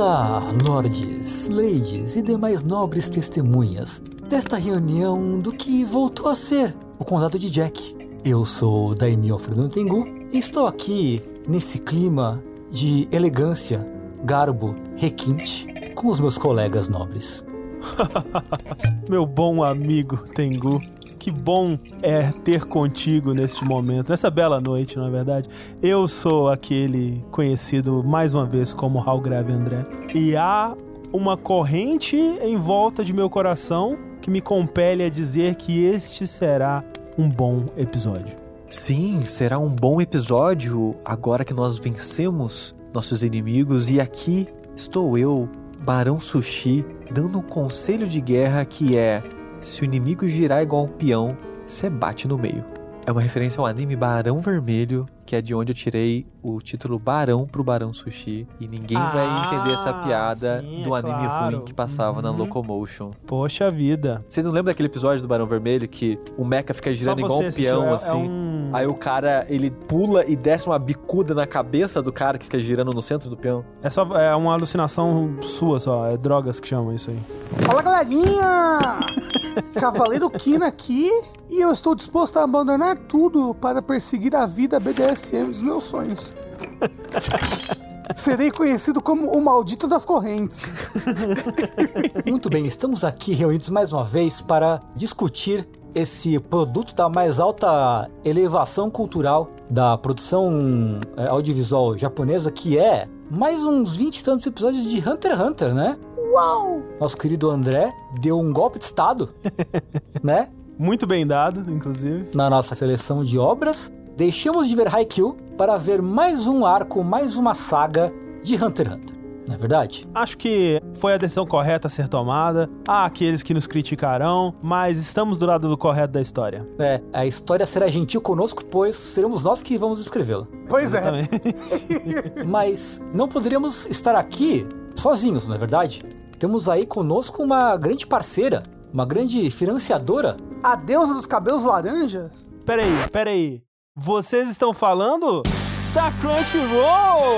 Olá, lords, ladies e demais nobres testemunhas desta reunião do que voltou a ser o Condado de Jack. Eu sou Daimyo Fernando Tengu e estou aqui nesse clima de elegância, garbo, requinte com os meus colegas nobres. Meu bom amigo Tengu, que bom é ter contigo neste momento, nessa bela noite, não é verdade? Eu sou aquele conhecido mais uma vez como Raul Grave André. E há uma corrente em volta de meu coração que me compele a dizer que este será um bom episódio. Sim, será um bom episódio agora que nós vencemos nossos inimigos e aqui estou eu, Barão Sushi, dando um conselho de guerra que é: se o inimigo girar igual um peão, você bate no meio. É uma referência ao anime Barão Vermelho, que é de onde eu tirei o título Barão pro Barão Sushi. E ninguém Ah, vai entender essa piada sim, do é anime claro. ruim que passava na Uhum. Locomotion. Poxa vida. Vocês não lembram daquele episódio do Barão Vermelho que o mecha fica girando igual um peão, é- assim? É um... Aí o cara, ele pula e desce uma bicuda na cabeça do cara que fica girando no centro do peão. É só é uma alucinação sua só, é drogas que chamam isso aí. Fala galerinha! Cavaleiro Kina aqui e eu estou disposto a abandonar tudo para perseguir a vida BDSM dos meus sonhos. Serei conhecido como o maldito das correntes. Muito bem, estamos aqui reunidos mais uma vez para discutir esse produto da mais alta elevação cultural da produção eh, audiovisual japonesa, que é mais uns 20 e tantos episódios de Hunter x Hunter, né? Uau! Nosso querido André deu um golpe de estado, né? Muito bem dado, inclusive. Na nossa seleção de obras. Deixamos de ver Haikyuu para ver mais um arco, mais uma saga de Hunter x Hunter. Não é verdade? Acho que foi a decisão correta a ser tomada. Há aqueles que nos criticarão, mas estamos do lado do correto da história. É, a história será gentil conosco, pois seremos nós que vamos escrevê-la. Pois é. Também. Mas não poderíamos estar aqui sozinhos, não é verdade? Temos aí conosco uma grande parceira, uma grande financiadora. A deusa dos cabelos laranjas? peraí, peraí. Vocês estão falando da Crunchyroll!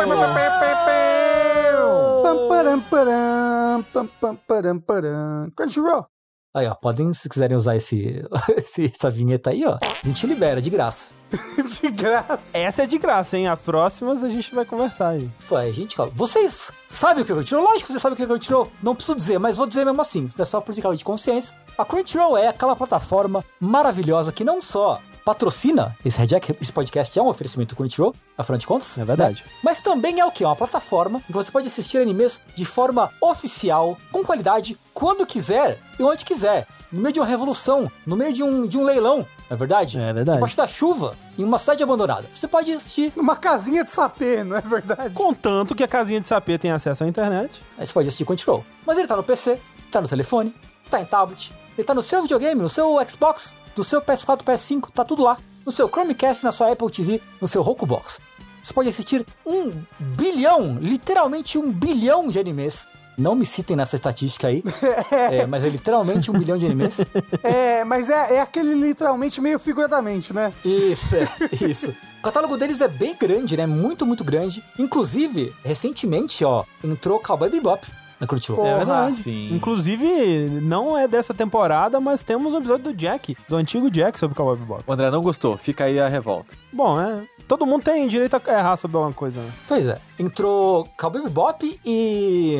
Crunchyroll. Aí, ó, podem, se quiserem usar esse, esse- essa vinheta aí, ó, a gente libera de graça. De graça. Essa é de graça, hein? A próximas a gente vai conversar aí. Foi, gente, ó, vocês sabem o que é Crunchyroll? Lógico que vocês sabem o que é Crunchyroll. Não preciso dizer, mas vou dizer mesmo assim. Isso é só por de consciência. A Crunchyroll é aquela plataforma maravilhosa que não só patrocina esse Redjack, esse podcast é um oferecimento do Crunchyroll, afinal de contas. É verdade. né? Mas também é o que? Uma plataforma em que você pode assistir animes de forma oficial, com qualidade, quando quiser e onde quiser. No meio de uma revolução, no meio de um, de um leilão, não é verdade? É verdade. Debaixo da chuva, em uma cidade abandonada. Você pode assistir Uma casinha de sapê, não é verdade? Contanto que a casinha de sapê tem acesso à internet. Aí você pode assistir Crunchyroll. Mas ele tá no PC, tá no telefone, tá em tablet, ele tá no seu videogame, no seu Xbox, no seu PS4, PS5, tá tudo lá. No seu Chromecast, na sua Apple TV, no seu Roku Box. Você pode assistir um bilhão, literalmente um bilhão de animes. Não me citem nessa estatística aí, é, mas é literalmente um bilhão de animes. É, mas é, é aquele literalmente meio figuradamente, né? Isso, é, isso. O catálogo deles é bem grande, né? Muito, muito grande. Inclusive, recentemente, ó, entrou Cowboy Bebop na Crunchyroll. Porra, é verdade. sim. Inclusive, não é dessa temporada, mas temos um episódio do Jack, do antigo Jack sobre Cowboy Bebop. O André não gostou, fica aí a revolta. Bom, é. Todo mundo tem direito a errar sobre alguma coisa, né? Pois é. Entrou Cowboy Bebop e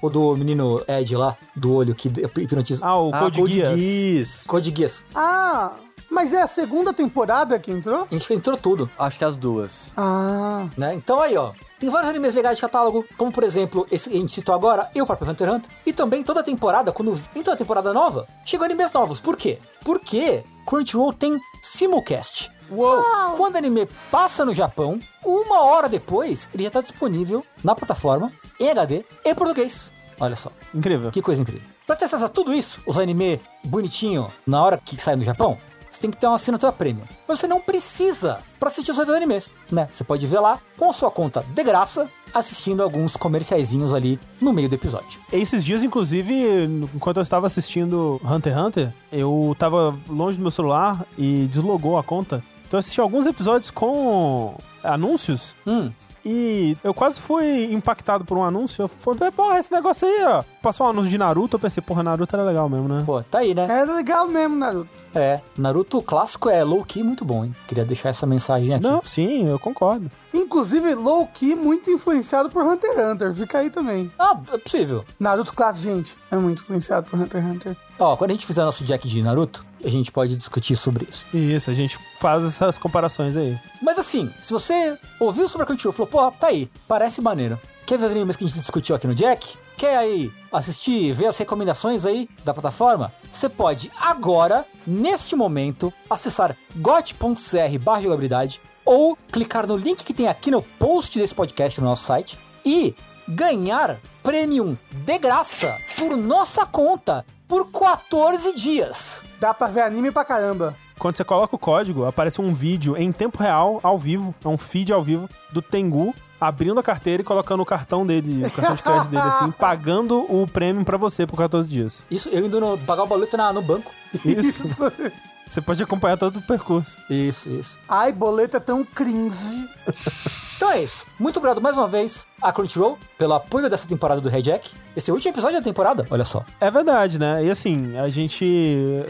o do menino Ed lá, do olho que hipnotiza. Ah, o Ah, Code Code Geass. Geass. Code Geass. Ah, mas é a segunda temporada que entrou? A gente entrou tudo, Acho que as duas. Ah, né? Então aí, ó. Tem vários animes legais de catálogo, como por exemplo, esse que a gente citou agora, e o próprio Hunter x Hunter. E também toda temporada, quando entra a temporada nova, chegam animes novos. Por quê? Porque Crunchyroll tem simulcast. uou. Quando o anime passa no Japão, uma hora depois, ele já está disponível na plataforma, em HD, em português. Olha só. Incrível. Que coisa incrível. Pra ter acesso a tudo isso, os anime bonitinho na hora que sai no Japão, você tem que ter uma assinatura premium. Mas você não precisa pra assistir os outros animes, né? Você pode ver lá com a sua conta de graça, assistindo alguns comerciaizinhos ali no meio do episódio. Esses dias, inclusive, enquanto eu estava assistindo Hunter x Hunter, eu tava longe do meu celular e deslogou a conta. Então eu assisti alguns episódios com anúncios Hum, E eu quase fui impactado por um anúncio. Eu falei, porra, esse negócio aí, ó. Passou um anúncio de Naruto, eu pensei, porra, Naruto era legal mesmo, né? Pô, tá aí, né? Era legal mesmo, Naruto. É, Naruto clássico é low-key muito bom, hein? Queria deixar essa mensagem aqui. Não, sim, eu concordo. Inclusive, low key muito influenciado por Hunter x Hunter. Fica aí também. Ah, é possível. Naruto clássico, gente, é muito influenciado por Hunter x Hunter. Ó, quando a gente fizer nosso Jack de Naruto, a gente pode discutir sobre isso. Isso, a gente faz essas comparações aí. Mas assim, se você ouviu sobre a Crunchyroll e falou, pô, tá aí, parece maneiro. Quer ver os animes que a gente discutiu aqui no Jack? Quer aí assistir, ver as recomendações aí da plataforma? Você pode agora, neste momento, acessar got.cr barra jogabilidade ou clicar no link que tem aqui no post desse podcast no nosso site e ganhar Premium de graça por nossa conta por 14 dias. Dá pra ver anime pra caramba. Quando você coloca o código, aparece um vídeo em tempo real, ao vivo, é um feed ao vivo, do Tengu abrindo a carteira e colocando o cartão dele, o cartão de crédito dele, assim, pagando o prêmio pra você por 14 dias. Isso, eu indo no, pagar o boleto na- no banco. Isso. Você pode acompanhar todo o percurso. Isso, isso. Ai, boleto é tão cringe. Então é isso. Muito obrigado mais uma vez a Crunchyroll pelo apoio dessa temporada do Red Jack. Esse é o último episódio da temporada, olha só. É verdade, né? E assim, a gente.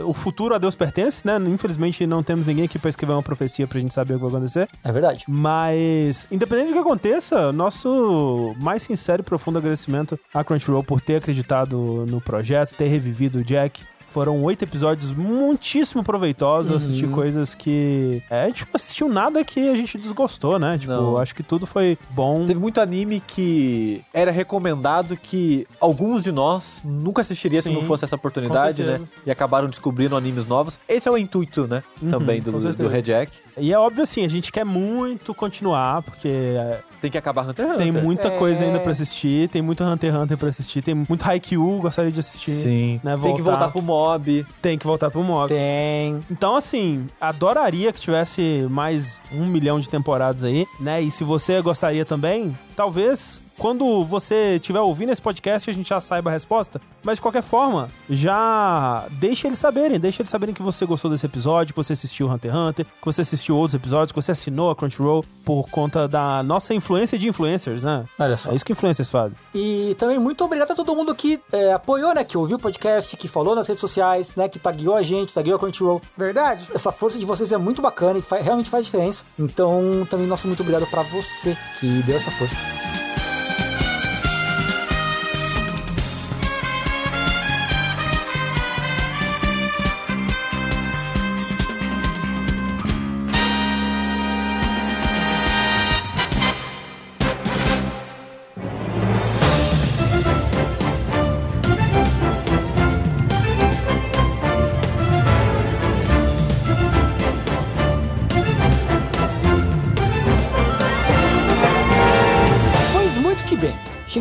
O futuro a Deus pertence, né? Infelizmente não temos ninguém aqui pra escrever uma profecia pra gente saber o que vai acontecer. É verdade. Mas, independente do que aconteça, nosso mais sincero e profundo agradecimento à Crunchyroll por ter acreditado no projeto, ter revivido o Jack. Foram oito episódios muitíssimo proveitosos. Eu assisti coisas que. É, a gente não assistiu nada que a gente desgostou, né? Tipo, Não. acho que tudo foi bom. Teve muito anime que era recomendado que alguns de nós nunca assistiria se Sim, não fosse essa oportunidade, né? E acabaram descobrindo animes novos. Esse é o intuito, né? Uhum, Também do, do Jack. E é óbvio assim, a gente quer muito continuar, porque é, Tem que acabar Hunter x tem Hunter. muita É. coisa ainda pra assistir, tem muito Hunter x Hunter pra assistir, tem muito Haikyuu, gostaria de assistir. Sim. né, Tem que voltar pro mob. Tem que voltar pro mob. Tem. Então, assim, adoraria que tivesse mais um milhão de temporadas aí, né? E se você gostaria também, talvez quando você estiver ouvindo esse podcast a gente já saiba a resposta. Mas de qualquer forma, já deixa eles saberem, deixa eles saberem que você gostou desse episódio, que você assistiu Hunter x Hunter, que você assistiu outros episódios, que você assinou a Crunchyroll por conta da nossa influência de influencers, né? Olha só. É isso que influencers fazem. E também muito obrigado a todo mundo que é, apoiou, né? Que ouviu o podcast, que falou nas redes sociais, né? Que tagueou a gente, tagueou a Crunchyroll. Verdade? Essa força de vocês é muito bacana e fa- realmente faz diferença. Então, também nosso muito obrigado pra você que deu essa força.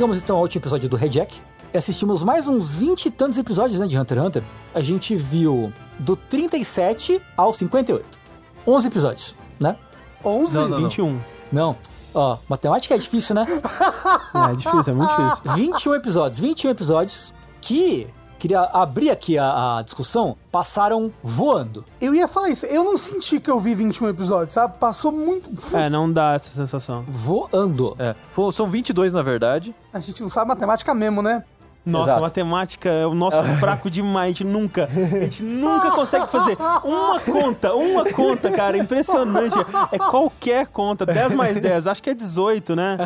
Chegamos então ao último episódio do Red Jack. E assistimos mais uns 20 e tantos episódios né, de Hunter x Hunter. A gente viu do 37 ao 58. 11 episódios, né? 11? Não, não, não. 21. Não. Ó, matemática é difícil, né? É difícil, é muito difícil. 21 episódios. 21 episódios que, queria abrir aqui a, a discussão, passaram voando. Eu ia falar isso. Eu não senti que eu vi 21 episódios, sabe? Passou muito. É, não dá essa sensação. Voando. É. São 22, na verdade. A gente não sabe matemática mesmo, né? Nossa, Exato. matemática é o nosso fraco demais. A gente nunca, a gente nunca consegue fazer uma conta, uma conta, cara. Impressionante. É qualquer conta. 10 mais 10, acho que é 18, né?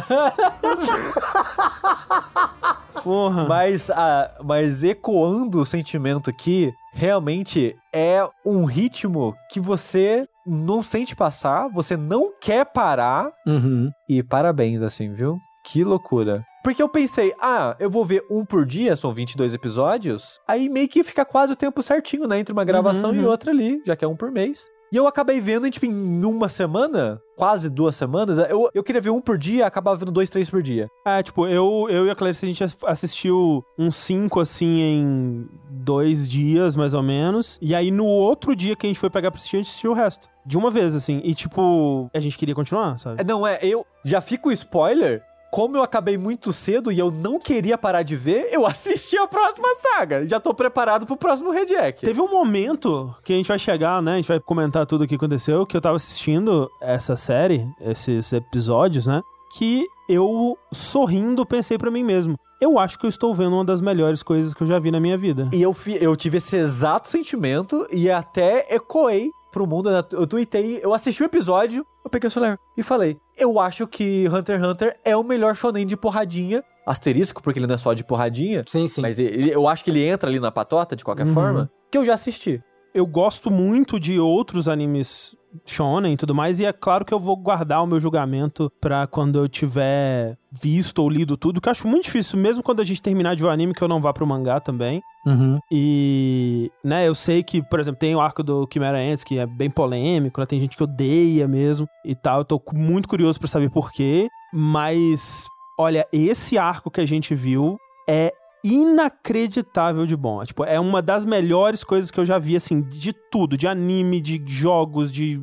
Porra. Mas, ah, mas ecoando o sentimento aqui, realmente é um ritmo que você não sente passar, você não quer parar. Uhum. E parabéns, assim, viu? Que loucura. Porque eu pensei, ah, eu vou ver um por dia, são 22 episódios. Aí meio que fica quase o tempo certinho, né? Entre uma gravação Uhum, e outra ali, já que é um por mês. E eu acabei vendo, tipo, em uma semana, quase duas semanas. Eu, eu queria ver um por dia, acabava vendo dois, três por dia. É, tipo, eu, eu e a Clarice, a gente ass- assistiu uns 5, assim, em dois dias, mais ou menos. E aí, no outro dia que a gente foi pegar pra assistir, a gente assistiu o resto. De uma vez, assim. E, tipo, a gente queria continuar, sabe? É, Não, é, eu já fico spoiler. Como eu acabei muito cedo e eu não queria parar de ver, eu assisti a próxima saga. Já tô preparado pro próximo Red Jack. Teve um momento que a gente vai chegar, né? A gente vai comentar tudo o que aconteceu, que eu tava assistindo essa série, esses episódios, né? que eu, sorrindo, pensei pra mim mesmo. Eu acho que eu estou vendo uma das melhores coisas que eu já vi na minha vida. E eu, fi- eu tive esse exato sentimento e até ecoei pro mundo. né? Eu tuitei, eu assisti o episódio, eu peguei o celular e falei: Eu acho que Hunter x Hunter é o melhor shonen de porradinha. Asterisco, porque ele não é só de porradinha. Sim, sim. Mas ele- eu acho que ele entra ali na patota, de qualquer Uhum. forma, que eu já assisti. Eu gosto muito de outros animes shonen e tudo mais, e é claro que eu vou guardar o meu julgamento pra quando eu tiver visto ou lido tudo, que eu acho muito difícil, mesmo quando a gente terminar de ver o anime, que eu não vá pro mangá também. Uhum. E, né, eu sei que, por exemplo, tem o arco do Chimera Ants, que é bem polêmico, né, tem gente que odeia mesmo e tal. Eu tô muito curioso pra saber por quê, mas, olha, esse arco que a gente viu é inacreditável de bom. É, Tipo, é uma das melhores coisas que eu já vi, assim, de tudo, de anime, de jogos, de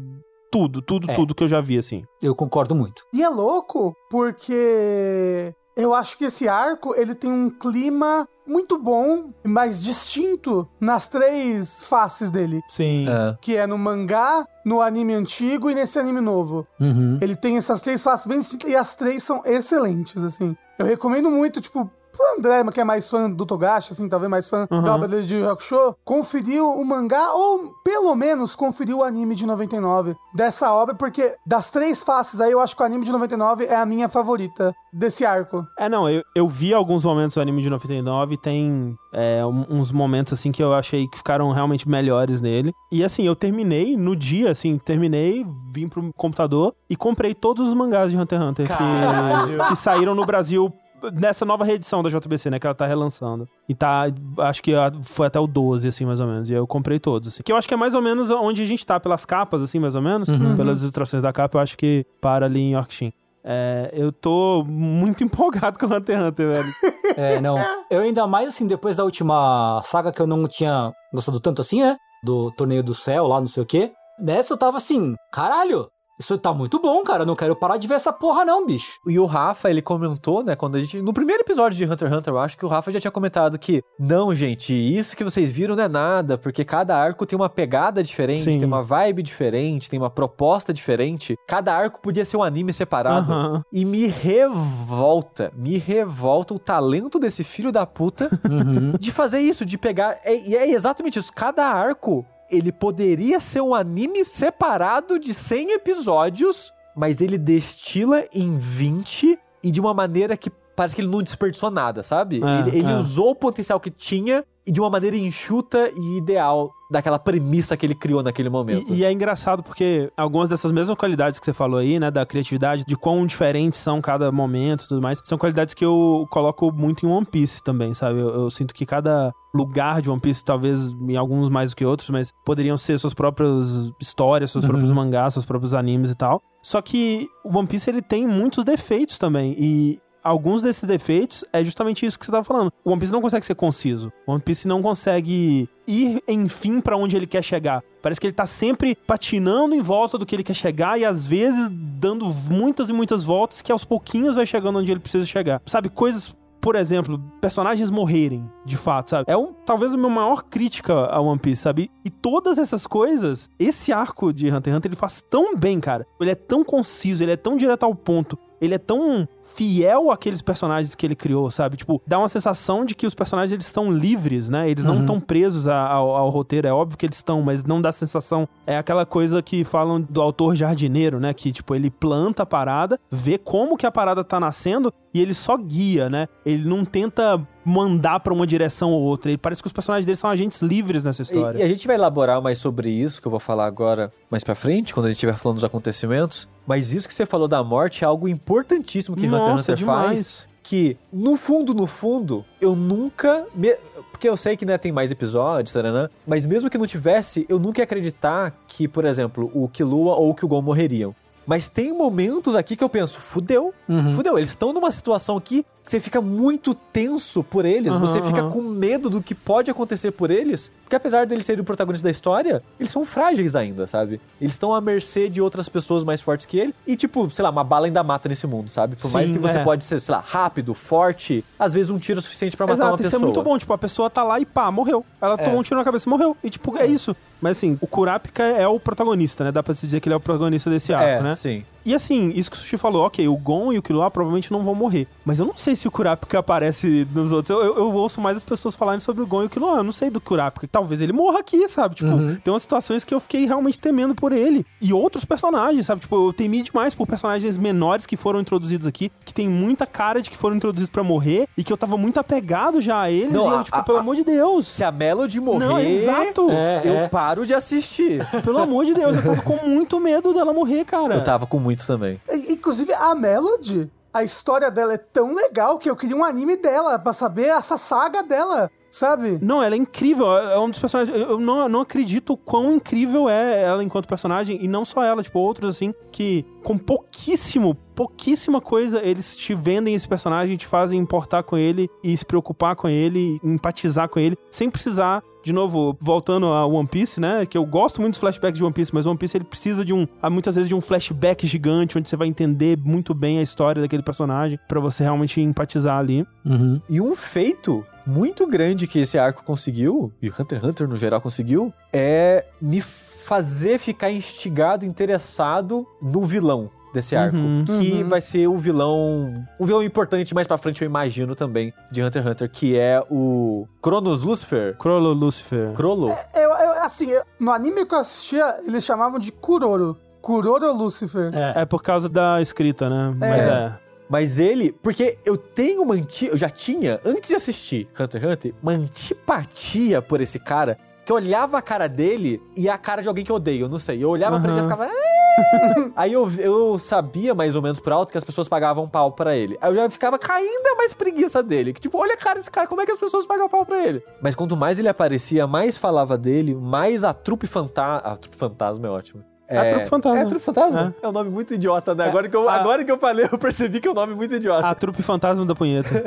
tudo, tudo, É. tudo que eu já vi, assim. Eu concordo muito. E é louco porque eu acho que esse arco ele tem um clima muito bom, mas distinto nas três faces dele. Sim. É. Que é no mangá, no anime antigo e nesse anime novo. Uhum. Ele tem essas três faces bem distintas e as três são excelentes, assim. Eu recomendo muito, tipo, pro André, que é mais fã do Togashi, assim, talvez mais fã Uhum. da obra dele de Hakusho, conferiu o mangá, ou pelo menos conferiu o anime de 99 dessa obra, porque das três faces aí, eu acho que o anime de 99 é a minha favorita desse arco. É, não, eu, eu vi alguns momentos do anime de 99 e tem é, uns momentos, assim, que eu achei que ficaram realmente melhores nele. E, assim, eu terminei no dia, assim, terminei, vim pro computador e comprei todos os mangás de Hunter x Hunter que, que saíram no Brasil nessa nova reedição da JBC, né, que ela tá relançando. E tá, acho que foi até o 12, assim, mais ou menos. E eu comprei todos, assim. Que eu acho que é mais ou menos onde a gente tá, pelas capas, assim, mais ou menos. Pelas ilustrações da capa, eu acho que para ali em Yorkshire. É, eu tô muito empolgado com Hunter x Hunter, velho. É, não. Eu ainda mais, assim, depois da última saga que eu não tinha gostado tanto assim, né? Do Torneio do Céu lá, não sei o quê. Nessa eu tava assim, caralho, isso tá muito bom, cara. eu Não quero parar de ver essa porra, não, bicho. E o Rafa, ele comentou, né, quando a gente. No primeiro episódio de Hunter x Hunter, eu acho que o Rafa já tinha comentado que, não, gente, isso que vocês viram não é nada, porque cada arco tem uma pegada diferente, Sim. tem uma vibe diferente, tem uma proposta diferente. Cada arco podia ser um anime separado. Aham. E me revolta, me revolta o talento desse filho da puta Uhum. de fazer isso, de pegar. é- E é, exatamente isso. Cada arco, ele poderia ser um anime separado de 100 episódios, mas ele destila em 20 e de uma maneira que parece que ele não desperdiçou nada, sabe? É, ele ele é. usou o potencial que tinha de uma maneira enxuta e ideal daquela premissa que ele criou naquele momento. E, e é engraçado porque algumas dessas mesmas qualidades que você falou aí, né, da criatividade, de quão diferentes são cada momento e tudo mais, são qualidades que eu coloco muito em One Piece também, sabe? Eu, eu sinto que cada lugar de One Piece, talvez em alguns mais do que outros, mas poderiam ser suas próprias histórias, seus próprios mangás, seus próprios animes e tal. Só que o One Piece ele tem muitos defeitos também e alguns desses defeitos é justamente isso que você tava falando. O One Piece não consegue ser conciso. O One Piece não consegue ir, enfim, pra onde ele quer chegar. Parece que ele tá sempre patinando em volta do que ele quer chegar e às vezes dando muitas e muitas voltas que aos pouquinhos vai chegando onde ele precisa chegar. Sabe, coisas por exemplo, personagens morrerem, de fato, sabe? É um, talvez a minha maior crítica a One Piece, sabe? E todas essas coisas, esse arco de Hunter x Hunter, ele faz tão bem, cara. Ele é tão conciso, ele é tão direto ao ponto, ele é tão fiel àqueles personagens que ele criou, sabe? Tipo, dá uma sensação de que os personagens eles estão livres, né? Eles não estão presos a- ao, ao roteiro, é óbvio que eles estão, mas não dá sensação. É aquela coisa que falam do autor jardineiro, né? Que, tipo, ele planta a parada, vê como que a parada tá nascendo e ele só guia, né? Ele não tenta mandar pra uma direção ou outra. Ele parece que os personagens dele são agentes livres nessa história. E, e a gente vai elaborar mais sobre isso, que eu vou falar agora mais pra frente, quando a gente estiver falando dos acontecimentos. Mas isso que você falou da morte é algo importantíssimo que Hunter x Nossa, Hunter demais. faz. Que, no fundo, no fundo, eu nunca. me- Porque eu sei que né, tem mais episódios, taranã, mas mesmo que não tivesse, eu nunca ia acreditar que, por exemplo, o Killua ou o Kyugon morreriam. Mas tem momentos aqui que eu penso, fudeu, Uhum. fudeu. Eles estão numa situação aqui que você fica muito tenso por eles, Aham, você fica aham. com medo do que pode acontecer por eles, porque apesar deles serem o protagonista da história, eles são frágeis ainda, sabe? Eles estão à mercê de outras pessoas mais fortes que ele, e tipo, sei lá, uma bala ainda mata nesse mundo, sabe? Por mais Sim, que você é. pode ser, sei lá, rápido, forte, às vezes um tiro é suficiente pra matar uma Exato, isso pessoa. é muito bom. Tipo, a pessoa tá lá e pá, morreu. Ela É. tomou um tiro na cabeça e morreu. E, tipo, é isso. Mas assim, o Kurapika é o protagonista, né? Dá pra se dizer que ele é o protagonista desse arco, É, né? sim. E assim, isso que o Sushi falou, ok, o Gon e o Killua provavelmente não vão morrer. Mas eu não sei se o Kurapika aparece nos outros. Eu, eu, eu ouço mais as pessoas falarem sobre o Gon e o Killua. Eu não sei do Kurapika. Talvez ele morra aqui, sabe? Tipo, tem umas situações que eu fiquei realmente temendo por ele. E outros personagens, sabe? Tipo, eu temi demais por personagens menores que foram introduzidos aqui, que tem muita cara de que foram introduzidos pra morrer e que eu tava muito apegado já a eles. Não, e eu, a- tipo, a- pelo a- amor de Deus. Se a Melody morrer, Não, exato. É, eu é. paro de assistir. Pelo amor de Deus, eu tava com muito medo dela morrer, cara. Eu tava com muito também. Inclusive, a Melody, a história dela é tão legal que eu queria um anime dela pra saber essa saga dela, sabe? Não, ela é incrível. É um dos personagens. Eu não, eu não acredito quão incrível é ela enquanto personagem. E não só ela, tipo, outros assim, que com pouquíssimo, pouquíssima coisa, eles te vendem esse personagem, te fazem importar com ele e se preocupar com ele, empatizar com ele, sem precisar. De novo, voltando a One Piece, né? Que eu gosto muito dos flashbacks de One Piece, mas One Piece ele precisa de um, muitas vezes de um flashback gigante, onde você vai entender muito bem a história daquele personagem, pra você realmente empatizar ali. Uhum. E um feito muito grande que esse arco conseguiu, e o Hunter x Hunter no geral conseguiu, é me fazer ficar instigado, interessado no vilão desse arco. Uhum. Que Uhum. vai ser o vilão. Um vilão importante mais pra frente, eu imagino também, de Hunter x Hunter, que é o Cronos Lucifer. Crollo Lucifer. Crollo. Eu, eu- assim, eu- no anime que eu assistia, eles chamavam de Kuroro. Kuroro Lucifer. É. É por causa da escrita, né? Mas é. Mas ele, porque eu tenho uma anti, eu já tinha, antes de assistir Hunter x Hunter, uma antipatia por esse cara, que eu olhava a cara dele e a cara de alguém que eu odeio, eu não sei. Eu olhava pra ele e ficava. "Ah!" Aí eu, eu sabia mais ou menos por alto que as pessoas pagavam pau pra ele. Aí eu já ficava com ainda mais preguiça dele. Que tipo, olha a cara desse cara, como é que as pessoas pagam pau pra ele? Mas quanto mais ele aparecia, mais falava dele, mais a trupe fantasma. A trupe fantasma é ótimo. É a Trupe Fantasma. É a trupe fantasma? É. um nome muito idiota, né? Agora que, eu, a- agora que eu falei, eu percebi que é um nome muito idiota. A trupe fantasma da punheta.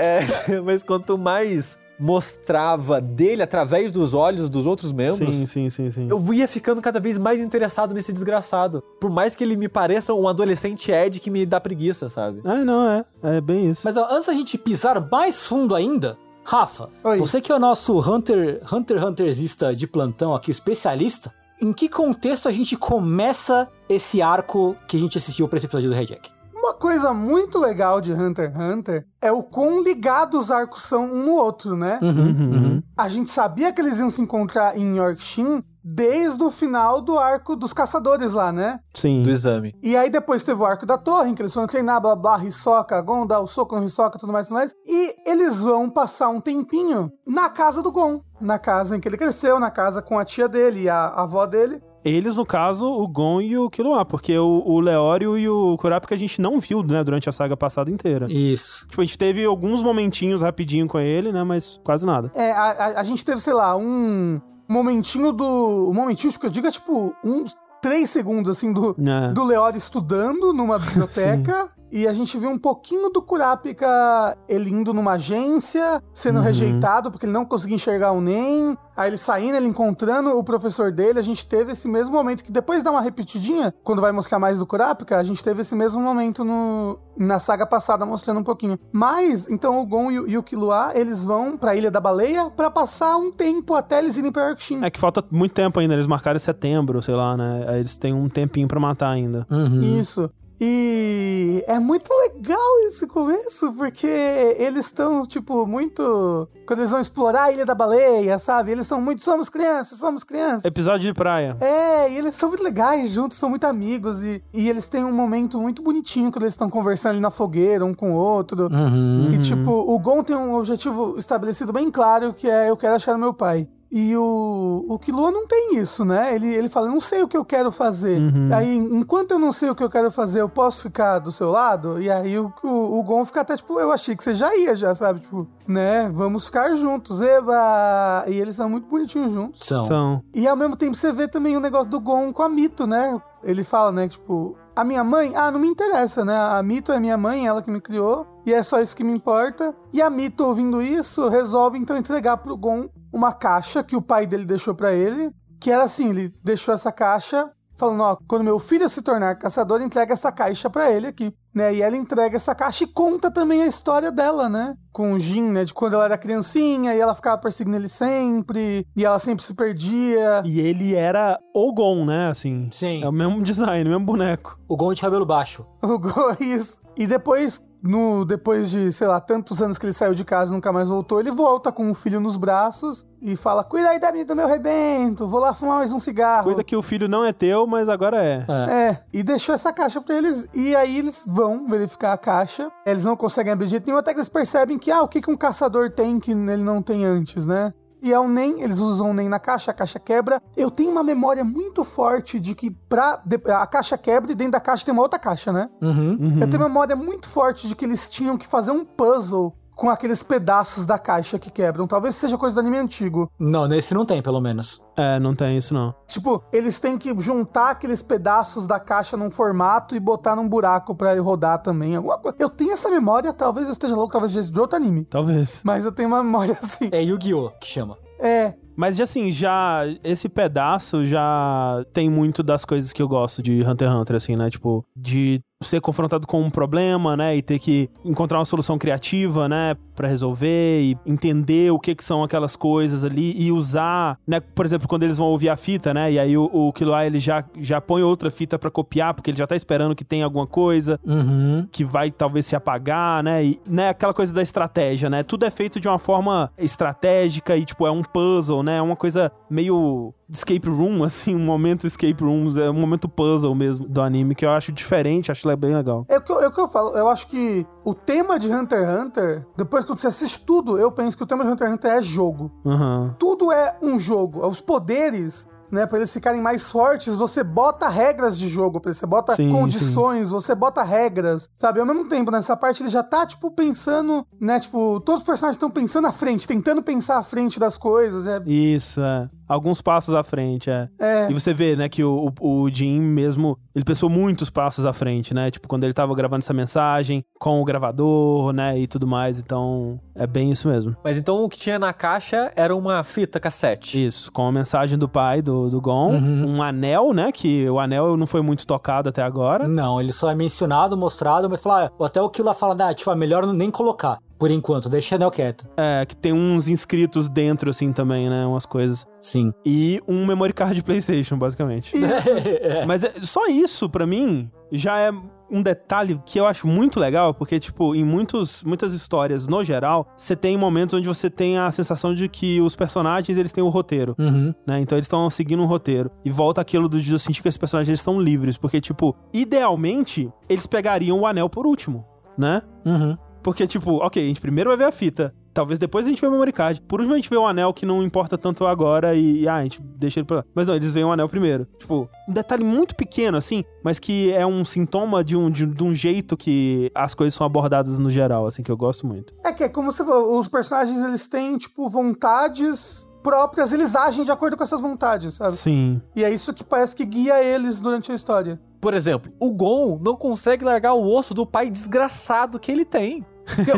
É, mas quanto mais mostrava dele através dos olhos dos outros membros, sim, sim, sim, sim. eu ia ficando cada vez mais interessado nesse desgraçado. Por mais que ele me pareça um adolescente Ed que me dá preguiça, sabe? Ah, não, é. É bem isso. Mas ó, antes da gente pisar mais fundo ainda, Rafa, Oi. você que é o nosso Hunter Hunter Huntersista de plantão aqui, especialista, em que contexto a gente começa esse arco que a gente assistiu pra esse episódio do Red Jack? Uma coisa muito legal de Hunter x Hunter é o quão ligados os arcos são um no outro, né? Uhum. A gente sabia que eles iam se encontrar em Yorkshire desde o final do arco dos caçadores lá, né? Sim. Do exame. E aí depois teve o arco da torre, em que eles foram treinar, blá blá, Hisoka, Gon, dar o soco no Hisoka, tudo mais, tudo mais. E eles vão passar um tempinho na casa do Gon. Na casa em que ele cresceu, na casa com a tia dele e a, a avó dele. Eles, no caso, o Gon e o Killua, porque o, o Leório e o Kurapika a gente não viu, né, durante a saga passada inteira. Isso. Tipo, a gente teve alguns momentinhos rapidinho com ele, né, mas quase nada. É, a, a- a gente teve, sei lá, um momentinho do. Um momentinho, que eu digo, é tipo, uns três segundos, assim, do, É. do Leori estudando numa biblioteca. E a gente viu um pouquinho do Kurapika ele indo numa agência, sendo Uhum. rejeitado porque ele não conseguia enxergar o NEM. Aí ele saindo, ele encontrando o professor dele. A gente teve esse mesmo momento que depois dá uma repetidinha, quando vai mostrar mais do Kurapika, a gente teve esse mesmo momento no, na saga passada, mostrando um pouquinho. Mas, então o Gon e o, e o Killua, eles vão pra Ilha da Baleia pra passar um tempo até eles irem pra Yorkshire. É que falta muito tempo ainda, eles marcaram em setembro, sei lá, né? Aí eles têm um tempinho pra matar ainda. Uhum. Isso. E é muito legal esse começo, porque eles estão, tipo, muito. Quando eles vão explorar a Ilha da Baleia, sabe? Eles são muito. Somos crianças, somos crianças. Episódio de praia. É, e eles são muito legais juntos, são muito amigos. E, e eles têm um momento muito bonitinho quando eles estão conversando ali na fogueira, um com o outro. Uhum. E, tipo, o Gon tem um objetivo estabelecido bem claro, que é eu quero achar o meu pai. E o, o Killua não tem isso, né? Ele, ele fala, não sei o que eu quero fazer. Aí, enquanto eu não sei o que eu quero fazer, eu posso ficar do seu lado? E aí o, o, o Gon fica até, tipo, eu achei que você já ia, já, sabe? Tipo, né? Vamos ficar juntos, eba! E eles são muito bonitinhos juntos. São. São. E ao mesmo tempo você vê também o negócio do Gon com a Mito, né? Ele fala, né, que, tipo, a minha mãe, ah, não me interessa, né? A Mito é minha mãe, ela que me criou, e é só isso que me importa. E a Mito, ouvindo isso, resolve então entregar pro Gon uma caixa que o pai dele deixou pra ele, que era assim, ele deixou essa caixa falando, ó, quando meu filho se tornar caçador, entrega essa caixa pra ele aqui. né? E ela entrega essa caixa e conta também a história dela, né? Com o Jin, né? De quando ela era criancinha e ela ficava perseguindo ele sempre, e ela sempre se perdia. E ele era o Gon, né? Assim. Sim. É o mesmo design, o mesmo boneco. O Gon de cabelo baixo. O Gon, isso. E depois, no, depois de, sei lá, tantos anos que ele saiu de casa e nunca mais voltou, ele volta com o filho nos braços e fala: Cuida aí da minha, do meu rebento, vou lá fumar mais um cigarro. Cuida que o filho não é teu, mas agora é. É. É, e deixou essa caixa pra eles, e aí eles vão verificar a caixa. Eles não conseguem abrir de jeito nenhum, até que eles percebem que, ah, o que, que um caçador tem que ele não tem antes, né? E é o NEM, eles usam o NEM na caixa, a caixa quebra. Eu tenho uma memória muito forte de que pra, a caixa quebra e dentro da caixa tem uma outra caixa, né? Uhum. Uhum. Eu tenho uma memória muito forte de que eles tinham que fazer um puzzle com aqueles pedaços da caixa que quebram. Talvez seja coisa do anime antigo. Não, nesse não tem, pelo menos. É, não tem isso não. Tipo, eles têm que juntar aqueles pedaços da caixa num formato e botar num buraco pra ele rodar também. Alguma coisa. Eu tenho essa memória, talvez eu esteja louco, talvez seja de outro anime. Talvez. Mas eu tenho uma memória assim. É Yu-Gi-Oh! que chama. É. Mas assim, já esse pedaço já tem muito das coisas que eu gosto de Hunter x Hunter, assim, né? Tipo, de ser confrontado com um problema, né? E ter que encontrar uma solução criativa, né? Pra resolver e entender o que que são aquelas coisas ali e usar, né? Por exemplo, quando eles vão ouvir a fita, né? E aí o, o Killua, ele já, já põe outra fita pra copiar, porque ele já tá esperando que tem alguma coisa Uhum. que vai talvez se apagar, né? E, né, aquela coisa da estratégia, né? Tudo é feito de uma forma estratégica e, tipo, é um puzzle, né? É uma coisa meio escape room, assim, um momento escape room, é um momento puzzle mesmo do anime que eu acho diferente, acho bem legal. É o, que eu, é o que eu falo. Eu acho que o tema de Hunter x Hunter, depois que você assiste tudo, eu penso que o tema de Hunter x Hunter é jogo. Aham. Tudo é um jogo. Os poderes. Né, pra eles ficarem mais fortes, você bota regras de jogo, eles, você bota Sim, condições, você bota regras, sabe? Ao mesmo tempo, nessa parte ele já tá, tipo, pensando, né? Tipo, todos os personagens estão pensando à frente, tentando pensar à frente das coisas, é. Isso, é. Alguns passos à frente, é. É. E você vê, né, que o, o, o Jim mesmo, ele pensou muitos passos à frente, né? Tipo, quando ele tava gravando essa mensagem com o gravador, né, e tudo mais. Então, é bem isso mesmo. Mas então o que tinha na caixa era uma fita cassete. Isso, com a mensagem do pai do, do Gon, um anel, né? Que o anel não foi muito tocado até agora. Não, ele só é mencionado, mostrado, mas fala, ah, até o Killa fala, ah, tipo, é melhor nem colocar. Por enquanto, deixa a Anel quieto. É, que tem uns inscritos dentro, assim, também, né? Umas coisas. Sim. E um memory card de PlayStation, basicamente. É. Mas é- só isso, pra mim, já é um detalhe que eu acho muito legal, porque, tipo, em muitos, muitas histórias, no geral, você tem momentos onde você tem a sensação de que os personagens, eles têm o roteiro, Uhum. né? Então eles estão seguindo um roteiro. E volta aquilo do de eu sentir que esses personagens eles são livres, porque, tipo, idealmente, eles pegariam o anel por último, né? Uhum. Porque, tipo, ok, a gente primeiro vai ver a fita. Talvez depois a gente vê o memory card. Por último, a gente vê o anel que não importa tanto agora e, ah, a gente deixa ele pra lá. Mas não, eles veem o anel primeiro. Tipo, um detalhe muito pequeno, assim, mas que é um sintoma de um, de, de um jeito que as coisas são abordadas no geral, assim, que eu gosto muito. É que é como você falou, os personagens eles têm, tipo, vontades próprias, eles agem de acordo com essas vontades, sabe? Sim. E é isso que parece que guia eles durante a história. Por exemplo, o Gon não consegue largar o osso do pai desgraçado que ele tem.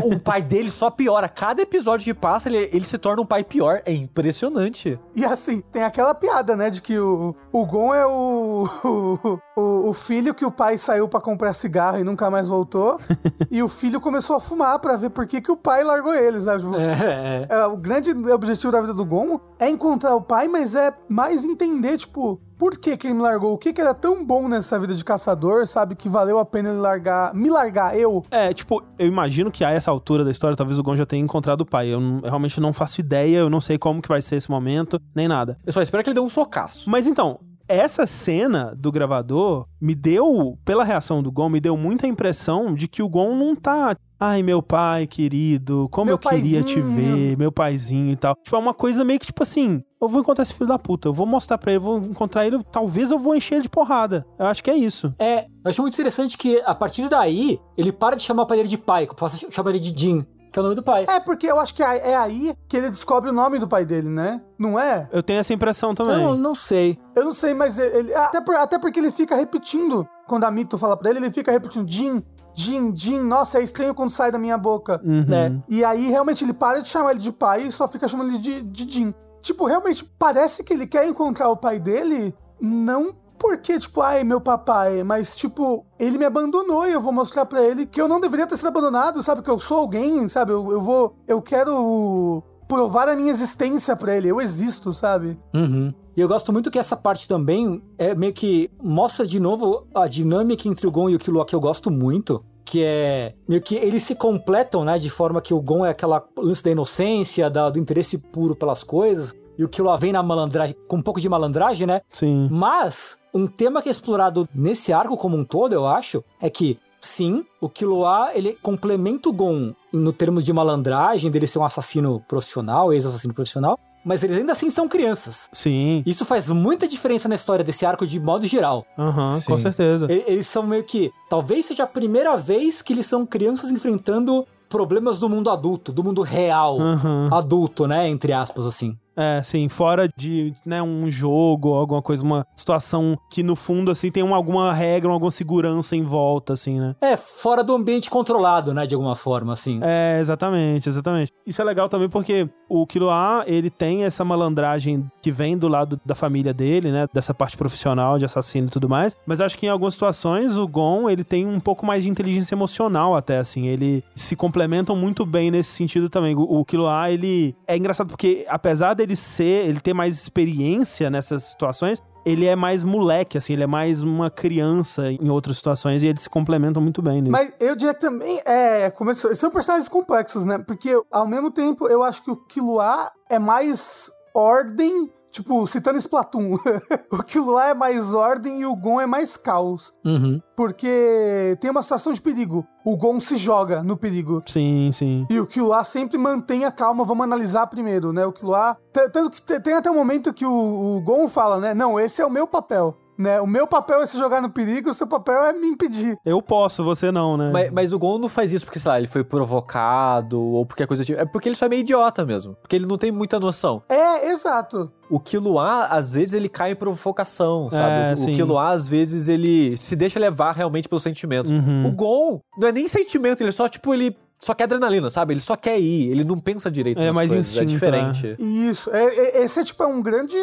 O pai dele só piora. Cada episódio que passa, ele, ele se torna um pai pior. É impressionante. E assim, tem aquela piada, né, de que o, o Gon é o, o, o filho que o pai saiu pra comprar cigarro e nunca mais voltou. e o filho começou a fumar pra ver por que, que o pai largou ele, sabe? Tipo, É, é. é, o grande objetivo da vida do Gon é encontrar o pai, mas é mais entender, tipo, por que, que ele me largou? O que, que era tão bom nessa vida de caçador, sabe? Que valeu a pena ele largar, me largar, eu. É, tipo, eu imagino que a essa altura da história, talvez o Gon já tenha encontrado o pai. Eu, eu realmente não faço ideia, eu não sei como que vai ser esse momento, nem nada. Eu só espero que ele dê um socaço. Mas então, essa cena do gravador me deu, pela reação do Gon, me deu muita impressão de que o Gon não tá. Ai, meu pai querido, como Meu eu queria te paizinho." ver, meu paizinho e tal. Tipo, é uma coisa meio que tipo assim: eu vou encontrar esse filho da puta, eu vou mostrar pra ele, eu vou encontrar ele, talvez eu vou encher ele de porrada. Eu acho que é isso. É, eu acho muito interessante que a partir daí, ele para de chamar o pai dele de pai, passa a chamar ele de Jin, que é o nome do pai. É, porque eu acho que é aí que ele descobre o nome do pai dele, né? Não é? Eu tenho essa impressão Eu também. não, não sei. Eu não sei, mas ele. Até, por- até porque ele fica repetindo. Quando a Mito fala pra ele, ele fica repetindo Jin, Jin, Jin. Nossa, é estranho quando sai da minha boca. Uhum. né? E aí, realmente, ele para de chamar ele de pai e só fica chamando ele de, de Jin. Tipo, realmente, parece que ele quer encontrar o pai dele, não porque, tipo, ai, meu papai, mas, tipo, ele me abandonou e eu vou mostrar para ele que eu não deveria ter sido abandonado, sabe? Que eu sou alguém, sabe? Eu, eu vou. Eu quero provar a minha existência para ele. Eu existo, sabe? Uhum. E eu gosto muito que essa parte também é meio que mostra de novo a dinâmica entre o Gon e o Killua que eu gosto muito. Que é meio que eles se completam, né? De forma que o Gon é aquela lance da inocência, da, do interesse puro pelas coisas. E o Killua vem na malandragem, com um pouco de malandragem, né? Sim. Mas, um tema que é explorado nesse arco como um todo, eu acho, é que sim, o Killua, ele complementa o Gon no termos de malandragem, dele ser um assassino profissional, ex-assassino profissional, mas eles ainda assim são crianças. Sim. Isso faz muita diferença na história desse arco de modo geral. Aham, com Sim. certeza. Eles são meio que. Talvez seja a primeira vez que eles são crianças enfrentando problemas do mundo adulto, do mundo real. Aham. Adulto, né? Entre aspas, assim. É, sim, fora de, né, um jogo alguma coisa, uma situação que no fundo, assim, tem uma, alguma regra, alguma segurança em volta, assim, né? É, fora do ambiente controlado, né? De alguma forma, assim. É, exatamente, exatamente. Isso é legal também porque o Killua, ele tem essa malandragem que vem do lado da família dele, né? Dessa parte profissional de assassino e tudo mais. Mas acho que em algumas situações o Gon, ele tem um pouco mais de inteligência emocional até, assim. Ele se complementam muito bem nesse sentido também. O, o Killua, ele... É engraçado porque apesar dele ser... Ele ter mais experiência nessas situações... Ele é mais moleque, assim, ele é mais uma criança em outras situações e eles se complementam muito bem nisso. Mas eu diria que também é. Começou, são personagens complexos, né? Porque ao mesmo tempo eu acho que o Killua é mais ordem. Tipo, citando Splatoon, o Killua é mais ordem e o Gon é mais caos. Uhum. Porque tem uma situação de perigo. O Gon se joga no perigo. Sim, sim. E o Killua sempre mantém a calma, vamos analisar primeiro, né? O Killua. Tanto que te- tem até um momento que o, o Gon fala, né? Não, esse é o meu papel. Né? O meu papel é se jogar no perigo, o seu papel é me impedir. Eu posso, você não, né? Mas, mas o Gon não faz isso porque, sei lá, ele foi provocado ou porque a coisa... tipo- É porque ele só é meio idiota mesmo. Porque ele não tem muita noção. É, exato. O Killua, às vezes, ele cai em provocação, sabe? É, o sim. Killua, às vezes, ele se deixa levar realmente pelos sentimentos. Uhum. O Gon não é nem sentimento, ele só, tipo, ele só quer adrenalina, sabe? Ele só quer ir, ele não pensa direito É nas mais coisas, é instinto, diferente. Isso. É, é- esse é, tipo, é um grande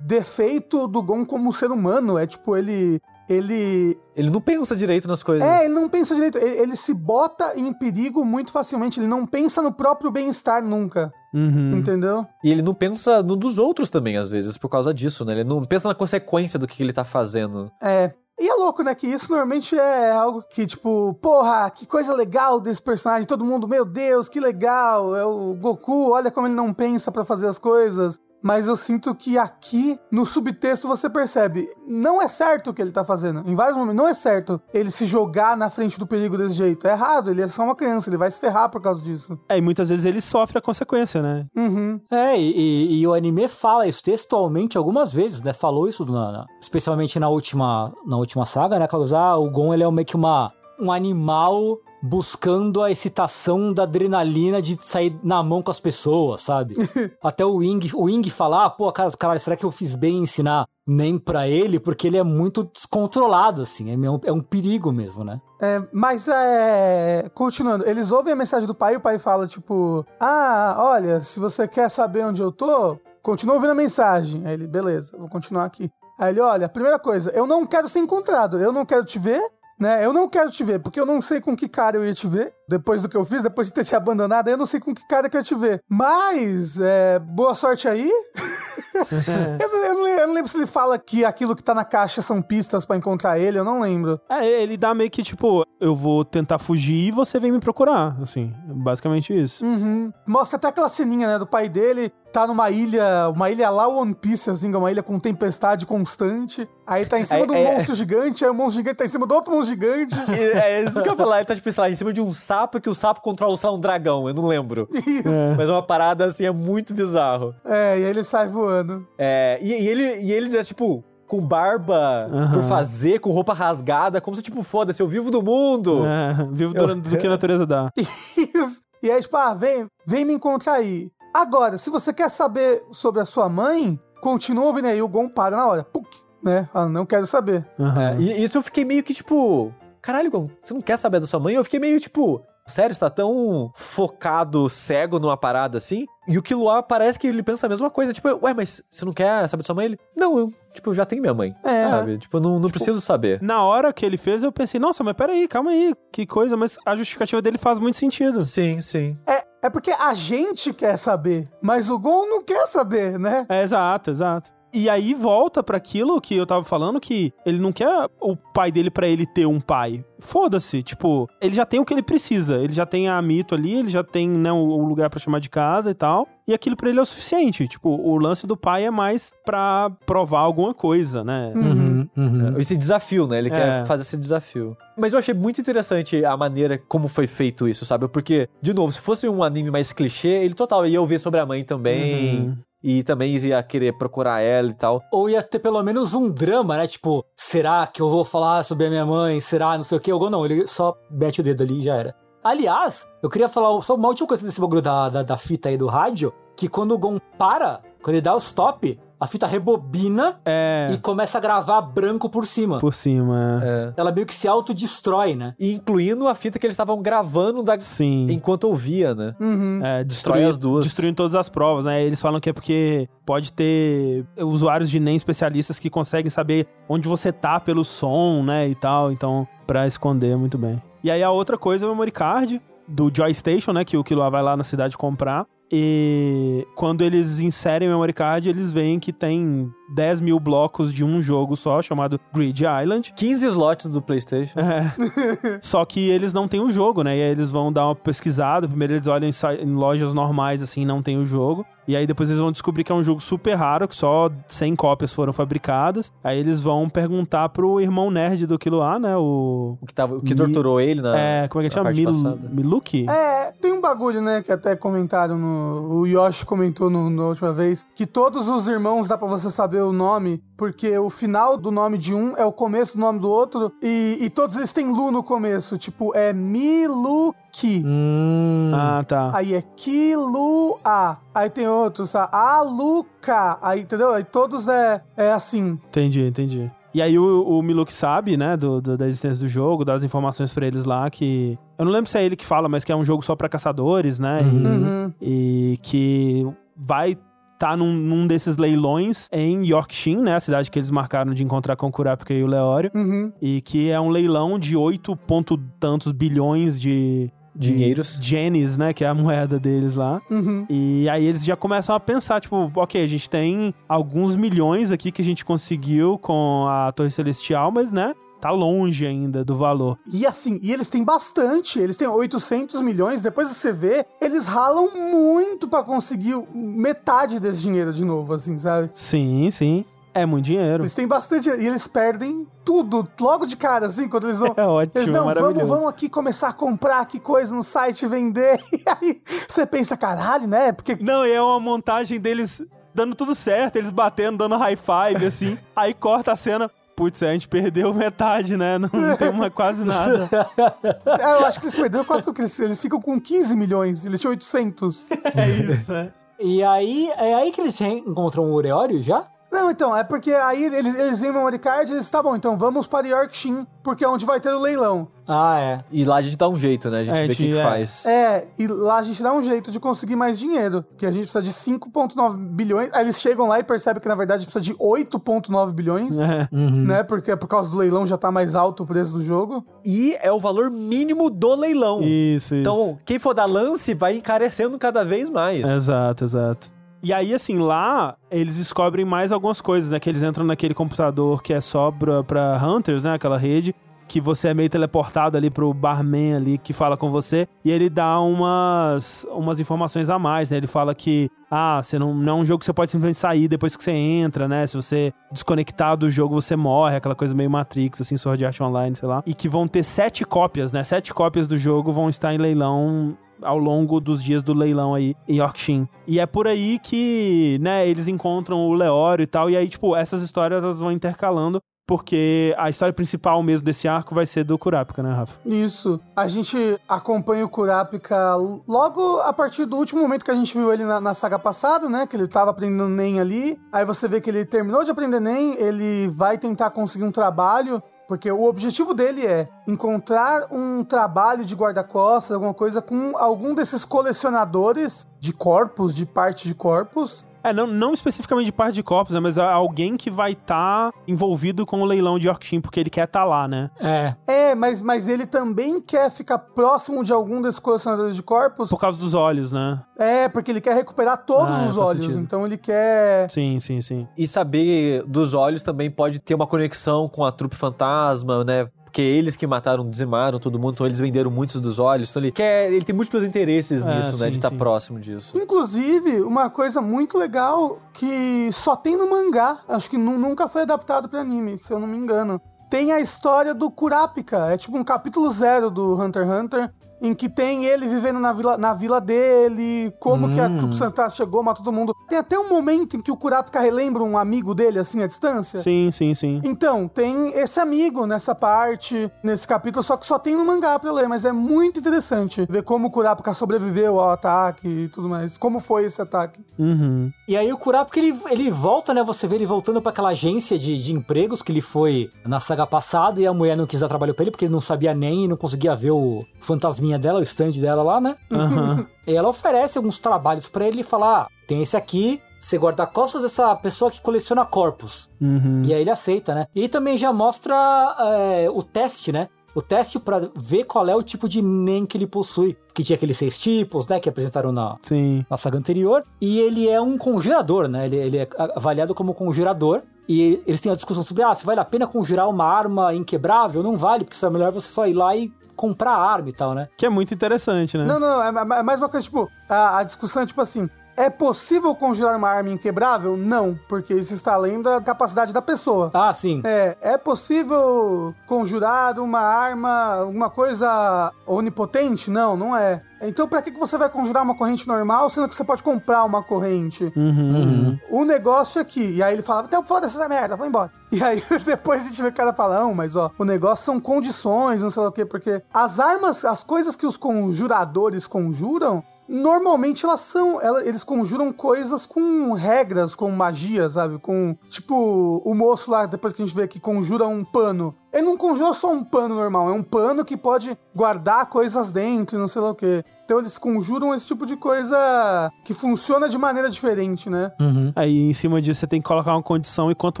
defeito do Gon como ser humano. É tipo, ele. Ele. Ele não pensa direito nas coisas. É, ele não pensa direito. Ele, ele se bota em perigo muito facilmente. Ele não pensa no próprio bem-estar nunca. Uhum. Entendeu? E ele não pensa no dos outros também, às vezes, por causa disso, né? Ele não pensa na consequência do que ele tá fazendo. É. E é louco, né? Que isso normalmente é algo que, tipo, porra, que coisa legal desse personagem. Todo mundo, meu Deus, que legal. É o Goku, olha como ele não pensa pra fazer as coisas. Mas eu sinto que aqui, no subtexto, você percebe, não é certo o que ele tá fazendo. Em vários momentos, não é certo ele se jogar na frente do perigo desse jeito. É errado, ele é só uma criança, ele vai se ferrar por causa disso. É, e muitas vezes ele sofre a consequência, né? Uhum. É, e, e- e o anime fala isso textualmente algumas vezes, né? Falou isso, na- na- especialmente na última, na última saga, né? Claro, ah, o Gon ele é meio que uma, um animal buscando a excitação da adrenalina de sair na mão com as pessoas, sabe? Até o Wing, o Wing fala, ah, pô, cara, caralho, será que eu fiz bem em ensinar nem pra ele? Porque ele é muito descontrolado, assim, é, um- é um perigo mesmo, né? É, mas é. Continuando, eles ouvem a mensagem do pai e o pai fala, tipo, ah, olha, se você quer saber onde eu tô, continua ouvindo a mensagem. Aí ele, beleza, vou continuar aqui. Aí ele, olha, primeira coisa, eu não quero ser encontrado, eu não quero te ver, né? Eu não quero te ver, porque eu não sei com que cara eu ia te ver. Depois do que eu fiz, depois de ter te abandonado, eu não sei com que cara que eu ia te ver. Mas, é, boa sorte aí. eu, não, eu eu não lembro se ele fala que aquilo que tá na caixa são pistas pra encontrar ele, eu não lembro. É, ele dá meio que tipo, eu vou tentar fugir e você vem me procurar, assim, basicamente isso. Uhum. Mostra até aquela ceninha, né, do pai dele, tá numa ilha, uma ilha lá One Piece, assim, que é uma ilha com tempestade constante. Aí tá em cima É, de um é. monstro gigante, aí o monstro gigante tá em cima do outro monstro gigante. É isso que eu ia falar, ele tá, tipo, sei lá, em cima de um sapo que o sapo controla, sei lá, um dragão, eu não lembro. Isso. Mas é uma parada, assim, é muito bizarro. É, e aí ele sai voando. É, e, e ele, e ele é, tipo, com barba Aham. por fazer, com roupa rasgada, como se, tipo, foda-se, eu vivo do mundo. É, vivo do, do que a natureza dá. Isso. E aí, tipo, ah, vem, vem me encontrar aí. Agora, se você quer saber sobre a sua mãe, continua ouvindo aí, o Gon para na hora. Puc, né? Ah, não quero saber. Aham. É, e isso eu fiquei meio que, tipo... Caralho, Gon, você não quer saber da sua mãe? Eu fiquei meio, tipo... Sério, você tá tão focado, cego numa parada assim? E o Killua parece que ele pensa a mesma coisa. Tipo, ué, mas você não quer saber de sua mãe? Ele, não, eu, tipo, eu já tenho minha mãe. É. Sabe? Tipo, eu não, não preciso saber. Na hora que ele fez, eu pensei, nossa, mas peraí, calma aí, que coisa, mas a justificativa dele faz muito sentido. Sim, sim. É, é porque a gente quer saber, mas o Gon não quer saber, né? É, exato, exato. E aí volta pra aquilo que eu tava falando, que ele não quer o pai dele pra ele ter um pai. Foda-se, tipo, ele já tem o que ele precisa. Ele já tem a mito ali, ele já tem, né, o lugar pra chamar de casa e tal. E aquilo pra ele é o suficiente. Tipo, o lance do pai é mais pra provar alguma coisa, né? Uhum, uhum. Esse desafio, né? Ele É. quer fazer esse desafio. Mas eu achei muito interessante a maneira como foi feito isso, sabe? Porque, de novo, se fosse um anime mais clichê, ele total ia ouvir sobre a mãe também. Uhum. E também ia querer procurar ela e tal. Ou ia ter pelo menos um drama, né? Tipo, será que eu vou falar sobre a minha mãe? Será? Não sei o que. Ou não, ele só mete o dedo ali e já era. Aliás, eu queria falar só uma última coisa desse bagulho da, da, da fita aí do rádio, que quando o Gon para, quando ele dá o stop, a fita rebobina É, e começa a gravar branco por cima. por cima. é. Ela meio que se autodestrói, né? E incluindo a fita que eles estavam gravando da... Sim. enquanto ouvia, né? Uhum. É, Destrói as duas. Destruindo todas as provas, né? Eles falam que é porque pode ter usuários de NEM especialistas que conseguem saber onde você tá pelo som, né? E tal. Então, pra esconder muito bem. E aí a outra coisa é o memory card do Joy Station, né? Que o Killua vai lá na cidade comprar. E quando eles inserem memory card, eles veem que tem 10 mil blocos de um jogo só, chamado Grid Island. 15 slots do PlayStation. É. Só que eles não têm o jogo, né? E aí eles vão dar uma pesquisada. Primeiro eles olham em, lojas normais, assim, não tem o jogo. E aí depois eles vão descobrir que é um jogo super raro, que só 100 cópias foram fabricadas. Aí eles vão perguntar pro irmão nerd do Killua, né? O... O que, tava, o que Mi- torturou ele na. É, como é que chama? Mil... passada. Miluki? É, tem um bagulho, né, que até comentaram no. O Yoshi comentou no, na última vez, que todos os irmãos dá pra você saber o nome, porque o final do nome de um é o começo do nome do outro, e, e todos eles têm Lu no começo. Tipo, é Miluki. Hum. Ah, tá. Aí é Kilua. Aí tem outros, a Aluka. Aí, entendeu? Aí todos é, é assim. Entendi, entendi. E aí o, o Miluk sabe, né, do, do- da existência do jogo, das informações pra eles lá, que... Eu não lembro se é ele que fala, mas que é um jogo só pra caçadores, né? E- Uhum. e que vai estar num, num desses leilões em Yorkshire, né, a cidade que eles marcaram de encontrar com o Kurapika e o Leório, Uhum. e que é um leilão de 8 ponto tantos bilhões de, de Dinheiros. Jenis, né, que é a moeda deles lá. Uhum. E aí eles já começam a pensar, tipo, ok, a gente tem alguns milhões aqui que a gente conseguiu com a Torre Celestial, mas, né, tá longe ainda do valor. E assim, e eles têm bastante, eles têm 800 milhões, depois você vê, eles ralam muito pra conseguir metade desse dinheiro de novo, assim, sabe? Sim, sim. É muito dinheiro. Eles têm bastante, e eles perdem tudo, logo de cara, assim, quando eles vão... É ótimo, Eles, é não, vamos, maravilhoso. vamos aqui começar a comprar aqui coisa no site, vender. E aí você pensa, caralho, né? Porque Não, e é uma montagem deles dando tudo certo, eles batendo, dando high five, assim. aí corta a cena. Putz, a gente perdeu metade, né? Não, não tem mais quase nada. é, eu acho que eles perderam quanto que eles, eles ficam com 15 milhões, eles tinham 800. É isso, é. E aí, é aí que eles encontram o Oreório já? Não, então, é porque aí eles, eles veem o memory card e eles, tá bom, então vamos para Yorkshire, porque é onde vai ter o leilão. Ah, é. E lá a gente dá um jeito, né? A gente É, a vê o que, gente- que é. faz. É, e lá a gente dá um jeito de conseguir mais dinheiro, que a gente precisa de 5,9 bilhões. Aí eles chegam lá e percebem que na verdade precisa de 8,9 bilhões, É. né? Porque por causa do leilão já tá mais alto o preço do jogo. E é o valor mínimo do leilão. Isso, isso. Então, quem for dar lance vai encarecendo cada vez mais. Exato, exato. E aí, assim, lá eles descobrem mais algumas coisas, né? Que eles entram naquele computador que é só pra, pra Hunters, né? Aquela rede. Que você é meio teleportado ali pro barman ali que fala com você. E ele dá umas, umas informações a mais, né? Ele fala que, ah, você não, não é um jogo que você pode simplesmente sair depois que você entra, né? Se você desconectar do jogo, você morre. Aquela coisa meio Matrix, assim, Sword Art Online, sei lá. E que vão ter sete cópias, né? Sete cópias do jogo vão estar em leilão ao longo dos dias do leilão aí em Yorkshire. E é por aí que, né, eles encontram o Leório e tal, e aí, tipo, essas histórias elas vão intercalando, porque a história principal mesmo desse arco vai ser do Kurapika, né, Rafa? Isso. A gente acompanha o Kurapika logo a partir do último momento que a gente viu ele na, na saga passada, né? Que ele tava aprendendo NEM ali. Aí você vê que ele terminou de aprender NEM, ele vai tentar conseguir um trabalho Porque o objetivo dele é encontrar um trabalho de guarda-costas, alguma coisa, com algum desses colecionadores de corpos, de parte de corpos, É, não, não especificamente de parte de corpos, né? Mas é alguém que vai estar envolvido com o leilão de Yorkshire, porque ele quer estar lá, né? É. É, mas, mas ele também quer ficar próximo de algum desses colecionadores de corpos. Por causa dos olhos, né? É, porque ele quer recuperar todos Ah, os olhos. sentido. Então ele quer. Sim, sim, sim. E saber dos olhos também pode ter uma conexão com a trupe fantasma, né? Porque eles que mataram, dizimaram todo mundo, então eles venderam muitos dos olhos. Então ele quer. Ele tem múltiplos interesses É, nisso, né? sim, De estar sim. próximo disso. Inclusive, uma coisa muito legal que só tem no mangá, acho que nu- nunca foi adaptado pra anime, se eu não me engano. Tem a história do Kurapika, é tipo um capítulo zero do Hunter x Hunter, em que tem ele vivendo na vila, na vila dele, como que a Hum. Trupe Santa chegou, matou todo mundo. Tem até um momento em que o Kurapika relembra um amigo dele, assim, à distância. Sim, sim, sim. Então, tem esse amigo nessa parte, nesse capítulo, só que só tem no mangá pra ler, mas é muito interessante ver como o Kurapika sobreviveu ao ataque e tudo mais. Como foi esse ataque. Uhum. E aí o Kurapika, ele, ele volta, né? Você vê ele voltando pra aquela agência de, de empregos que ele foi na saga passada e a mulher não quis dar trabalho pra ele porque ele não sabia nem e não conseguia ver o fantasminha dela, o stand dela lá, né? Aham. E ela oferece alguns trabalhos pra ele e fala: ah, tem esse aqui, você guarda costas dessa pessoa que coleciona corpos. Uhum. E aí ele aceita, né? E também já mostra é, o teste, né? O teste pra ver qual é o tipo de NEM que ele possui. Que tinha aqueles seis tipos, né? Que apresentaram na, Sim. na saga anterior. E ele é um conjurador, né? Ele, ele é avaliado como conjurador. E eles têm a discussão sobre, ah, se vale a pena conjurar uma arma inquebrável? Não vale, porque é melhor você só ir lá e comprar a arma e tal, né? Que é muito interessante, né? Não, não, é, é mais uma coisa, tipo, a, a discussão é tipo assim. É possível conjurar uma arma inquebrável? Não, porque isso está além da capacidade da pessoa. Ah, sim. É, é possível conjurar uma arma, alguma coisa onipotente? Não, não é. Então, pra que que você vai conjurar uma corrente normal, sendo que você pode comprar uma corrente? Uhum. O negócio é que. E aí ele falava, então foda-se essa merda, vou embora. E aí depois a gente vê o cara falar, não, mas ó, o negócio são condições, não sei lá o quê, porque as armas, as coisas que os conjuradores conjuram. Normalmente elas são. ela- eles conjuram coisas com regras, com magia, sabe? Com. Tipo, o moço lá, depois que a gente vê que conjura um pano. Ele não conjura só um pano normal, é um pano que pode guardar coisas dentro, e não sei lá o quê. Então eles conjuram esse tipo de coisa que funciona de maneira diferente, né? Uhum. Aí em cima disso você tem que colocar uma condição e quanto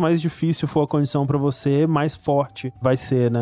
mais difícil for a condição pra você, mais forte vai ser, né?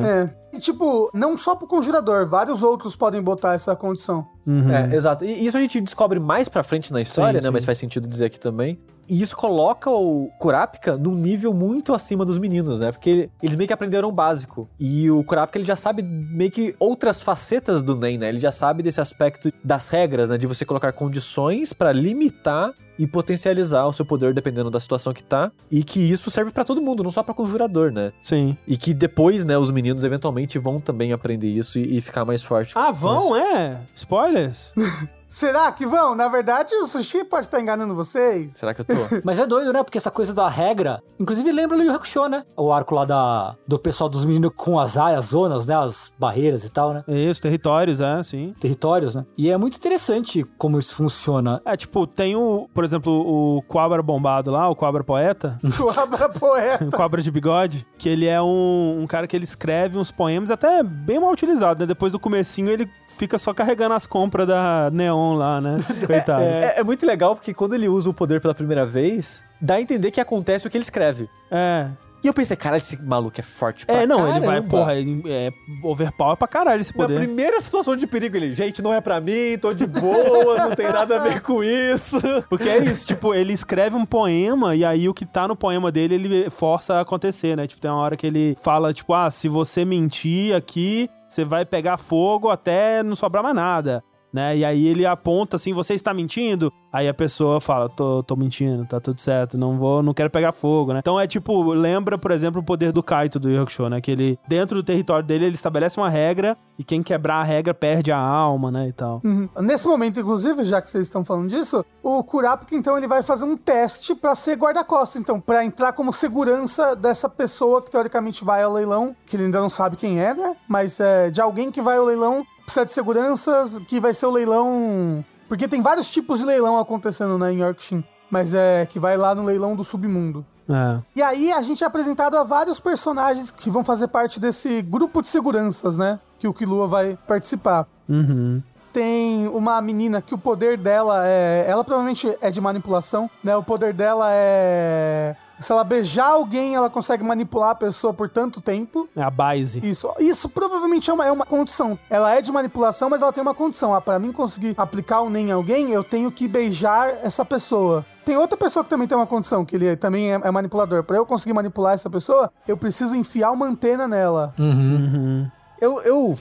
E, tipo, não só pro conjurador, vários outros podem botar essa condição. Uhum. É, exato. E isso a gente descobre mais pra frente na história, Sim, né? sim. Mas faz sentido dizer aqui também. E isso coloca o Kurapika num nível muito acima dos meninos, né? Porque ele- eles meio que aprenderam o básico. E o Kurapika, ele já sabe meio que outras facetas do NEM, né? Ele já sabe desse aspecto das regras, né? De você colocar condições pra limitar e potencializar o seu poder dependendo da situação que tá. E que isso serve pra todo mundo, não só pra conjurador, né? Sim. E que depois, né, os meninos eventualmente vão também aprender isso e, e ficar mais forte. Ah, vão, é? Spoilers? Será que vão? Na verdade, o sushi pode estar enganando vocês. Será que eu tô? Mas é doido, né? Porque essa coisa da regra. Inclusive lembra o Yu Hakusho, né? O arco lá da, do pessoal dos meninos com as áreas, zonas, né? As barreiras e tal, né? Isso, territórios, é, sim. Territórios, né? E é muito interessante como isso funciona. É, tipo, tem o, por exemplo, o Cobra bombado lá, o Cobra poeta, O Abra Poeta. o Cobra de bigode, que ele é um, um cara que ele escreve uns poemas até bem mal utilizado, né? Depois do comecinho ele fica só carregando as compras da Neon lá, né? Coitado. É, é muito legal porque quando ele usa o poder pela primeira vez, dá a entender que acontece o que ele escreve. É. E eu pensei, caralho, esse maluco é forte pra É, não, ele vai, caramba. porra, é overpower pra caralho esse Na poder. primeira situação de perigo, ele, gente, não é pra mim, tô de boa, não tem nada a ver com isso. Porque é isso, tipo, ele escreve um poema e aí o que tá no poema dele ele força a acontecer, né? Tipo, tem uma hora que ele fala, tipo, ah, se você mentir aqui, você vai pegar fogo até não sobrar mais nada. Né? E aí ele aponta assim, você está mentindo? Aí a pessoa fala, tô, tô mentindo, tá tudo certo, não vou, não quero pegar fogo, né? Então é tipo, lembra, por exemplo, o poder do Kaito do Hakusho, né? Que ele, dentro do território dele, ele estabelece uma regra e quem quebrar a regra perde a alma, né? E tal. Uhum. Nesse momento, inclusive, já que vocês estão falando disso, o Kurapika, então, ele vai fazer um teste pra ser guarda-costas. Então, pra entrar como segurança dessa pessoa que, teoricamente, vai ao leilão, que ele ainda não sabe quem é, né? Mas é de alguém que vai ao leilão, precisa de seguranças, que vai ser o leilão... Porque tem vários tipos de leilão acontecendo, né, em Yorkshire. Mas é que vai lá no leilão do submundo. É. E aí a gente é apresentado a vários personagens que vão fazer parte desse grupo de seguranças, né? Que o Killua vai participar. Uhum. Tem uma menina que o poder dela é. Ela provavelmente é de manipulação, né? O poder dela é. Se ela beijar alguém, ela consegue manipular a pessoa por tanto tempo. É a base. Isso, isso provavelmente é uma, é uma condição. Ela é de manipulação, mas ela tem uma condição. Ah, pra mim conseguir aplicar o NEM em alguém, eu tenho que beijar essa pessoa. Tem outra pessoa que também tem uma condição, que ele também é, é manipulador. Pra eu conseguir manipular essa pessoa, eu preciso enfiar uma antena nela. Uhum. Eu, eu.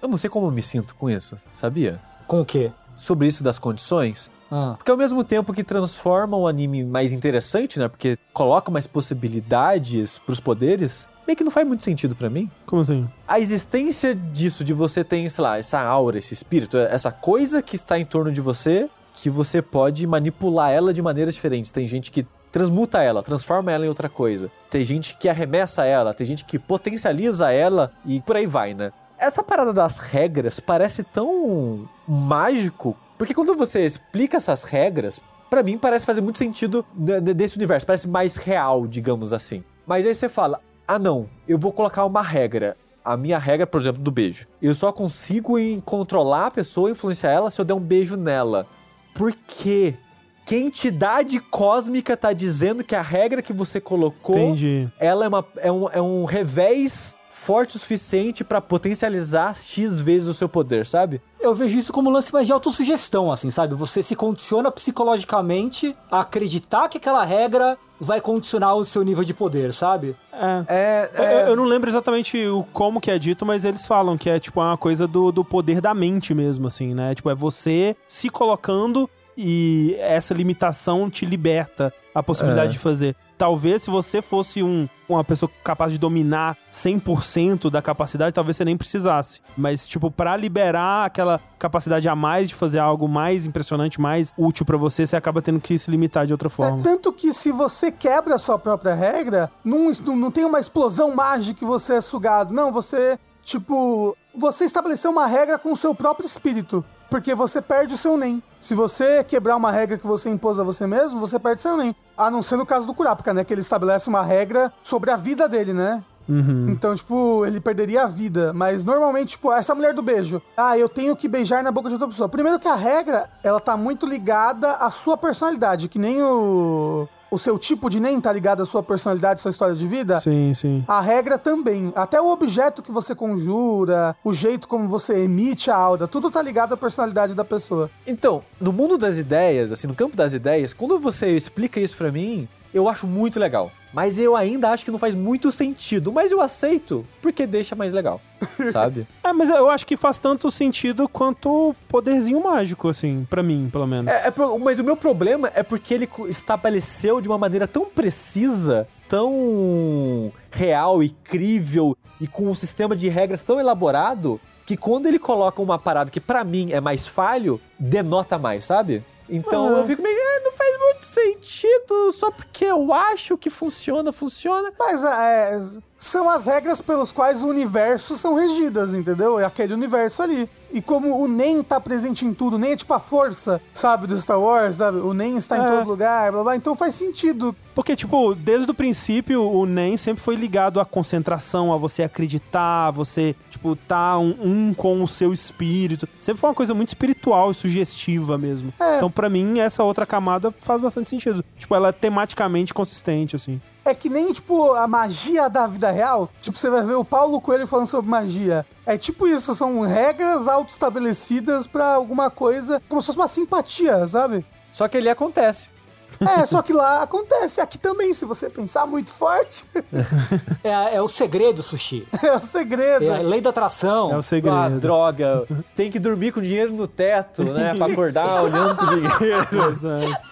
Eu não sei como eu me sinto com isso, sabia? Com o quê? Sobre isso das condições. Ah. Porque ao mesmo tempo que transforma o anime mais interessante, né? Porque coloca mais possibilidades pros poderes, meio que não faz muito sentido pra mim. Como assim? A existência disso, de você ter, sei lá, essa aura, esse espírito, essa coisa que está em torno de você, que você pode manipular ela de maneiras diferentes. Tem gente que transmuta ela, transforma ela em outra coisa. Tem gente que arremessa ela, tem gente que potencializa ela e por aí vai, né? Essa parada das regras parece tão mágico, porque quando você explica essas regras, pra mim parece fazer muito sentido de- de- desse universo, parece mais real, digamos assim. Mas aí você fala: "Ah, não, eu vou colocar uma regra. A minha regra, por exemplo, do beijo. Eu só consigo controlar a pessoa, influenciar ela se eu der um beijo nela. Por quê? Que entidade cósmica tá dizendo que a regra que você colocou Entendi. ela é, uma, é, um, é um revés forte o suficiente pra potencializar X vezes o seu poder, sabe? Eu vejo isso como um lance mais de autossugestão, assim, sabe? Você se condiciona psicologicamente a acreditar que aquela regra vai condicionar o seu nível de poder, sabe? É. É, Eu- Eu, eu não lembro exatamente o como que é dito, mas eles falam que é tipo uma coisa do, do poder da mente mesmo, assim, né? Tipo, é você se colocando e essa limitação te liberta a possibilidade É. de fazer. Talvez se você fosse um, uma pessoa capaz de dominar 100% da capacidade, talvez você nem precisasse. Mas, tipo, pra liberar aquela capacidade a mais de fazer algo mais impressionante, mais útil pra você, você acaba tendo que se limitar de outra É, forma. tanto que se você quebra a sua própria regra, não, não, não tem uma explosão mágica que você é sugado. Não, você, tipo, você estabeleceu uma regra com o seu próprio espírito. Porque você perde o seu NEM. Se você quebrar uma regra que você impôs a você mesmo, você perde seu NEM. A não ser no caso do Kurapika, né? Que ele estabelece uma regra sobre a vida dele, né? Uhum. Então, tipo, ele perderia a vida. Mas normalmente, tipo, essa mulher do beijo. Ah, eu tenho que beijar na boca de outra pessoa. Primeiro que a regra, ela tá muito ligada à sua personalidade, que nem o. O seu tipo de nem tá ligado à sua personalidade, sua história de vida. Sim, sim. A regra também. Até o objeto que você conjura, o jeito como você emite a aura, tudo tá ligado à personalidade da pessoa. Então, no mundo das ideias, assim, no campo das ideias, quando você explica isso pra mim, eu acho muito legal. Mas eu ainda acho que não faz muito sentido. Mas eu aceito, porque deixa mais legal, sabe? É, mas eu acho que faz tanto sentido quanto o poderzinho mágico, assim, pra mim, pelo menos. É, é mas o meu problema é porque ele estabeleceu de uma maneira tão precisa, tão real e crível e com um sistema de regras tão elaborado que quando ele coloca uma parada que pra mim é mais falho, denota mais, sabe? Então Uhum. eu fico meio, "Ah, não faz muito sentido, só porque eu acho que funciona, funciona. Mas é, são as regras pelas quais o universo são regidas, entendeu? É aquele universo ali. E como o NEM tá presente em tudo, nem é tipo a força, sabe, do Star Wars, sabe? O NEM está em É. todo lugar, blá blá. Então faz sentido. Porque, tipo, desde o princípio, o NEM sempre foi ligado à concentração, a você acreditar, a você, tipo, tá um, um com o seu espírito. Sempre foi uma coisa muito espiritual e sugestiva mesmo. É. Então, pra mim, essa outra camada faz bastante sentido. Tipo, ela é tematicamente consistente, assim. É que nem, tipo, a magia da vida real. Tipo, você vai ver o Paulo Coelho falando sobre magia. É tipo isso, são regras auto-estabelecidas pra alguma coisa, como se fosse uma simpatia, sabe? Só que ele acontece. É, só que lá acontece. Aqui também, se você pensar muito forte, É, é o segredo, Sushi. é o segredo. É a lei da atração. É o segredo. Ah, droga. Tem que dormir com dinheiro no teto, né? Pra acordar olhando pro dinheiro. Exato.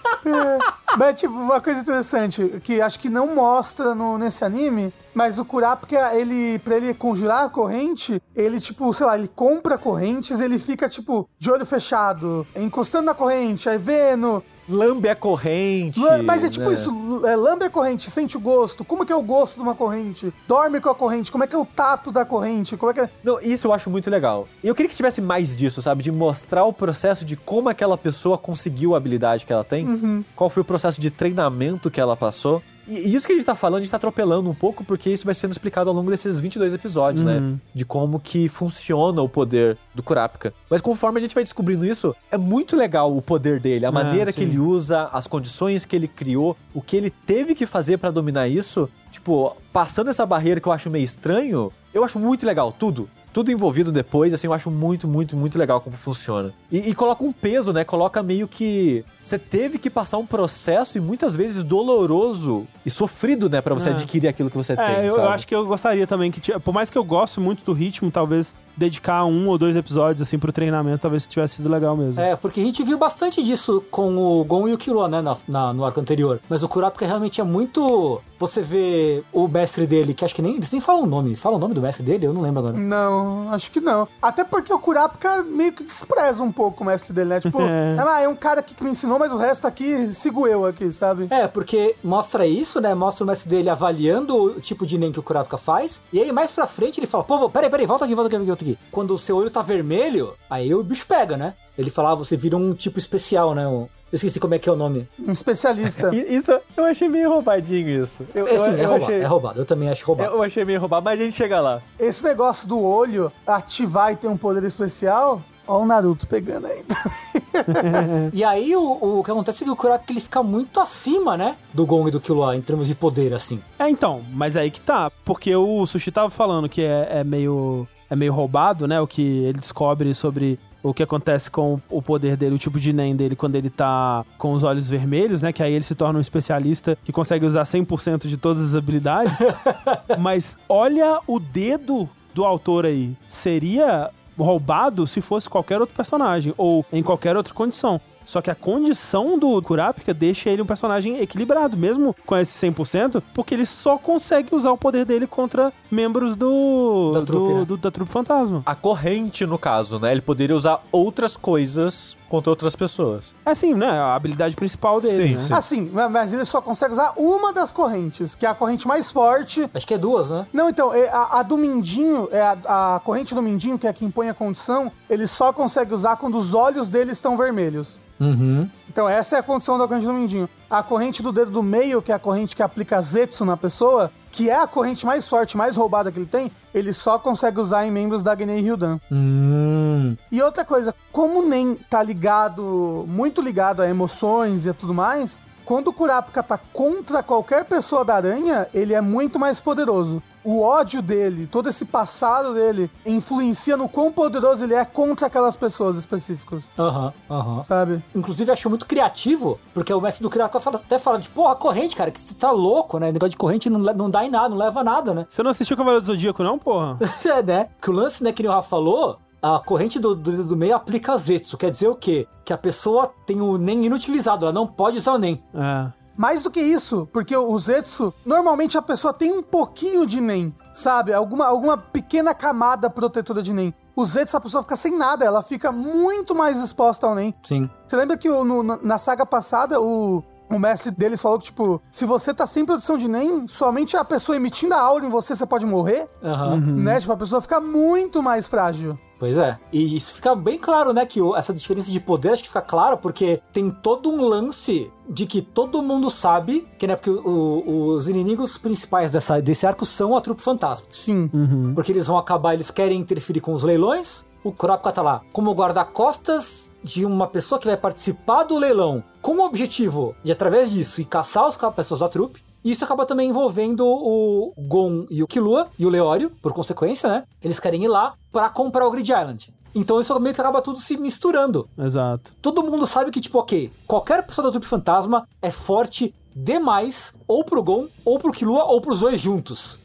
Mas, tipo, uma coisa interessante, que acho que não mostra no, nesse anime, mas o Kurapika, ele, pra ele conjurar a corrente, ele, tipo, sei lá, ele compra correntes, ele fica, tipo, de olho fechado, encostando na corrente, aí vendo. Lambe a corrente. Lam- Mas é tipo né? isso, é, lambe a corrente, sente o gosto. Como que é o gosto de uma corrente? Dorme com a corrente, como é que é o tato da corrente? Como é que é... Não, isso eu acho muito legal. E eu queria que tivesse mais disso, sabe? De mostrar o processo de como aquela pessoa conseguiu a habilidade que ela tem. Uhum. Qual foi o processo de treinamento que ela passou. E isso que a gente tá falando, a gente tá atropelando um pouco, porque isso vai sendo explicado ao longo desses 22 episódios, né? Uhum. De como que funciona o poder do Kurapika. Mas conforme a gente vai descobrindo isso, é muito legal o poder dele, a É, maneira que sim. ele usa, as condições que ele criou, o que ele teve que fazer pra dominar isso. Tipo, passando essa barreira que eu acho meio estranho, eu acho muito legal, tudo. Tudo envolvido depois, assim, eu acho muito, muito, muito legal como funciona. E, e coloca um peso, né? Coloca meio que. Você teve que passar um processo e muitas vezes doloroso e sofrido, né? Pra você É. adquirir aquilo que você tem. É, eu, sabe? eu acho que eu gostaria também que, por mais que eu gosto muito do ritmo, talvez dedicar um ou dois episódios, assim, pro treinamento, talvez tivesse sido legal mesmo. É, porque a gente viu bastante disso com o Gon e o Killua, né, na, na- no arco anterior. Mas o Kurapika realmente é muito... Você vê o mestre dele, que acho que nem... Eles nem falam o nome. Falam o nome do mestre dele? Eu não lembro agora. Não, acho que não. Até porque o Kurapika meio que despreza um pouco o mestre dele, né? Tipo, É. ah, é um cara aqui que me ensinou, mas o resto aqui sigo eu aqui, sabe? É, porque mostra isso, né? Mostra o mestre dele avaliando o tipo de Nen que o Kurapika faz. E aí, mais pra frente, ele fala: pô, pô, peraí, peraí, volta aqui, volta aqui, volta aqui. Quando o seu olho tá vermelho, aí o bicho pega, né? Ele fala: ah, você vira um tipo especial, né? Um- Eu esqueci como é que é o nome. Um especialista. Isso, eu achei meio roubadinho isso. Eu, É, sim, eu, é eu roubado, achei, é roubado. Eu também acho roubado. Eu achei meio roubado, mas a gente chega lá. Esse negócio do olho ativar e ter um poder especial, ó o Naruto pegando aí. E aí, o, o que acontece é que o Kurapika ele fica muito acima, né? Do Gon e do Killua, em termos de poder, assim. É, então, mas aí que tá. Porque o Sushi tava falando que é, é meio. É meio roubado, né? O que ele descobre sobre o que acontece com o poder dele, o tipo de Nen dele quando ele tá com os olhos vermelhos, né? Que aí ele se torna um especialista que consegue usar 100% de todas as habilidades. Mas olha o dedo do autor aí. Seria roubado se fosse qualquer outro personagem ou em qualquer outra condição. Só que a condição do Kurapika deixa ele um personagem equilibrado, mesmo com esse 100%, porque ele só consegue usar o poder dele contra membros do Da trupe, do- né? do- da trupe fantasma. A corrente, no caso, né? Ele poderia usar outras coisas contra outras pessoas. É assim, né? A habilidade principal dele, Sim, né? sim. Assim, ma- mas ele só consegue usar uma das correntes, que é a corrente mais forte. Acho que é duas, né? Não, então, é a, a do Mindinho, é a, a corrente do Mindinho, que é quem põe a condição, ele só consegue usar quando os olhos dele estão vermelhos. Uhum. Então essa é a condição da corrente do Mindinho. A corrente do dedo do meio, que é a corrente que aplica Zetsu na pessoa, que é a corrente mais forte, mais roubada que ele tem, ele só consegue usar em membros da Gnei Ryudan. Hum. E outra coisa, como o Nen tá ligado, muito ligado a emoções e a tudo mais, quando o Kurapika tá contra qualquer pessoa da aranha, ele é muito mais poderoso. O ódio dele, todo esse passado dele, influencia no quão poderoso ele é contra aquelas pessoas específicas, Aham, aham. sabe? Inclusive, acho muito criativo, porque o mestre do Kurapika fala- até fala de, porra, corrente, cara, que você tá louco, né? Negócio de corrente não, não dá em nada, não leva a nada, né? Você não assistiu Cavaleiro do Zodíaco, não, porra? é, né? Que o lance, né, que nem o Rafa falou, a corrente do, do, do meio aplica Zetsu. Quer dizer o quê? Que a pessoa tem o NEM inutilizado, ela não pode usar o NEM. É. Mais do que isso, porque o Zetsu, normalmente a pessoa tem um pouquinho de Nen, sabe? Alguma, alguma pequena camada protetora de Nen. O Zetsu, a pessoa fica sem nada, ela fica muito mais exposta ao Nen. Sim. Você lembra que o- no- na, saga passada, o, o mestre deles falou que, tipo, se você tá sem produção de NEM, somente a pessoa emitindo a aura em você, você pode morrer, Aham. né? Tipo, a pessoa fica muito mais frágil. Pois é. E isso fica bem claro, né? Que essa diferença de poder acho que fica claro porque tem todo um lance de que todo mundo sabe que, né? Porque o- o- os inimigos principais dessa, desse arco são a trupe fantasma. Sim. Porque eles vão acabar, eles querem interferir com os leilões. O Kurapika tá lá como guarda-costas de uma pessoa que vai participar do leilão com o objetivo de, através disso, ir caçar os ca- pessoas da trupe. E isso acaba também envolvendo o Gon e o Killua e o Leório, por consequência, né? Eles querem ir lá pra comprar o Grid Island. Então isso meio que acaba tudo se misturando. Exato. Todo mundo sabe que, tipo, ok, qualquer pessoa da trupe fantasma é forte demais, ou pro Gon, ou pro Killua, ou pros dois juntos.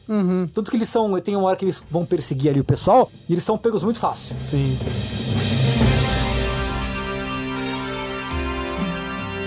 Tanto que eles são. Tem uma hora que eles vão perseguir ali o pessoal, e eles são pegos muito fácil. Sim, sim.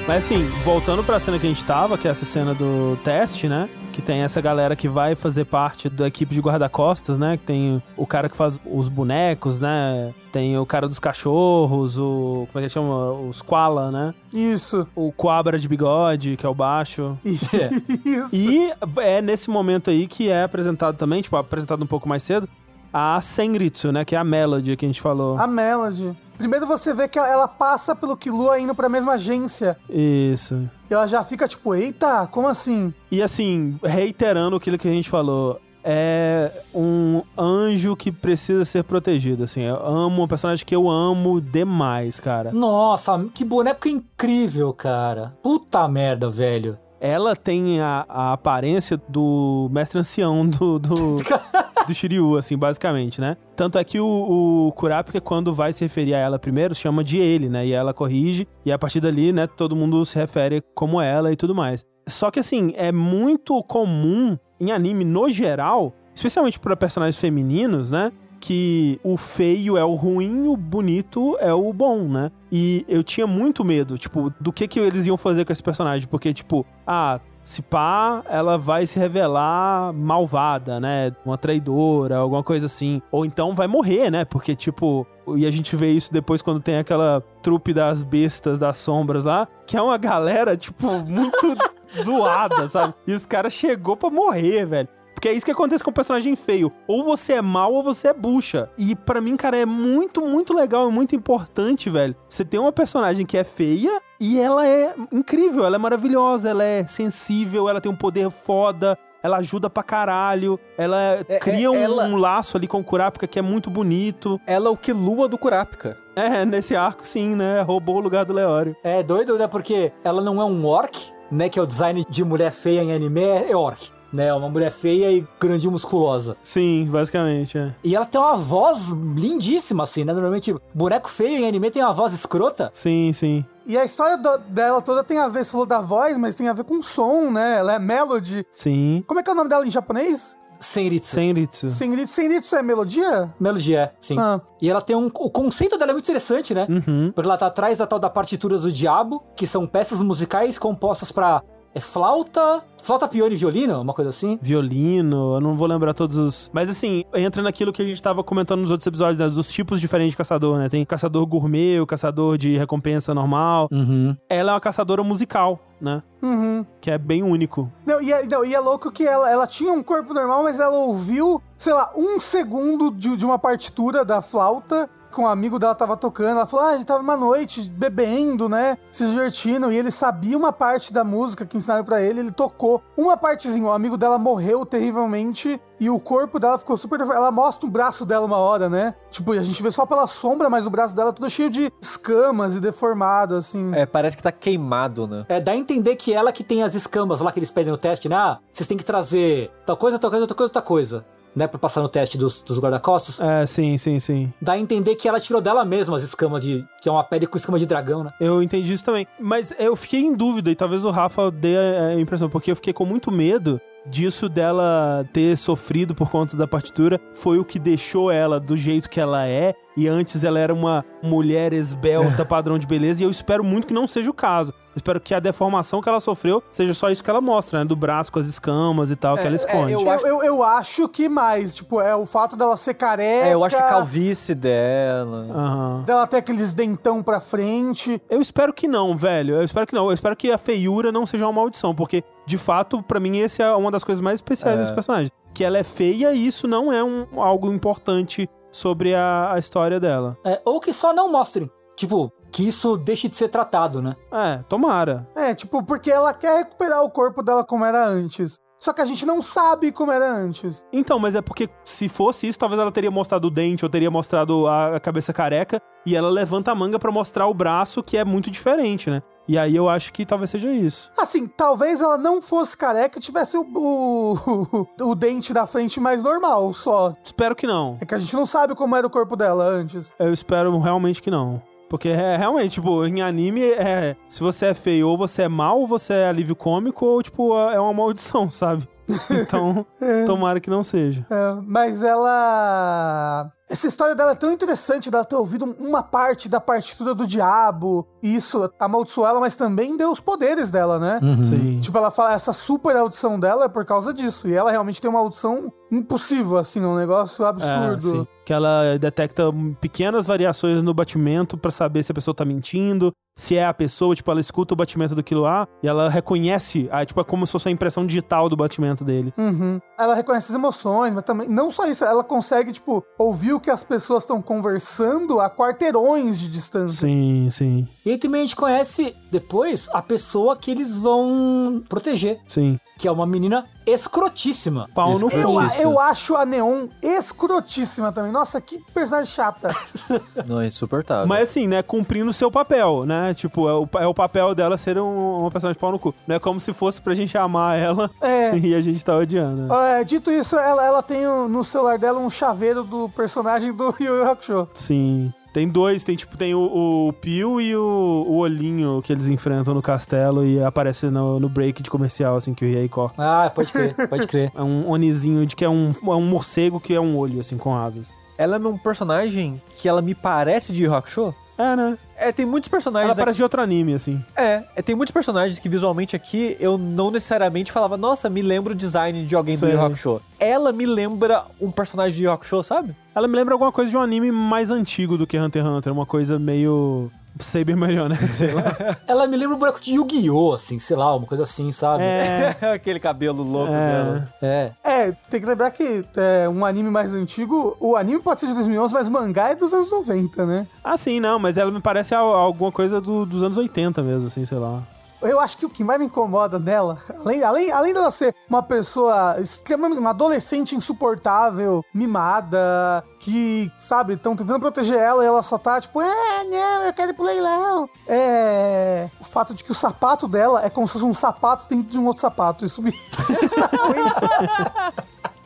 Mas assim, voltando pra cena que a gente tava, que é essa cena do teste, né? Que tem essa galera que vai fazer parte da equipe de guarda-costas, né? Que tem o cara que faz os bonecos, né? Tem o cara dos cachorros, o. Como é que chama? Os Koala, né? Isso. O Coabra de bigode, que é o baixo. Isso. E é nesse momento aí que é apresentado também, tipo, apresentado um pouco mais cedo, a Senritsu, né? Que é a Melody que a gente falou. A Melody. Primeiro você vê que ela passa pelo Killua indo pra mesma agência. Isso. E ela já fica tipo, eita, como assim? E assim, reiterando aquilo que a gente falou, é um anjo que precisa ser protegido, assim. Eu amo um personagem que eu amo demais, cara. Nossa, que boneco incrível, cara. Puta merda, velho. Ela tem a, a aparência do mestre ancião do, do, do Shiryu, assim, basicamente, né? Tanto é que o, o Kurapika, quando vai se referir a ela primeiro, chama de ele, né? E ela corrige, e a partir dali, né, todo mundo se refere como ela e tudo mais. Só que, assim, é muito comum em anime no geral, especialmente para personagens femininos, né? Que o feio é o ruim, o bonito é o bom, né? E eu tinha muito medo, tipo, do que que eles iam fazer com esse personagem, porque, tipo, ah, se pá, ela vai se revelar malvada, né? Uma traidora, alguma coisa assim. Ou então vai morrer, né? Porque, tipo, e a gente vê isso depois quando tem aquela trupe das bestas das sombras lá, que é uma galera, tipo, muito zoada, sabe? E os caras chegou pra morrer, velho. Porque é isso que acontece com o personagem feio. Ou você é mal ou você é bucha. E para mim, cara, é muito, muito legal e muito importante, velho. Você tem uma personagem que é feia e ela é incrível, ela é maravilhosa, ela é sensível, ela tem um poder foda, ela ajuda pra caralho, ela É, cria é, um, ela- um laço ali com o Kurapika que é muito bonito. Ela é o Killua do Kurapika. É, nesse arco sim, né? Roubou o lugar do Leório. É doido, né? Porque ela não é um orc, né? Que é o design de mulher feia em anime, é orc. Né? Uma mulher feia e grande e musculosa. Sim, basicamente, é. E ela tem uma voz lindíssima, assim, né? Normalmente, boneco feio em anime tem uma voz escrota. Sim, sim. E a história do- dela toda tem a ver, você falou da voz, mas tem a ver com som, né? Ela é melody. Sim. Como é que é o nome dela em japonês? Senritsu. Senritsu. Senritsu. Senritsu é melodia? Melodia, é, sim. Ah. E ela tem um. O conceito dela é muito interessante, né? Uhum. Porque ela tá atrás da tal da partituras do diabo, que são peças musicais compostas pra é, flauta, flauta, piano e violino, uma coisa assim. Violino, eu não vou lembrar todos os. Mas assim, entra naquilo que a gente tava comentando nos outros episódios, né? Dos tipos diferentes de caçador, né? Tem caçador gourmet, o caçador de recompensa normal. Uhum. Ela é uma caçadora musical, né? Uhum. Que é bem único. Não, e é, não, e é louco que ela, ela tinha um corpo normal, mas ela ouviu, sei lá, um segundo de, de uma partitura da flauta que um amigo dela tava tocando. Ela falou: Ah, a gente tava uma noite bebendo, né? Se divertindo. E ele sabia uma parte da música que ensinaram pra ele. Ele tocou uma partezinha. O amigo dela morreu terrivelmente. E o corpo dela ficou super. Ela mostra o braço dela uma hora, né? Tipo, a gente vê só pela sombra, mas o braço dela é todo cheio de escamas e deformado, assim. É, parece que tá queimado, né? É, dá a entender que ela que tem as escamas lá que eles pedem no teste, né? Ah, vocês têm que trazer tal coisa, tal coisa, tal coisa, tal coisa. Né, pra passar no teste dos, dos guarda-costas. É, sim, sim, sim. Dá a entender que ela tirou dela mesma as escamas de. que é uma pele com escama de dragão, né? Eu entendi isso também. Mas eu fiquei em dúvida, e talvez o Rafa dê a a impressão, porque eu fiquei com muito medo disso dela ter sofrido por conta da partitura. Foi o que deixou ela do jeito que ela é. E antes ela era uma mulher esbelta, padrão de beleza. E eu espero muito que não seja o caso. Eu espero que a deformação que ela sofreu seja só isso que ela mostra, né? Do braço com as escamas e tal, que ela esconde. eu Eu, acho- eu, eu acho que mais, tipo, é o fato dela ser careca. É, eu acho que a calvície dela. Aham. Dela ter aqueles dentão pra frente. Eu espero que não, velho. Eu espero que não. Eu espero que a feiura não seja uma maldição, porque, de fato, pra mim, essa é uma das coisas mais especiais É. desse personagem. Que ela é feia e isso não é um, algo importante sobre a, a história dela. É, ou que só não mostrem. Tipo, que isso deixe de ser tratado, né? É, tomara. É, tipo, porque ela quer recuperar o corpo dela como era antes. Só que a gente não sabe como era antes. Então, mas é porque se fosse isso, talvez ela teria mostrado o dente ou teria mostrado a, a cabeça careca e ela levanta a manga pra mostrar o braço, que é muito diferente, né? E aí eu acho que talvez seja isso. Assim, talvez ela não fosse careca e tivesse o, o, o dente da frente mais normal, só. Espero que não. É que a gente não sabe como era o corpo dela antes. Eu espero realmente que não. Porque é realmente, tipo, em anime é. Se você é feio, ou você é mal, ou você é alívio cômico, ou, tipo, é uma maldição, sabe? Então, tomara que não seja. É, mas ela. Essa história dela é tão interessante, dela ter ouvido uma parte da partitura do diabo. E isso amaldiçoou ela, mas também deu os poderes dela, né? Sim. Tipo, ela fala, essa super audição dela é por causa disso. E ela realmente tem uma audição impossível, assim, um negócio É, absurdo. sim. Que ela detecta pequenas variações no batimento pra saber se a pessoa tá mentindo, se é a pessoa, tipo, ela escuta o batimento do Killua e ela reconhece, ah, tipo, é como se fosse a impressão digital do batimento dele. Uhum. Ela reconhece as emoções, mas também, não só isso, ela consegue, tipo, ouvir o que as pessoas estão conversando a quarteirões de distância. Sim, sim. E aí também a gente conhece depois a pessoa que eles vão proteger, Sim. que é uma menina escrotíssima. Pau no. Eu, eu acho a Neon escrotíssima também. Nossa, que personagem chata. Não é insuportável. Mas assim, né, cumprindo o seu papel, né? Tipo, é o, é o papel dela ser um, uma personagem de pau no cu. Não é como se fosse pra gente amar ela É. e a gente tá odiando. É, dito isso, ela, ela tem o- no celular dela um chaveiro do personagem do Yu Yu Hakusho. Sim. Tem dois, tem tipo, tem o, o Pio e o, o olhinho que eles enfrentam no castelo e aparece no, no break de comercial, assim, que o corta. Ah, pode crer, pode crer. É um onizinho de que é um, é um morcego que é um olho, assim, com asas. Ela é um personagem que ela me parece de Yu Hakusho. É, né? É, tem muitos Ela personagens parece de outro anime, assim. É, é, tem muitos personagens que visualmente aqui eu não necessariamente falava, nossa, me lembra o design de alguém do Yu Hakusho. Ela me lembra um personagem de Yu Yu Hakusho, sabe? Ela me lembra alguma coisa de um anime mais antigo do que Hunter x Hunter. Uma coisa meio... Saber Marionette, sei lá. Ela me lembra o boneco de Yu-Gi-Oh!, assim, sei lá, uma coisa assim, sabe? É... Aquele cabelo louco é... dela. É. É, tem que lembrar que é um anime mais antigo, o anime pode ser de 2011, mas o mangá é dos anos 90, né? Ah, sim, não, mas ela me parece al- alguma coisa do- dos anos 80 mesmo, assim, sei lá. Eu acho que o que mais me incomoda nela, além, além, além dela ser uma pessoa extremamente, uma adolescente insuportável, mimada, que, sabe, estão tentando proteger ela e ela só tá tipo, é, não, eu quero ir pro leilão. É. O fato de que o sapato dela é como se fosse um sapato dentro de um outro sapato. Isso me.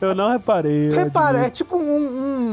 Eu não reparei. Repara, é tipo um-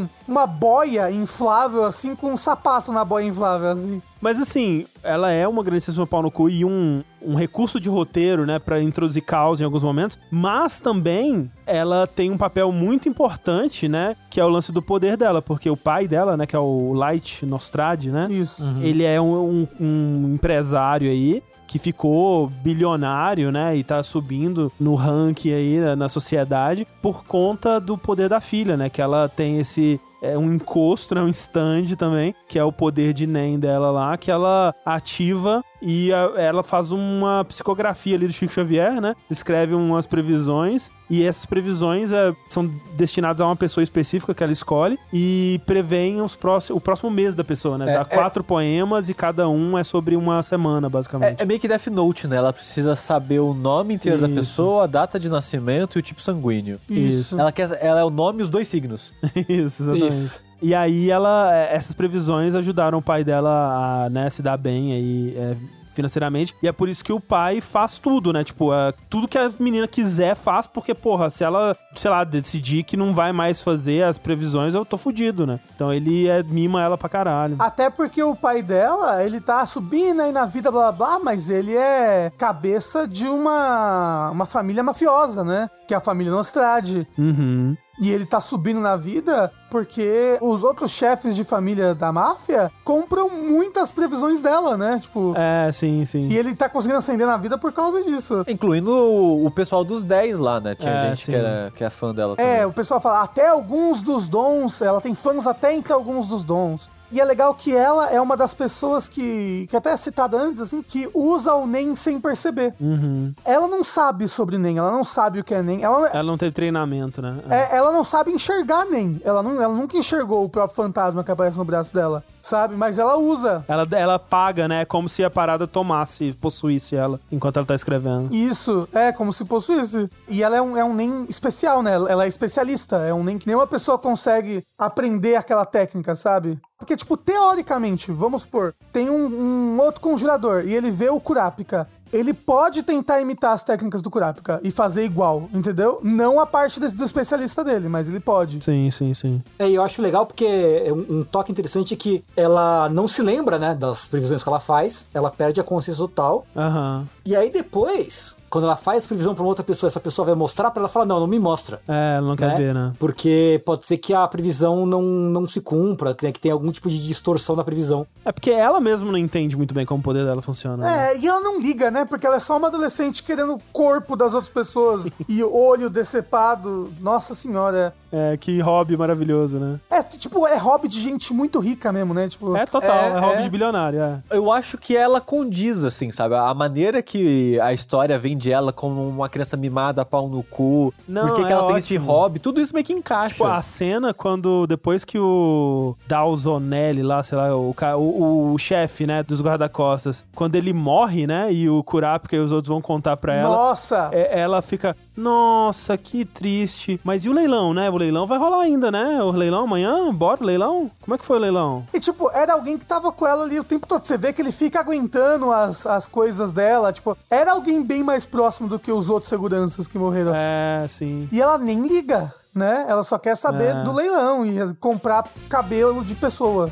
um- uma boia inflável, assim, com um sapato na boia inflável, assim. Mas assim, ela é uma grandíssima pau no cu e um, um recurso de roteiro, né, pra introduzir caos em alguns momentos, mas também ela tem um papel muito importante, né, que é o lance do poder dela, porque o pai dela, né, que é o Light Nostrad, né, Isso. ele é um, um- um empresário aí que ficou bilionário, né, e tá subindo no ranking aí na, na sociedade por conta do poder da filha, né, que ela tem esse é um encosto, né, um stand também, que é o poder de NEM dela lá, que ela ativa e a- ela faz uma psicografia ali do Chico Xavier, né? Escreve umas previsões e essas previsões é, são destinadas a uma pessoa específica que ela escolhe e prevêem os próximos, o próximo mês da pessoa, né? É, Dá é- quatro poemas e cada um é sobre uma semana, basicamente. É, é meio que Death Note, né? Ela precisa saber o nome inteiro da Isso. pessoa, a data de nascimento e o tipo sanguíneo. Isso. Ela, quer, ela é o nome e os dois signos. Isso, exatamente. Isso. E aí ela, é, essas previsões ajudaram o pai dela a, né, se dar bem aí é, financeiramente. E é por isso que o pai faz tudo, né? Tipo, é, tudo que a menina quiser faz, porque, porra, se ela, sei lá, decidir que não vai mais fazer as previsões, eu tô fudido, né? Então ele é, mima ela pra caralho. Até porque o pai dela, ele tá subindo aí na vida, blá blá blá, mas ele é cabeça de uma, uma família mafiosa, né? Que é a família Nostrade. Uhum. E ele tá subindo na vida porque os outros chefes de família da máfia compram muitas previsões dela, né? Tipo. É, sim, sim. E ele tá conseguindo ascender na vida por causa disso. Incluindo o, o pessoal dos 10 lá, né? Tinha É, gente sim. que, era, que é fã dela É, também. o pessoal fala, até alguns dos dons, ela tem fãs até entre alguns dos dons. E é legal que ela é uma das pessoas que, que até é citada antes, assim, que usa o NEM sem perceber. Uhum. Ela não sabe sobre NEM, ela não sabe o que é NEM. Ela, Ela não teve treinamento, né? é, ela não sabe enxergar NEM. Ela, não, ela nunca enxergou o próprio fantasma que aparece no braço dela, sabe? Mas ela usa. Ela, ela paga, né? Como se a parada tomasse, possuísse ela enquanto ela tá escrevendo. Isso, é como se possuísse. E ela é um, é um NEM especial, né? Ela é especialista. É um NEM que nenhuma pessoa consegue aprender aquela técnica, sabe? Porque, tipo, teoricamente, vamos supor, tem um, um outro conjurador e ele vê o Kurapika. Ele pode tentar imitar as técnicas do Kurapika e fazer igual, entendeu? Não a parte desse- do especialista dele, mas ele pode. Sim, sim, sim. É, e eu acho legal porque é um, um toque interessante é que ela não se lembra, né, das previsões que ela faz, ela perde a consciência total, Aham. e aí depois, quando ela faz previsão pra uma outra pessoa, essa pessoa vai mostrar pra ela, fala, não, não me mostra. É, ela não quer né? ver, né? Porque pode ser que a previsão não, não se cumpra, que, né, que tem algum tipo de distorção na previsão. É porque ela mesma não entende muito bem como o poder dela funciona. né? É, e ela não liga, né? Porque ela é só uma adolescente querendo o corpo das outras pessoas e olho decepado. Nossa senhora. É, que hobby maravilhoso, né? É, tipo, é hobby de gente muito rica mesmo, né? Tipo, É total, é, É, hobby é. de bilionário, é. Eu acho que ela condiz, assim, sabe? A maneira que a história vende ela como uma criança mimada, pau no cu, Não, por que, que é ela tem esse ótimo. hobby, tudo isso meio que encaixa. Tipo, a cena quando, depois que o Dalzonelli lá, sei lá, o, o, o chefe, né, dos guarda-costas, quando ele morre, né, e o Kurapika e os outros vão contar pra ela, nossa! é- ela fica, nossa, que triste. Mas e o leilão, né? O leilão vai rolar ainda, né? O leilão amanhã? Bora, leilão? Como é que foi o leilão? E, tipo, era alguém que tava com ela ali o tempo todo. Você vê que ele fica aguentando as, as coisas dela. Tipo, era alguém bem mais próximo do que os outros seguranças que morreram. É, sim. E ela nem liga, né? Ela só quer saber É. do leilão e comprar cabelo de pessoa.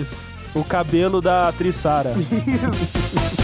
Isso. O cabelo da atriz Sara. Isso.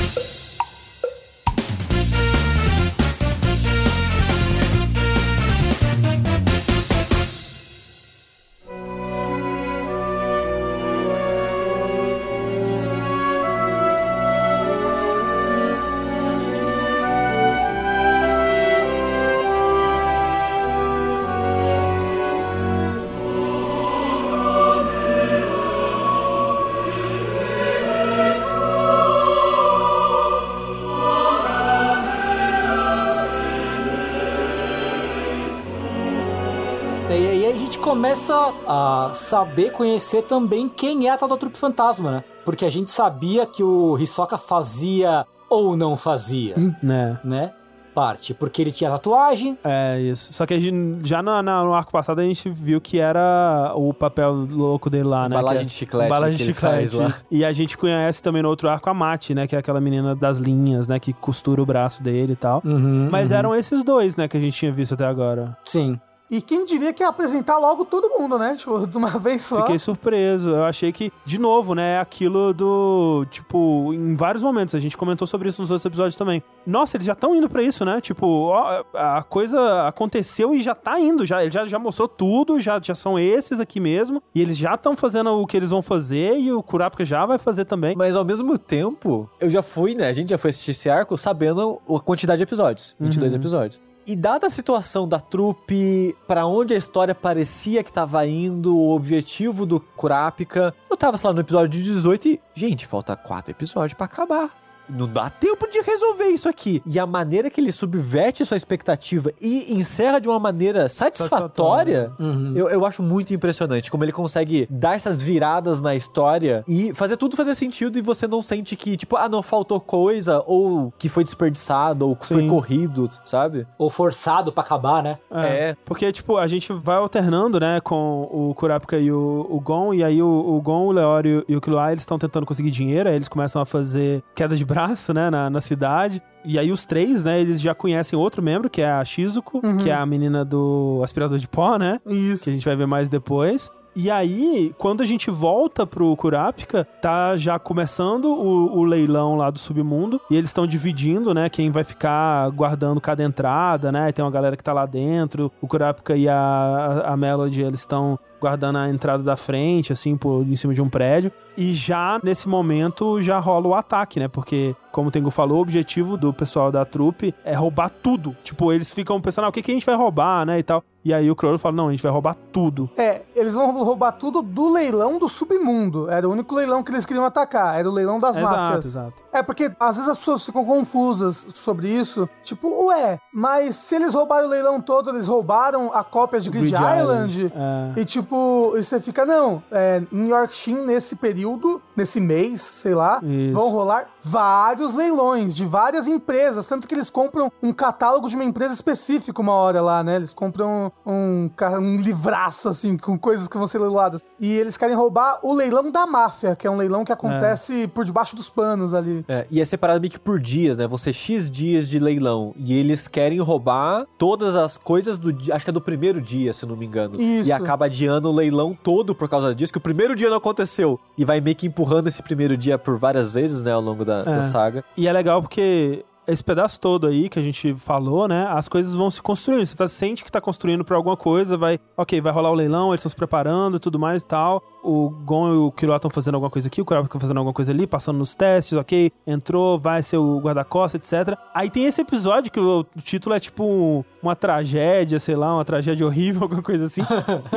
Começa a saber, conhecer também quem é a tal da trupe fantasma, né? Porque a gente sabia que o Hisoka fazia ou não fazia, né? né? Parte. Porque ele tinha tatuagem. É, isso. Só que a gente, já na- no arco passado a gente viu que era o papel louco dele lá, né? Embalagem Que é- de chiclete Embalagem que de chiclete. E a gente conhece também no outro arco a Mati, né? Que é aquela menina das linhas, né? Que costura o braço dele e tal. Uhum, Mas uhum. eram esses dois, né? Que a gente tinha visto até agora. Sim. E quem diria que ia apresentar logo todo mundo, né? Tipo, de uma vez só. Fiquei surpreso. Eu achei que, de novo, né, aquilo do. Tipo, em vários momentos, a gente comentou sobre isso nos outros episódios também. Nossa, eles já estão indo pra isso, né? Tipo, ó, a coisa aconteceu e já tá indo. Já, ele já, já mostrou tudo, já, já são esses aqui mesmo. E eles já estão fazendo o que eles vão fazer e o Kurapika já vai fazer também. Mas ao mesmo tempo, eu já fui, né? A gente já foi assistir esse arco sabendo a quantidade de episódios 22 Uhum. episódios. E dada a situação da trupe, pra onde a história parecia que tava indo, o objetivo do Kurapika, eu tava, sei lá, no episódio 18 e, gente, falta quatro episódios pra acabar. Não dá tempo de resolver isso aqui. E a maneira que ele subverte sua expectativa e encerra de uma maneira satisfatória, Uhum. eu, eu acho muito impressionante como ele consegue dar essas viradas na história e fazer tudo fazer sentido e você não sente que, tipo, ah, não, faltou coisa, ou que foi desperdiçado, ou que foi Sim. corrido, sabe? Ou forçado pra acabar, né? É. Porque, tipo, a gente vai alternando, né, com o Kurapika e o, o Gon, e aí o, o Gon, o Leório e o Killua, eles estão tentando conseguir dinheiro, aí eles começam a fazer queda de braço, né, na, na cidade. E aí os três, né, eles já conhecem outro membro, que é a Shizuko, que é a menina do aspirador de pó, né, Isso. que a gente vai ver mais depois. E aí, quando a gente volta pro Kurapika, tá já começando o, o leilão lá do submundo. E eles estão dividindo, né? Quem vai ficar guardando cada entrada, né? Tem uma galera que tá lá dentro. O Kurapika e a, a Melody, eles estão guardando a entrada da frente, assim, por, em cima de um prédio. E já nesse momento já rola o ataque, né? Porque, como o Tengu falou, o objetivo do pessoal da trupe é roubar tudo. Tipo, eles ficam pensando, ah, o que, que a gente vai roubar, né? E tal. E aí o Crowley fala, não, a gente vai roubar tudo. É, eles vão roubar tudo do leilão do submundo. Era o único leilão que eles queriam atacar. Era o leilão das Exato, máfias. exato. É, porque às vezes as pessoas ficam confusas sobre isso. Tipo, ué, mas se eles roubaram o leilão todo, eles roubaram a cópia de Grid, Island. Island, é. E tipo, e você fica, não, é, em Yorkshire, nesse período, nesse mês, sei lá, Isso. vão rolar vários leilões de várias empresas. Tanto que eles compram um catálogo de uma empresa específica uma hora lá, né? Eles compram um, um livraço, assim, com coisas que vão ser leiloadas. E eles querem roubar o leilão da máfia, que é um leilão que acontece por debaixo dos panos ali. É, e é separado meio que por dias, né? Vão ser X dias de leilão. E eles querem roubar todas as coisas do dia. Acho que é do primeiro dia, se não me engano. Isso. E acaba adiando o leilão todo por causa disso, que o primeiro dia não aconteceu. E vai meio que empurrando esse primeiro dia por várias vezes, né, ao longo da, da É. saga. E é legal porque esse pedaço todo aí que a gente falou, né? As coisas vão se construindo. Você tá, sente que tá construindo pra alguma coisa, vai. Ok, vai rolar o leilão, eles estão se preparando tudo mais e tal. O Gon e o Killua estão fazendo alguma coisa aqui, o Kurapika tá fazendo alguma coisa ali, passando nos testes, ok, entrou, vai ser o guarda-costas, etc. Aí tem esse episódio que o, o título é tipo uma tragédia, sei lá, uma tragédia horrível, alguma coisa assim.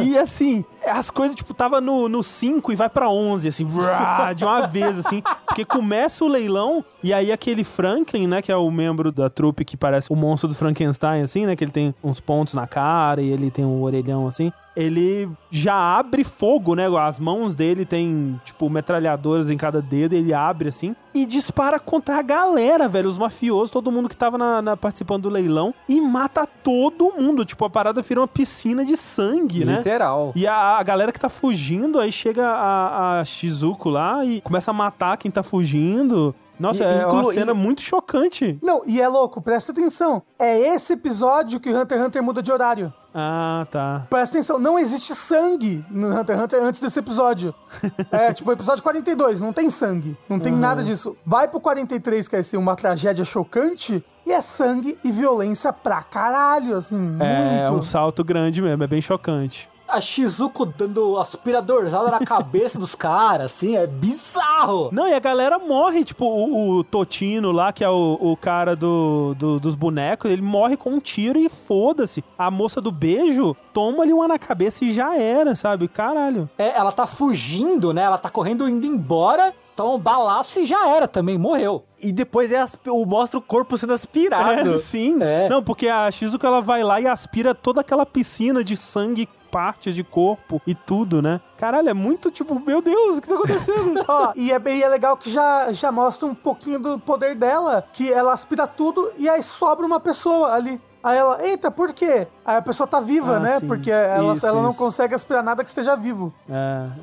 e assim, as coisas, tipo, tava no 5 e vai pra 11, assim, de uma vez, assim. Porque começa o leilão e aí aquele Franklin, né, que é o membro da trupe que parece o monstro do Frankenstein, assim, né, que ele tem uns pontos na cara e ele tem um orelhão, assim ele já abre fogo, né? As mãos dele tem, tipo, metralhadoras em cada dedo, ele abre assim e dispara contra a galera, velho. Os mafiosos, todo mundo que tava na, na, participando do leilão e mata todo mundo. Tipo, a parada vira uma piscina de sangue, né? Literal. E a, a, galera que tá fugindo, aí chega a, a Shizuko lá e começa a matar quem tá fugindo. Nossa, e, é inclu... uma cena muito chocante. Não, e é louco, presta atenção. É esse episódio que Hunter x Hunter muda de horário. Ah, tá. Presta atenção, não existe sangue no Hunter x Hunter antes desse episódio. é, tipo, episódio 42, não tem sangue. Não tem uhum. nada disso. Vai pro 43, que é ser uma tragédia chocante, e é sangue e violência pra caralho, assim, é, muito. É um salto grande mesmo, é bem chocante a Shizuko dando aspiradorzada na cabeça dos caras, assim, é bizarro. Não, e a galera morre, tipo, o, o Totino lá, que é o, o cara do, do, dos bonecos, ele morre com um tiro e foda-se. A moça do beijo toma ali uma na cabeça e já era, sabe? Caralho. É, ela tá fugindo, né? Ela tá correndo indo embora então, balaço e já era também, morreu. E depois é o, mostra o corpo sendo aspirado. É, sim. É. Não, porque a Shizuka ela vai lá e aspira toda aquela piscina de sangue partes de corpo e tudo, né? Caralho, é muito tipo, meu Deus, o que tá acontecendo? Ó, e é bem é legal que já, já mostra um pouquinho do poder dela, que ela aspira tudo e aí sobra uma pessoa ali. Aí ela, eita, por quê? Aí a pessoa tá viva, ah, né? Sim. Porque ela, isso, ela não consegue aspirar nada que esteja vivo. É,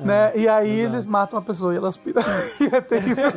é né? É, e aí eles matam a pessoa e ela aspira. e é terrível.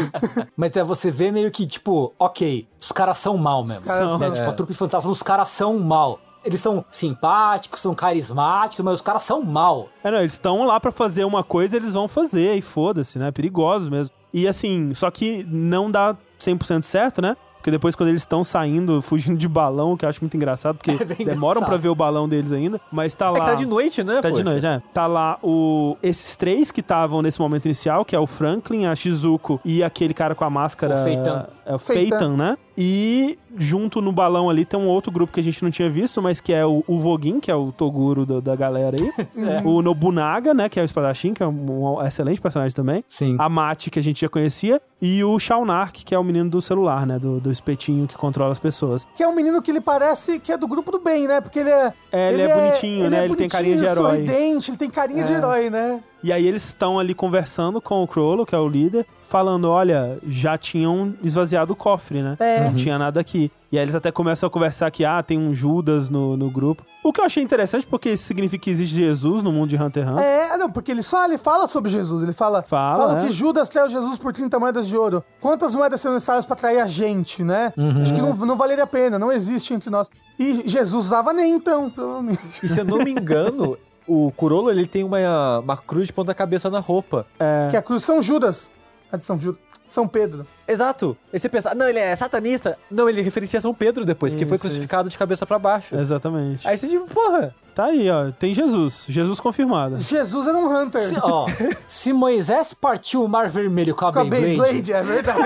Mas é, você vê meio que, tipo, ok, os caras são mal mesmo. Os caras, né? Tipo, a trupe fantasma, os caras são mal eles são simpáticos, são carismáticos, mas os caras são mal. É, não, eles estão lá para fazer uma coisa, eles vão fazer, e foda-se, né? Perigosos mesmo. E assim, só que não dá 100% certo, né? Porque depois, quando eles estão saindo, fugindo de balão, que eu acho muito engraçado, porque é demoram para ver o balão deles ainda, mas tá lá. É que tá de noite, né? Tá poxa. de noite, é. Tá lá o... esses três que estavam nesse momento inicial, que é o Franklin, a Shizuko e aquele cara com a máscara. O Feitan. É o Feitan, né? E junto no balão ali tem um outro grupo que a gente não tinha visto, mas que é o, o Vogin, que é o Toguro do, da galera aí. é. O Nobunaga, né? Que é o espadachim, que é um, excelente personagem também. Sim. A Mati, que a gente já conhecia. E o Shaunark, que é o menino do celular, né? Do, do espetinho que controla as pessoas. Que é um menino que ele parece que é do grupo do bem, né? Porque ele é. É, ele, ele é, é bonitinho, ele né? É ele tem carinha de herói. sorridente, ele tem carinha é. de herói, né? E aí eles estão ali conversando com o Crollo, que é o líder, falando: olha, já tinham esvaziado o cofre, né? É. Não uhum. tinha nada aqui. E aí eles até começam a conversar que, ah, tem um Judas no, no grupo. O que eu achei interessante, porque isso significa que existe Jesus no mundo de Hunter x Hunter. É, não, porque ele fala, ele fala sobre Jesus. Ele fala, fala, fala é. que Judas traiu Jesus por 30 moedas de ouro. Quantas moedas são necessárias para trair a gente, né? Uhum. Acho que não, não valeria a pena, não existe entre nós. E Jesus usava nem, então, provavelmente. E se eu não me engano, o Curolo ele tem uma, uma cruz de ponta cabeça na roupa. É... Que a cruz São Judas. A de São Judas. São Pedro. Exato. E você pensa, não, ele é satanista. Não, ele referencia a São Pedro depois, isso, que foi crucificado isso. de cabeça para baixo. Exatamente. Aí você diz, porra. Tá aí, ó. Tem Jesus. Jesus confirmado. Jesus era um Hunter. Se, ó, se Moisés partiu o Mar Vermelho com a com Beyblade... Beyblade, é verdade.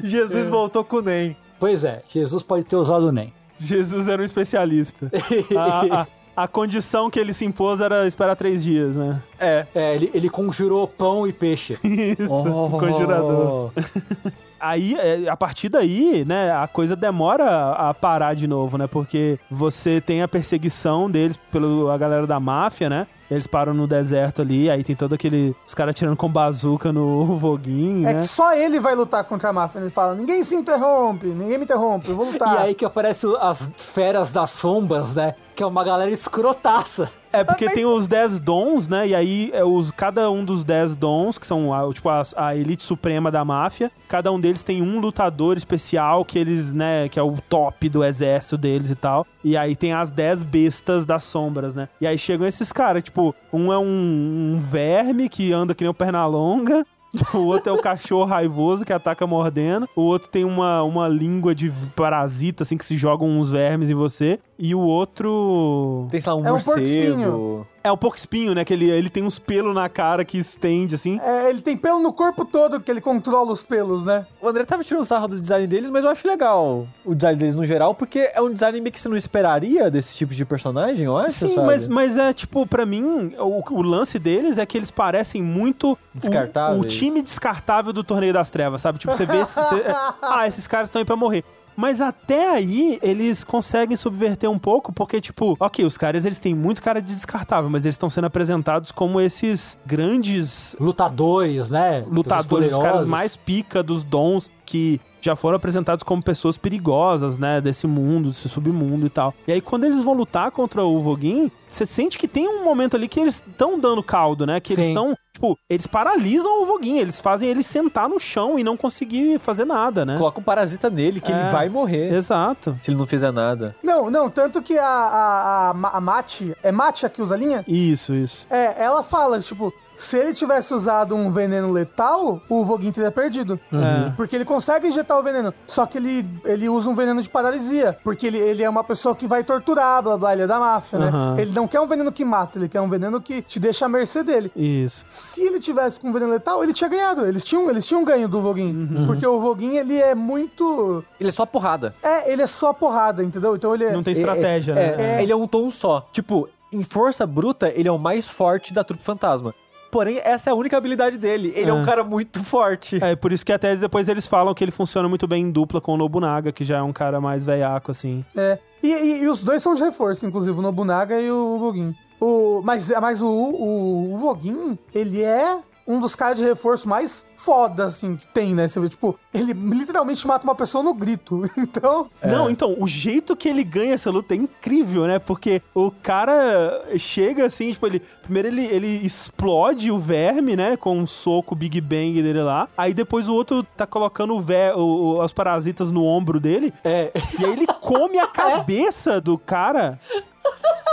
Jesus é. voltou com o NEM. Pois é, Jesus pode ter usado o NEM. Jesus era um especialista. a, a, a condição que ele se impôs era esperar três dias, né? É, é ele, ele conjurou pão e peixe. Isso, oh. conjurador. aí, é, a partir daí, né, a coisa demora a parar de novo, né? Porque você tem a perseguição deles pela galera da máfia, né? Eles param no deserto ali, aí tem todo aquele. Os caras tirando com bazuca no Voguinho. É né? que só ele vai lutar contra a máfia. Ele fala: ninguém se interrompe, ninguém me interrompe, eu vou lutar. e aí que aparecem as feras das sombras, né? Que é uma galera escrotaça. É, porque Mas... tem os 10 dons, né? E aí, é os, cada um dos 10 dons, que são a, tipo, a, a, elite suprema da máfia, cada um deles tem um lutador especial que eles, né, que é o top do exército deles e tal. E aí tem as 10 bestas das sombras, né? E aí chegam esses caras, tipo, um é um, um verme que anda que nem o Pernalonga, o outro é o cachorro raivoso que ataca mordendo. O outro tem uma, uma língua de parasita, assim, que se jogam uns vermes em você. E o outro. Tem, sei lá, um É um morcego. É o porco espinho, né? Que ele, ele tem uns pelos na cara que estende, assim. É, ele tem pelo no corpo todo que ele controla os pelos, né? O André tava tirando sarro do design deles, mas eu acho legal o design deles no geral, porque é um design meio que você não esperaria desse tipo de personagem, eu acho, Sim, sabe? mas, mas é tipo, pra mim, o, o lance deles é que eles parecem muito o- Descartáveis. O, time descartável do Torneio das Trevas, sabe? Tipo, você vê. esse- você- ah, esses caras estão aí pra morrer. Mas até aí, eles conseguem subverter um pouco, porque, tipo, ok, os caras eles têm muito cara de descartável, mas eles estão sendo apresentados como esses grandes Lutadores, né? lutadores, os caras mais pica dos dons que já foram apresentados como pessoas perigosas, né, desse mundo, desse submundo e tal. E aí quando eles vão lutar contra o Voguin, você sente que tem um momento ali que eles estão dando caldo, né, que eles Sim. estão, tipo, eles paralisam o Voguin, eles fazem ele sentar no chão e não conseguir fazer nada, né? Coloca um parasita nele, que É. ele vai morrer Exato. se ele não fizer nada. Não, não, tanto que a, a, a, a Mati, é Mati a que usa a linha? Isso, isso. É, ela fala, tipo, se ele tivesse usado um veneno letal, o Voguin teria perdido. É. Porque ele consegue injetar o veneno. Só que ele, ele usa um veneno de paralisia. Porque ele, ele é uma pessoa que vai torturar, blá blá, ele é da máfia, né? Aham. Ele não quer um veneno que mata, ele quer um veneno que te deixa à mercê dele. Isso. Se ele tivesse com veneno letal, ele tinha ganhado. Eles tinham, eles tinham ganho do Voguin. Porque o Voguin, ele é muito. Ele é só porrada. É, ele é só porrada, entendeu? Então ele é. Não tem estratégia, é, né? é, Ele é um tom só. Tipo, em força bruta, ele é o mais forte da trupe fantasma. Porém, essa é a única habilidade dele. Ele é, um É. cara muito forte. É, por isso que até depois eles falam que ele funciona muito bem em dupla com o Nobunaga, que já é um cara mais veiaco, assim. É. E, e- e os dois são de reforço, inclusive, o Nobunaga e o Voguin. O, mas mas o, o, o Voguin, ele é um dos caras de reforço mais foda, assim, que tem, né? Você vê, tipo, ele literalmente mata uma pessoa no grito. Então, Não, então, o jeito que ele ganha essa luta é incrível, né? Porque o cara chega assim, tipo, ele. Primeiro ele, ele explode o verme, né? Com um soco Big Bang dele lá. Aí depois o outro tá colocando o ver, o, o- os parasitas no ombro dele. É. E aí ele come a cabeça do cara.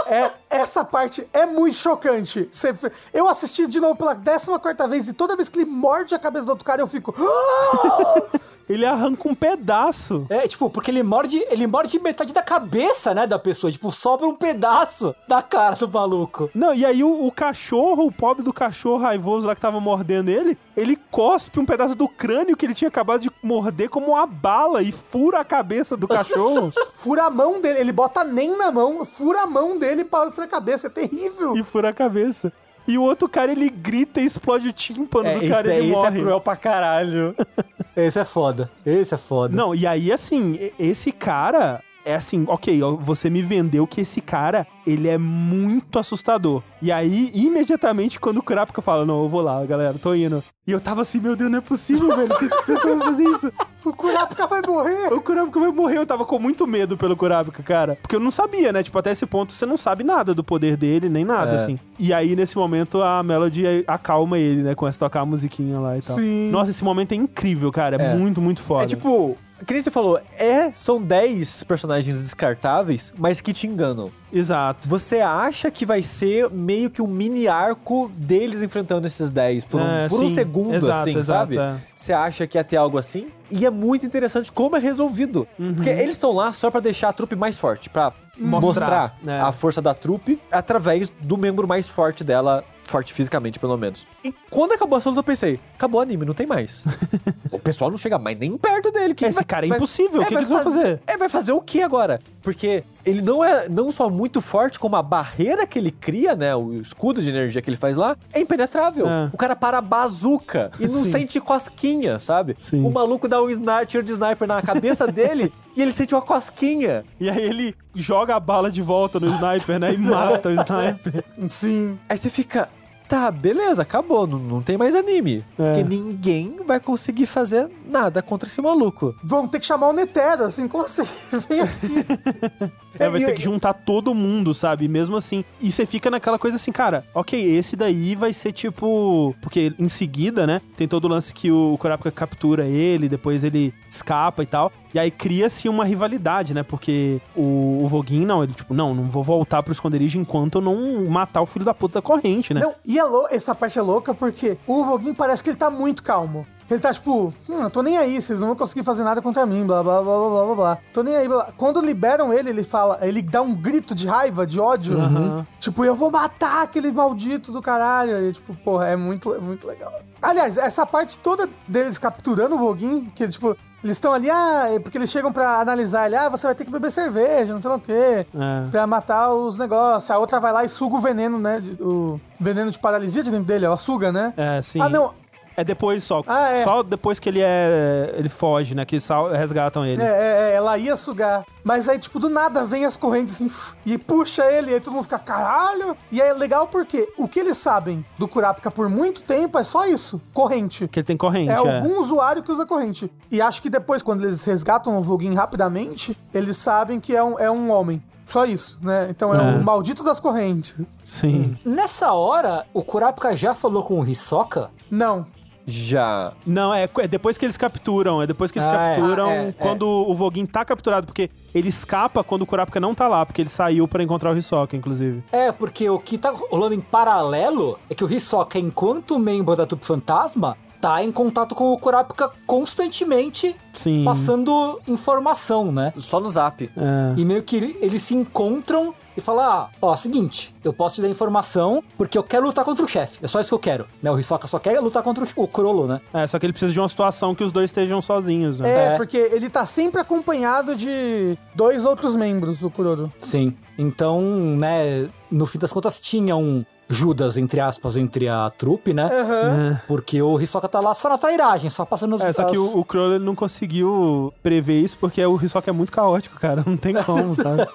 É, essa parte é muito chocante. Eu assisti de novo pela 14 vez e toda vez que ele morde a cabeça do outro cara, eu fico. Ele arranca um pedaço. É, tipo, porque ele morde, ele morde metade da cabeça, né, da pessoa. Tipo, sobra um pedaço da cara do maluco. Não, e aí o, o cachorro, o pobre do cachorro raivoso lá que tava mordendo ele, ele cospe um pedaço do crânio que ele tinha acabado de morder como uma bala e fura a cabeça do cachorro Fura a mão dele, ele bota nem na mão, fura a mão dele pra furar a cabeça. É terrível. e fura a cabeça. E o outro cara, ele grita e explode o tímpano É, do cara e ele esse é morre. cruel pra caralho. Esse é foda. Esse é foda. Não, e aí, assim, esse cara... É assim, ok, você me vendeu que esse cara, ele é muito assustador. E aí, imediatamente, quando o Kurapika fala, não, eu vou lá, galera, tô indo. E eu tava assim, meu Deus, não é possível, velho, que esse pessoal vai fazer isso? O Kurapika vai morrer. O Kurapika vai morrer, eu tava com muito medo pelo Kurapika, cara. Porque eu não sabia, né? Tipo, até esse ponto você não sabe nada do poder dele, nem nada, É. assim. E aí, nesse momento, a Melody acalma ele, né? Começa a tocar a musiquinha lá e tal. Sim. Nossa, esse momento é incrível, cara. É, É. muito, muito foda. É tipo, que nem você falou, é, são 10 personagens descartáveis, mas que te enganam. Exato. Você acha que vai ser meio que um mini arco deles enfrentando esses 10 por um, É, por um segundo, Exato, assim, exato, sabe? é. Você acha que ia ter algo assim? E é muito interessante como é resolvido. Uhum. Porque eles estão lá só pra deixar a trupe mais forte, pra Mostrar, mostrar, né? a força da trupe através do membro mais forte dela, forte fisicamente, pelo menos. E quando acabou essa luta, eu pensei, acabou o anime, não tem mais. o pessoal não chega mais nem perto dele. Que Esse vai- cara é vai- impossível, o que vai que eles vão fazer? É, vai fazer o que agora? Porque ele não é não só muito forte, como a barreira que ele cria, né? O escudo de energia que ele faz lá, é impenetrável. É. O cara para a bazuca e não Sim. sente cosquinha, sabe? Sim. O maluco dá um sniper, tiro de sniper na cabeça dele e ele sente uma cosquinha. E aí ele joga a bala de volta no sniper, né? E mata o sniper. Sim. Aí você fica. Tá, beleza, acabou, não, não tem mais anime. É. Porque ninguém vai conseguir fazer nada contra esse maluco. Vão ter que chamar o Netero, assim, como assim? Vem aqui. É, vai ter que juntar todo mundo, sabe? Mesmo assim. E você fica naquela coisa assim, cara, ok, esse daí vai ser tipo. Porque em seguida, né? Tem todo o lance que o Kurapika captura ele, depois ele escapa e tal. E aí cria-se uma rivalidade, né? Porque o, o Voguin, não, ele tipo, não, não vou voltar pro esconderijo enquanto eu não matar o filho da puta da corrente, né? Não, e é lou- essa parte é louca porque o Voguin parece que ele tá muito calmo. Ele tá tipo, hum, eu tô nem aí, vocês não vão conseguir fazer nada contra mim, blá blá blá blá blá blá blá. Tô nem aí, blá. blá. Quando liberam ele, ele fala, ele dá um grito de raiva, de ódio. Tipo, eu vou matar aquele maldito do caralho. E tipo, porra, é muito, é muito legal. Aliás, essa parte toda deles capturando o Voguin, que tipo, eles estão ali, ah, é porque eles chegam pra analisar ele, ah, você vai ter que beber cerveja, não sei lá o quê. É. Pra matar os negócios. A outra vai lá e suga o veneno, né? o veneno de paralisia de dentro dele, ela suga, né? É, sim. Ah, não. É depois só. Ah, é. Só depois que ele é. ele foge, né? Que sal- resgatam ele. É, é, é, ela ia sugar. Mas aí, tipo, do nada vem as correntes assim e puxa ele, e aí todo mundo fica, caralho! E aí é legal porque o que eles sabem do Kurapika por muito tempo é só isso: corrente. Que ele tem corrente, É é. algum usuário que usa corrente. E acho que depois, quando eles resgatam o Voguin rapidamente, eles sabem que é um, é um homem. Só isso, né? Então é, É. o maldito das correntes. Sim. Nessa hora, o Kurapika já falou com o Hisoka? Não. Já. Não, é, é depois que eles capturam. É depois que eles Ah, é. capturam Ah, é, é. quando o Voguin tá capturado. Porque ele escapa quando o Kurapika não tá lá. Porque ele saiu pra encontrar o Hisoka, inclusive. É, porque o que tá rolando em paralelo é que o Hisoka, enquanto membro da Trupe Fantasma, tá em contato com o Kurapika constantemente, Sim. passando informação, né? Só no zap. É. E meio que ele- eles se encontram e falam: Ah, ó, seguinte, eu posso te dar informação porque eu quero lutar contra o chefe. É só isso que eu quero. Né? O Hisoka só quer lutar contra o Crollo, né? É, só que ele precisa de uma situação que os dois estejam sozinhos, né? É, É. porque ele tá sempre acompanhado de dois outros membros do Kuroro. Sim. Então, né, no fim das contas tinha um Judas, entre aspas, entre a trupe, né? É. Porque o Hisoka tá lá só na trairagem, só passando os É, só que as- o, o Crowley ele não conseguiu prever isso porque o Hisoka é muito caótico, cara. Não tem como, sabe?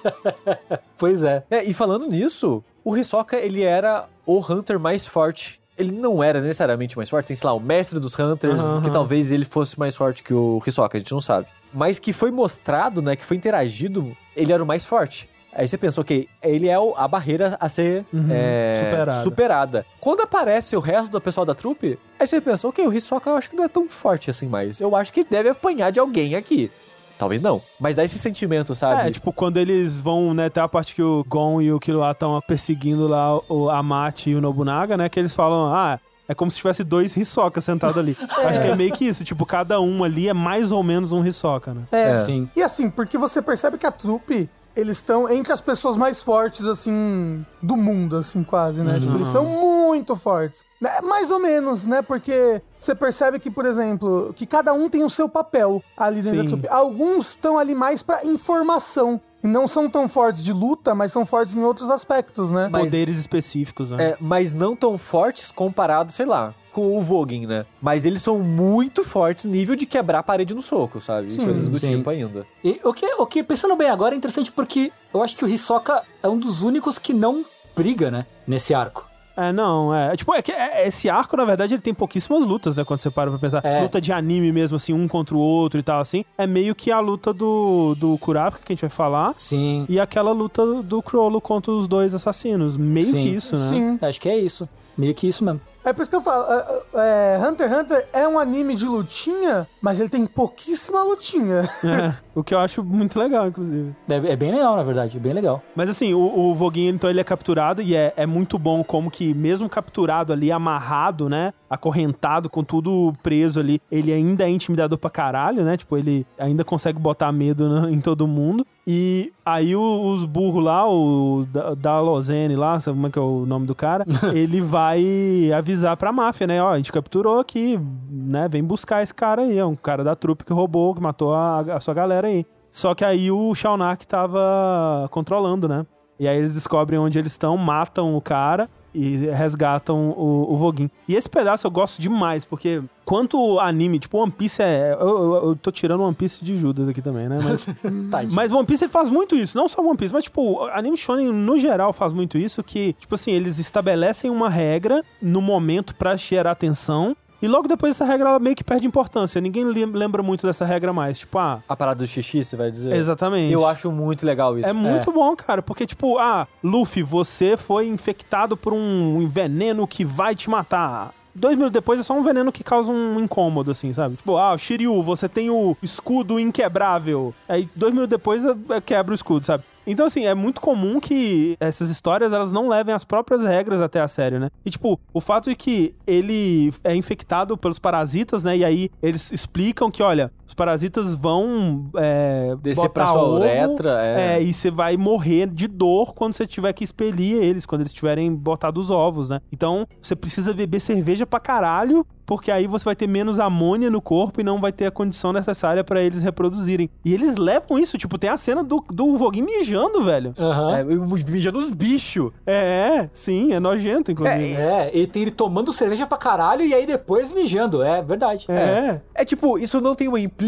Pois é. É, e falando nisso, o Hisoka, ele era o Hunter mais forte. Ele não era necessariamente mais forte, tem, sei lá, o mestre dos Hunters, Aham, que talvez ele fosse mais forte que o Hisoka, a gente não sabe. Mas que foi mostrado, né, que foi interagido, ele era o mais forte. Aí você pensou, ok, ele é o- a barreira a ser Uhum, é, superada. superada. Quando aparece o resto do pessoal da trupe, aí você pensou, ok, o Hisoka eu acho que não é tão forte assim mais. Eu acho que ele deve apanhar de alguém aqui. Talvez não, mas dá esse sentimento, sabe? É, tipo, quando eles vão, né, até a parte que o Gon e o Killua estão perseguindo lá o Amate e o Nobunaga, né, que eles falam, ah, é como se tivesse dois Hisoka sentados ali. Acho que é meio que isso, tipo, cada um ali é mais ou menos um Hisoka, né? É, É. Sim. E assim, porque você percebe que a trupe, eles estão entre as pessoas mais fortes, assim, do mundo, assim, quase, né? Tipo, eles são muito fortes. Né, Mais ou menos, né? Porque você percebe que, por exemplo, que cada um tem o seu papel ali dentro Sim. da trupe. Alguns estão ali mais pra informação. E não são tão fortes de luta, mas são fortes em outros aspectos, né? Mas- Poderes específicos, né? É, mas não tão fortes comparado, sei lá, com o Voguin, né? Mas eles são muito fortes, nível de quebrar a parede no soco, sabe? Sim, Coisas do sim. tipo ainda. E o que, o que, pensando bem agora, é interessante porque eu acho que o Hisoka é um dos únicos que não briga, né? Nesse arco. É, não, é. Tipo, é que é- esse arco, na verdade, ele tem pouquíssimas lutas, né? Quando você para pra pensar. É. Luta de anime mesmo, assim, um contra o outro e tal, assim. É meio que a luta do, do Kurapika, que a gente vai falar. Sim. E aquela luta do Crollo contra os dois assassinos. Meio Sim. que isso, né? Sim. Acho que é isso. Meio que isso mesmo. É por isso que eu falo, é, é, Hunter x Hunter é um anime de lutinha, mas ele tem pouquíssima lutinha. É, o que eu acho muito legal, inclusive. É, é bem legal, na verdade. É bem legal. Mas assim, o, o Voguinho, então, ele é capturado e é, é muito bom como que, mesmo capturado ali, amarrado, né? Acorrentado, com tudo preso ali, ele ainda é intimidador pra caralho, né? Tipo, ele ainda consegue botar medo né, em todo mundo. E aí os burros lá, o da, da Lozene lá, sabe como é que é o nome do cara? ele vai avisar pra máfia, né? Ó, a gente capturou aqui, né? Vem buscar esse cara aí. É um cara da trupe que roubou, que matou a, a sua galera aí. Só que aí o Shaunak tava controlando, né? E aí eles descobrem onde eles estão, matam o cara e resgatam o, o Voguin. E esse pedaço eu gosto demais, porque quanto anime, tipo, One Piece é. Eu, eu, eu tô tirando One Piece de Judas aqui também, né? Mas, mas One Piece faz muito isso, não só One Piece, mas tipo, anime shonen no geral faz muito isso, que, tipo assim, eles estabelecem uma regra no momento pra gerar atenção. E logo depois essa regra ela meio que perde importância. Ninguém lem- lembra muito dessa regra mais. Tipo, ah, A parada do xixi, você vai dizer? exatamente. Eu acho muito legal isso. É muito bom, cara, porque, tipo, ah, Luffy, você foi infectado por um veneno que vai te matar. dois minutos depois é só um veneno que causa um incômodo, assim, sabe? Tipo, ah, Shiryu, você tem o escudo inquebrável. Aí, dois minutos depois, é, é, quebra o escudo, sabe? Então, assim, é muito comum que essas histórias elas não levem as próprias regras até a série, né? E, tipo, o fato de que ele é infectado pelos parasitas, né? E aí eles explicam que, olha, os parasitas vão é, descer pra sua ovo, uretra, é. é. e você vai morrer de dor quando você tiver que expelir eles, quando eles tiverem botado os ovos, né? Então, você precisa beber cerveja pra caralho porque aí você vai ter menos amônia no corpo e não vai ter a condição necessária para eles reproduzirem. E eles levam isso, tipo, tem a cena do, do Voguinho mijando, velho. Uhum. É, mijando os bichos. É, sim, é nojento, inclusive. É, é, e tem ele tomando cerveja pra caralho e aí depois mijando, é verdade. É. É, é tipo, isso não tem uma implicação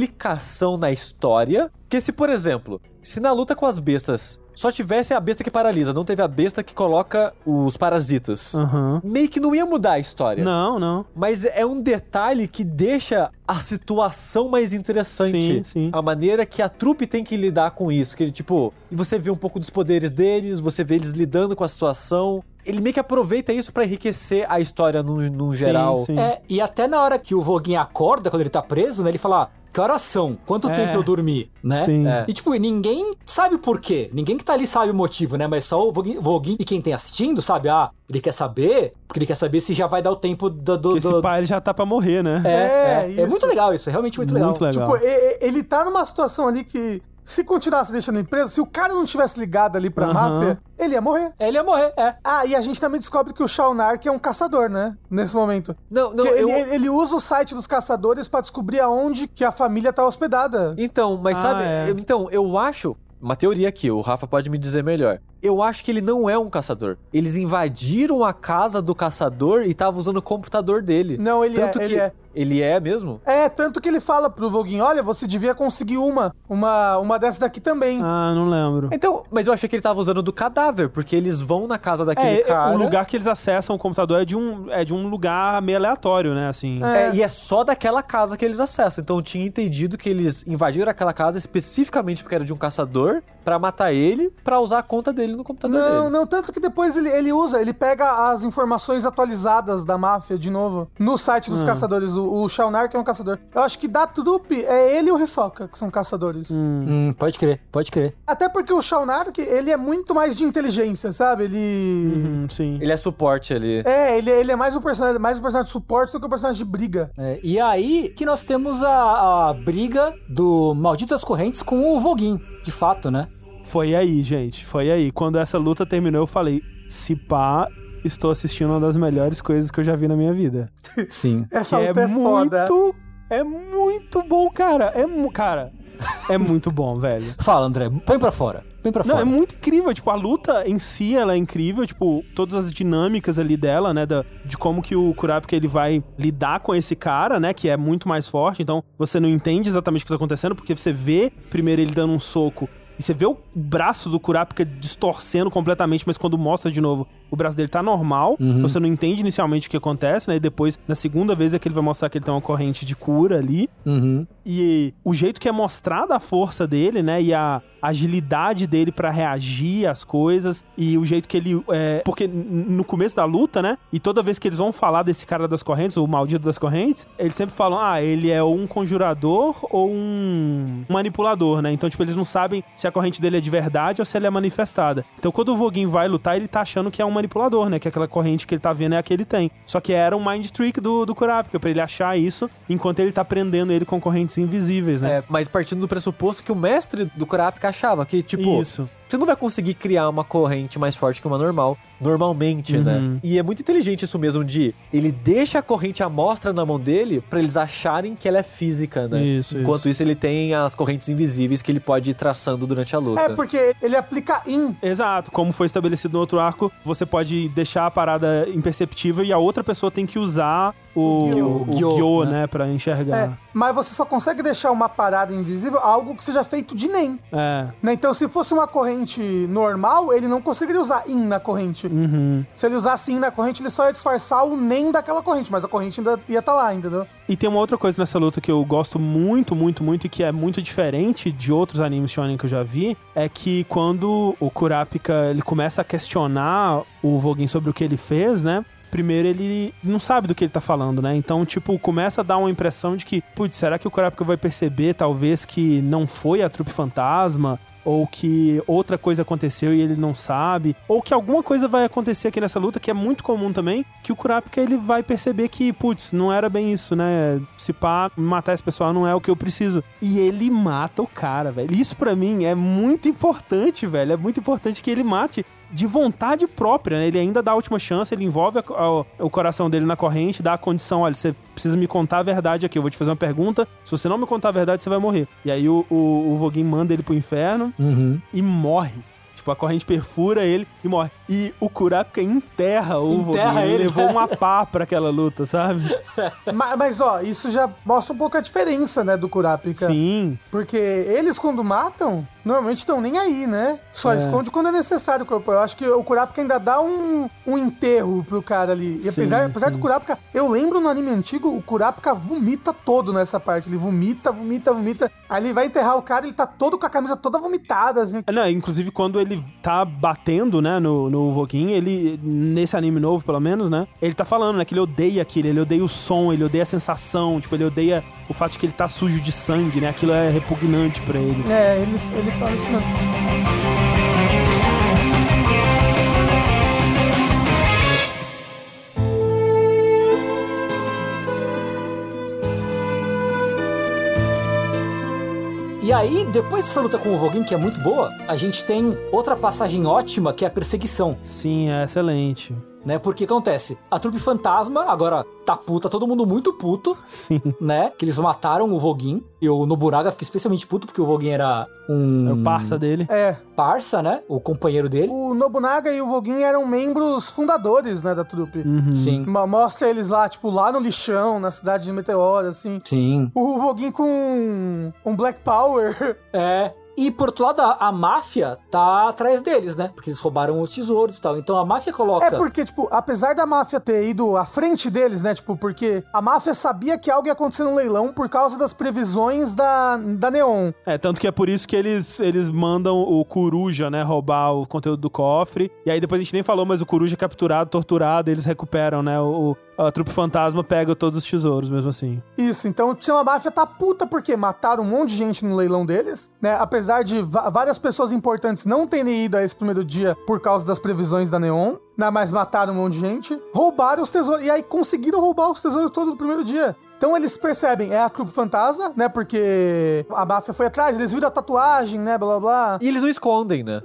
na história, porque se, por exemplo, se na luta com as bestas só tivesse a besta que paralisa, não teve a besta que coloca os parasitas. Uhum. Meio que não ia mudar a história. Não, não. Mas é um detalhe que deixa a situação mais interessante. Sim, sim. A maneira que a trupe tem que lidar com isso. Que, tipo, você vê um pouco dos poderes deles, você vê eles lidando com a situação ele meio que aproveita isso para enriquecer a história no, no geral. Sim, sim. É, e até na hora que o Voguinho acorda, quando ele tá preso, né, ele fala, que horas são? Quanto é. tempo eu dormi, né? Sim. É. E tipo, ninguém sabe por quê. Ninguém que tá ali sabe o motivo, né? Mas só o Voguinho e quem tem assistindo sabe, ah, ele quer saber, porque ele quer saber se já vai dar o tempo do... do, do... esse pai ele já tá pra morrer, né? É, é, é, é muito legal isso, é realmente muito, muito legal. legal. Tipo, ele tá numa situação ali que se continuasse deixando empresa, se o cara não tivesse ligado ali pra uhum. máfia, ele ia morrer. Ele ia morrer, é. Ah, e a gente também descobre que o Shaunark é um caçador, né? Nesse momento. Não, não, eu... ele, ele, usa o site dos caçadores para descobrir aonde que a família tá hospedada. Então, mas ah, sabe, é. então, eu acho uma teoria aqui, o Rafa pode me dizer melhor. Eu acho que ele não é um caçador. Eles invadiram a casa do caçador e estavam usando o computador dele. Não, ele Tanto é. Que... Ele é. Ele é mesmo? É, tanto que ele fala pro Voguinho, olha, você devia conseguir uma, uma, uma dessa daqui também. Ah, não lembro. Então, mas eu achei que ele tava usando do cadáver, porque eles vão na casa daquele é, cara. O lugar que eles acessam o computador é de um, é de um lugar meio aleatório, né, assim. É. é. e é só daquela casa que eles acessam. Então eu tinha entendido que eles invadiram aquela casa especificamente porque era de um caçador, para matar ele, para usar a conta dele no computador não, dele. Não, não, tanto que depois ele, ele usa, ele pega as informações atualizadas da máfia de novo no site dos hum. caçadores. O, o Shaunar, que é um caçador. Eu acho que da trupe é ele e o Hisoka, que são caçadores. Hum. Hum, pode crer, pode crer. Até porque o Shaunar, ele é muito mais de inteligência, sabe? Ele. Uhum, sim. Ele é suporte ali. É, ele, ele é mais um personagem, mais um personagem de suporte do que um personagem de briga. É, e aí que nós temos a, a briga do Malditas Correntes com o Voguin, de fato, né? Foi aí, gente. Foi aí. Quando essa luta terminou, eu falei: se pá, estou assistindo uma das melhores coisas que eu já vi na minha vida. Sim. Essa luta é, é muito. Foda. É muito bom, cara. É, cara, é muito bom, velho. Fala, André, põe pra fora. Põe pra Não, fora. é muito incrível. Tipo, a luta em si, ela é incrível. Tipo, todas as dinâmicas ali dela, né? Da, de como que o Kurapika, ele vai lidar com esse cara, né? Que é muito mais forte. Então, você não entende exatamente o que tá acontecendo, porque você vê primeiro ele dando um soco e você vê o braço do Kurapika distorcendo completamente, mas quando mostra de novo, o braço dele tá normal. Uhum. Então você não entende inicialmente o que acontece, né? E depois, na segunda vez, é que ele vai mostrar que ele tem uma corrente de cura ali. Uhum. E o jeito que é mostrada a força dele, né? E a agilidade dele para reagir às coisas. E o jeito que ele. É... Porque no começo da luta, né? E toda vez que eles vão falar desse cara das correntes, o maldito das correntes, eles sempre falam: ah, ele é um conjurador ou um manipulador, né? Então, tipo, eles não sabem se a corrente dele é de verdade ou se ela é manifestada. Então, quando o Voguin vai lutar, ele tá achando que é um manipulador, né? Que aquela corrente que ele tá vendo é a que ele tem. Só que era um mind trick do, do Kurapika, pra ele achar isso, enquanto ele tá prendendo ele com correntes invisíveis, né? É, mas partindo do pressuposto que o mestre do Kurapika achava que, tipo, isso. Você não vai conseguir criar uma corrente mais forte que uma normal, normalmente, né? uhum. né? E é muito inteligente isso mesmo de ele deixa a corrente à mostra na mão dele para eles acharem que ela é física, né? Isso, Enquanto isso. isso. ele tem as correntes invisíveis que ele pode ir traçando durante a luta. É porque ele aplica in. Exato, como foi estabelecido no outro arco, você pode deixar a parada imperceptível e a outra pessoa tem que usar o, o Gyo, né? né, pra enxergar. É, mas você só consegue deixar uma parada invisível algo que seja feito de NEM. É. Né? Então, se fosse uma corrente normal, ele não conseguiria usar IN na corrente. Uhum. Se ele usasse IN na corrente, ele só ia disfarçar o NEM daquela corrente, mas a corrente ainda ia estar tá lá, entendeu? E tem uma outra coisa nessa luta que eu gosto muito, muito, muito e que é muito diferente de outros animes shonen que eu já vi, é que quando o Kurapika ele começa a questionar o Vogin sobre o que ele fez, né? Primeiro ele não sabe do que ele tá falando, né? Então, tipo, começa a dar uma impressão de que, putz, será que o Kurapika vai perceber, talvez, que não foi a trupe fantasma? ou que outra coisa aconteceu e ele não sabe, ou que alguma coisa vai acontecer aqui nessa luta, que é muito comum também, que o Kurapika ele vai perceber que, putz, não era bem isso, né? Se pá, matar esse pessoal não é o que eu preciso. E ele mata o cara, velho. Isso para mim é muito importante, velho. É muito importante que ele mate de vontade própria, né? Ele ainda dá a última chance, ele envolve a, a, o coração dele na corrente, dá a condição, olha, você precisa me contar a verdade aqui, eu vou te fazer uma pergunta, se você não me contar a verdade, você vai morrer. E aí o, o, o Voguin manda ele pro inferno Uhum. e morre. Tipo, a corrente perfura ele e morre. E o Kurapika enterra o Enterra Voguin. ele. levou uma pá pra aquela luta, sabe? mas, mas, ó, isso já mostra um pouco a diferença, né, do Kurapika. Sim. Porque eles, quando matam, normalmente estão nem aí, né? Só É. esconde quando é necessário o corpo. Eu acho que o Kurapika ainda dá um, um enterro pro cara ali. E Sim, apesar, apesar sim. do Kurapika, eu lembro no anime antigo, o Kurapika vomita todo nessa parte. Ele vomita, vomita, vomita. Aí ele vai enterrar o cara, ele tá todo com a camisa toda vomitada, assim. Não, inclusive quando ele tá batendo, né, no, no Voguin, ele, nesse anime novo, pelo menos, né, ele tá falando, né, que ele odeia aquilo, ele odeia o som, ele odeia a sensação, tipo, ele odeia o fato de que ele tá sujo de sangue, né, aquilo é repugnante pra ele. É, ele, ele fala isso mesmo. E aí, depois dessa luta com o Voguin, que é muito boa, a gente tem outra passagem ótima, que é a perseguição. Sim, é excelente. Né? Porque acontece, a trupe fantasma agora tá puta, todo mundo muito puto, Sim. né? Que eles mataram o Voguin. E o Noburaga fica especialmente puto porque o Voguin era um É o parça dele. É, parça, né? O companheiro dele. o Nobunaga e o Voguin eram membros fundadores, né, da trupe. Uhum. Sim. Mo- Mostra eles lá, tipo, lá no lixão, na cidade de Meteoro, assim. Sim. O Voguin com um Black Power. É. E por outro lado, a, a máfia tá atrás deles, né? Porque eles roubaram os tesouros e tal. Então a máfia coloca. É porque, tipo, apesar da máfia ter ido à frente deles, né? Tipo, porque a máfia sabia que algo ia acontecer no leilão por causa das previsões da, da Neon. É, tanto que é por isso que eles, eles mandam o Coruja, né, roubar o conteúdo do cofre. E aí depois a gente nem falou, mas o Coruja é capturado, torturado, eles recuperam, né, o, a trupe fantasma pega todos os tesouros, mesmo assim. Isso, então tinha uma máfia tá puta porque mataram um monte de gente no leilão deles, né? Apesar de várias pessoas importantes não terem ido a esse primeiro dia por causa das previsões da Neon, né? Mas mataram um monte de gente, roubaram os tesouros, e aí conseguiram roubar os tesouros todos no primeiro dia. Então eles percebem, é a Clube Fantasma, né? Porque a máfia foi atrás, eles viram a tatuagem, né? Blá blá blá. E eles não escondem, né?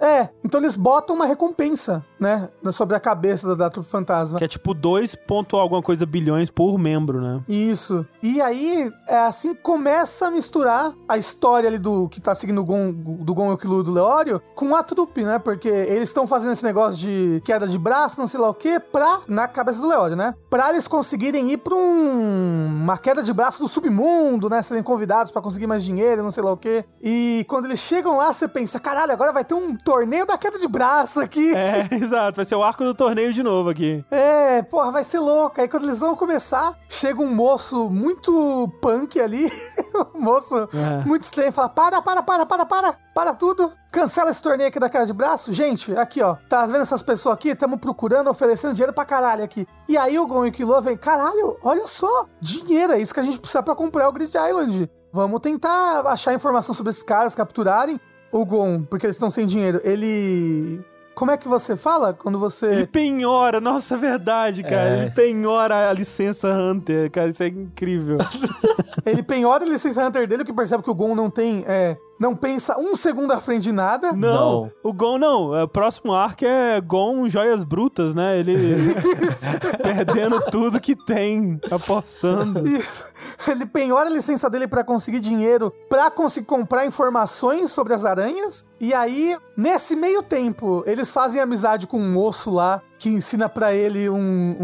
É, É, então eles botam uma recompensa, né? Sobre a cabeça da, da Trupe Fantasma. que é tipo 2 ponto alguma coisa bilhões por membro, né? Isso. E aí, é assim que começa a misturar a história ali do que tá seguindo o Gon, do Gon e o Killua do Leório com a trupe, né? Porque eles estão fazendo esse negócio de queda de braço, não sei lá o quê, pra, na cabeça do Leório, né? Pra eles conseguirem ir pra um, uma queda de braço do submundo, né? Serem convidados pra conseguir mais dinheiro, não sei lá o quê. E quando eles chegam lá, você pensa, caralho, agora vai ter um torneio da queda de braço aqui. É, exato, vai ser o arco do torneio de novo aqui. É, porra, vai ser louco. Aí quando eles vão começar, chega um moço muito punk ali, um moço É. muito estranho, fala: para, para, para, para, para, para tudo. Cancela esse torneio aqui da cara de braço. Gente, aqui ó, tá vendo essas pessoas aqui? Estamos procurando, oferecendo dinheiro pra caralho aqui. E aí o Gon e o Killua vem: caralho, olha só, dinheiro, é isso que a gente precisa pra comprar o Grid Island. Vamos tentar achar informação sobre esses caras, capturarem o Gon, porque eles estão sem dinheiro. Ele. Como é que você fala quando você. Ele penhora, nossa, é verdade, cara. É. Ele penhora a licença Hunter, cara, isso é incrível. Ele penhora a licença Hunter dele, que percebe que o Gon não tem. É, não pensa um segundo à frente de nada. Não, Não. o Gon não. O próximo arco é Gon Joias Brutas, né? Ele perdendo tudo que tem, apostando. Isso. Ele penhora a licença dele pra conseguir dinheiro, pra conseguir comprar informações sobre as aranhas. E aí, nesse meio tempo, eles fazem amizade com um moço lá que ensina pra ele um,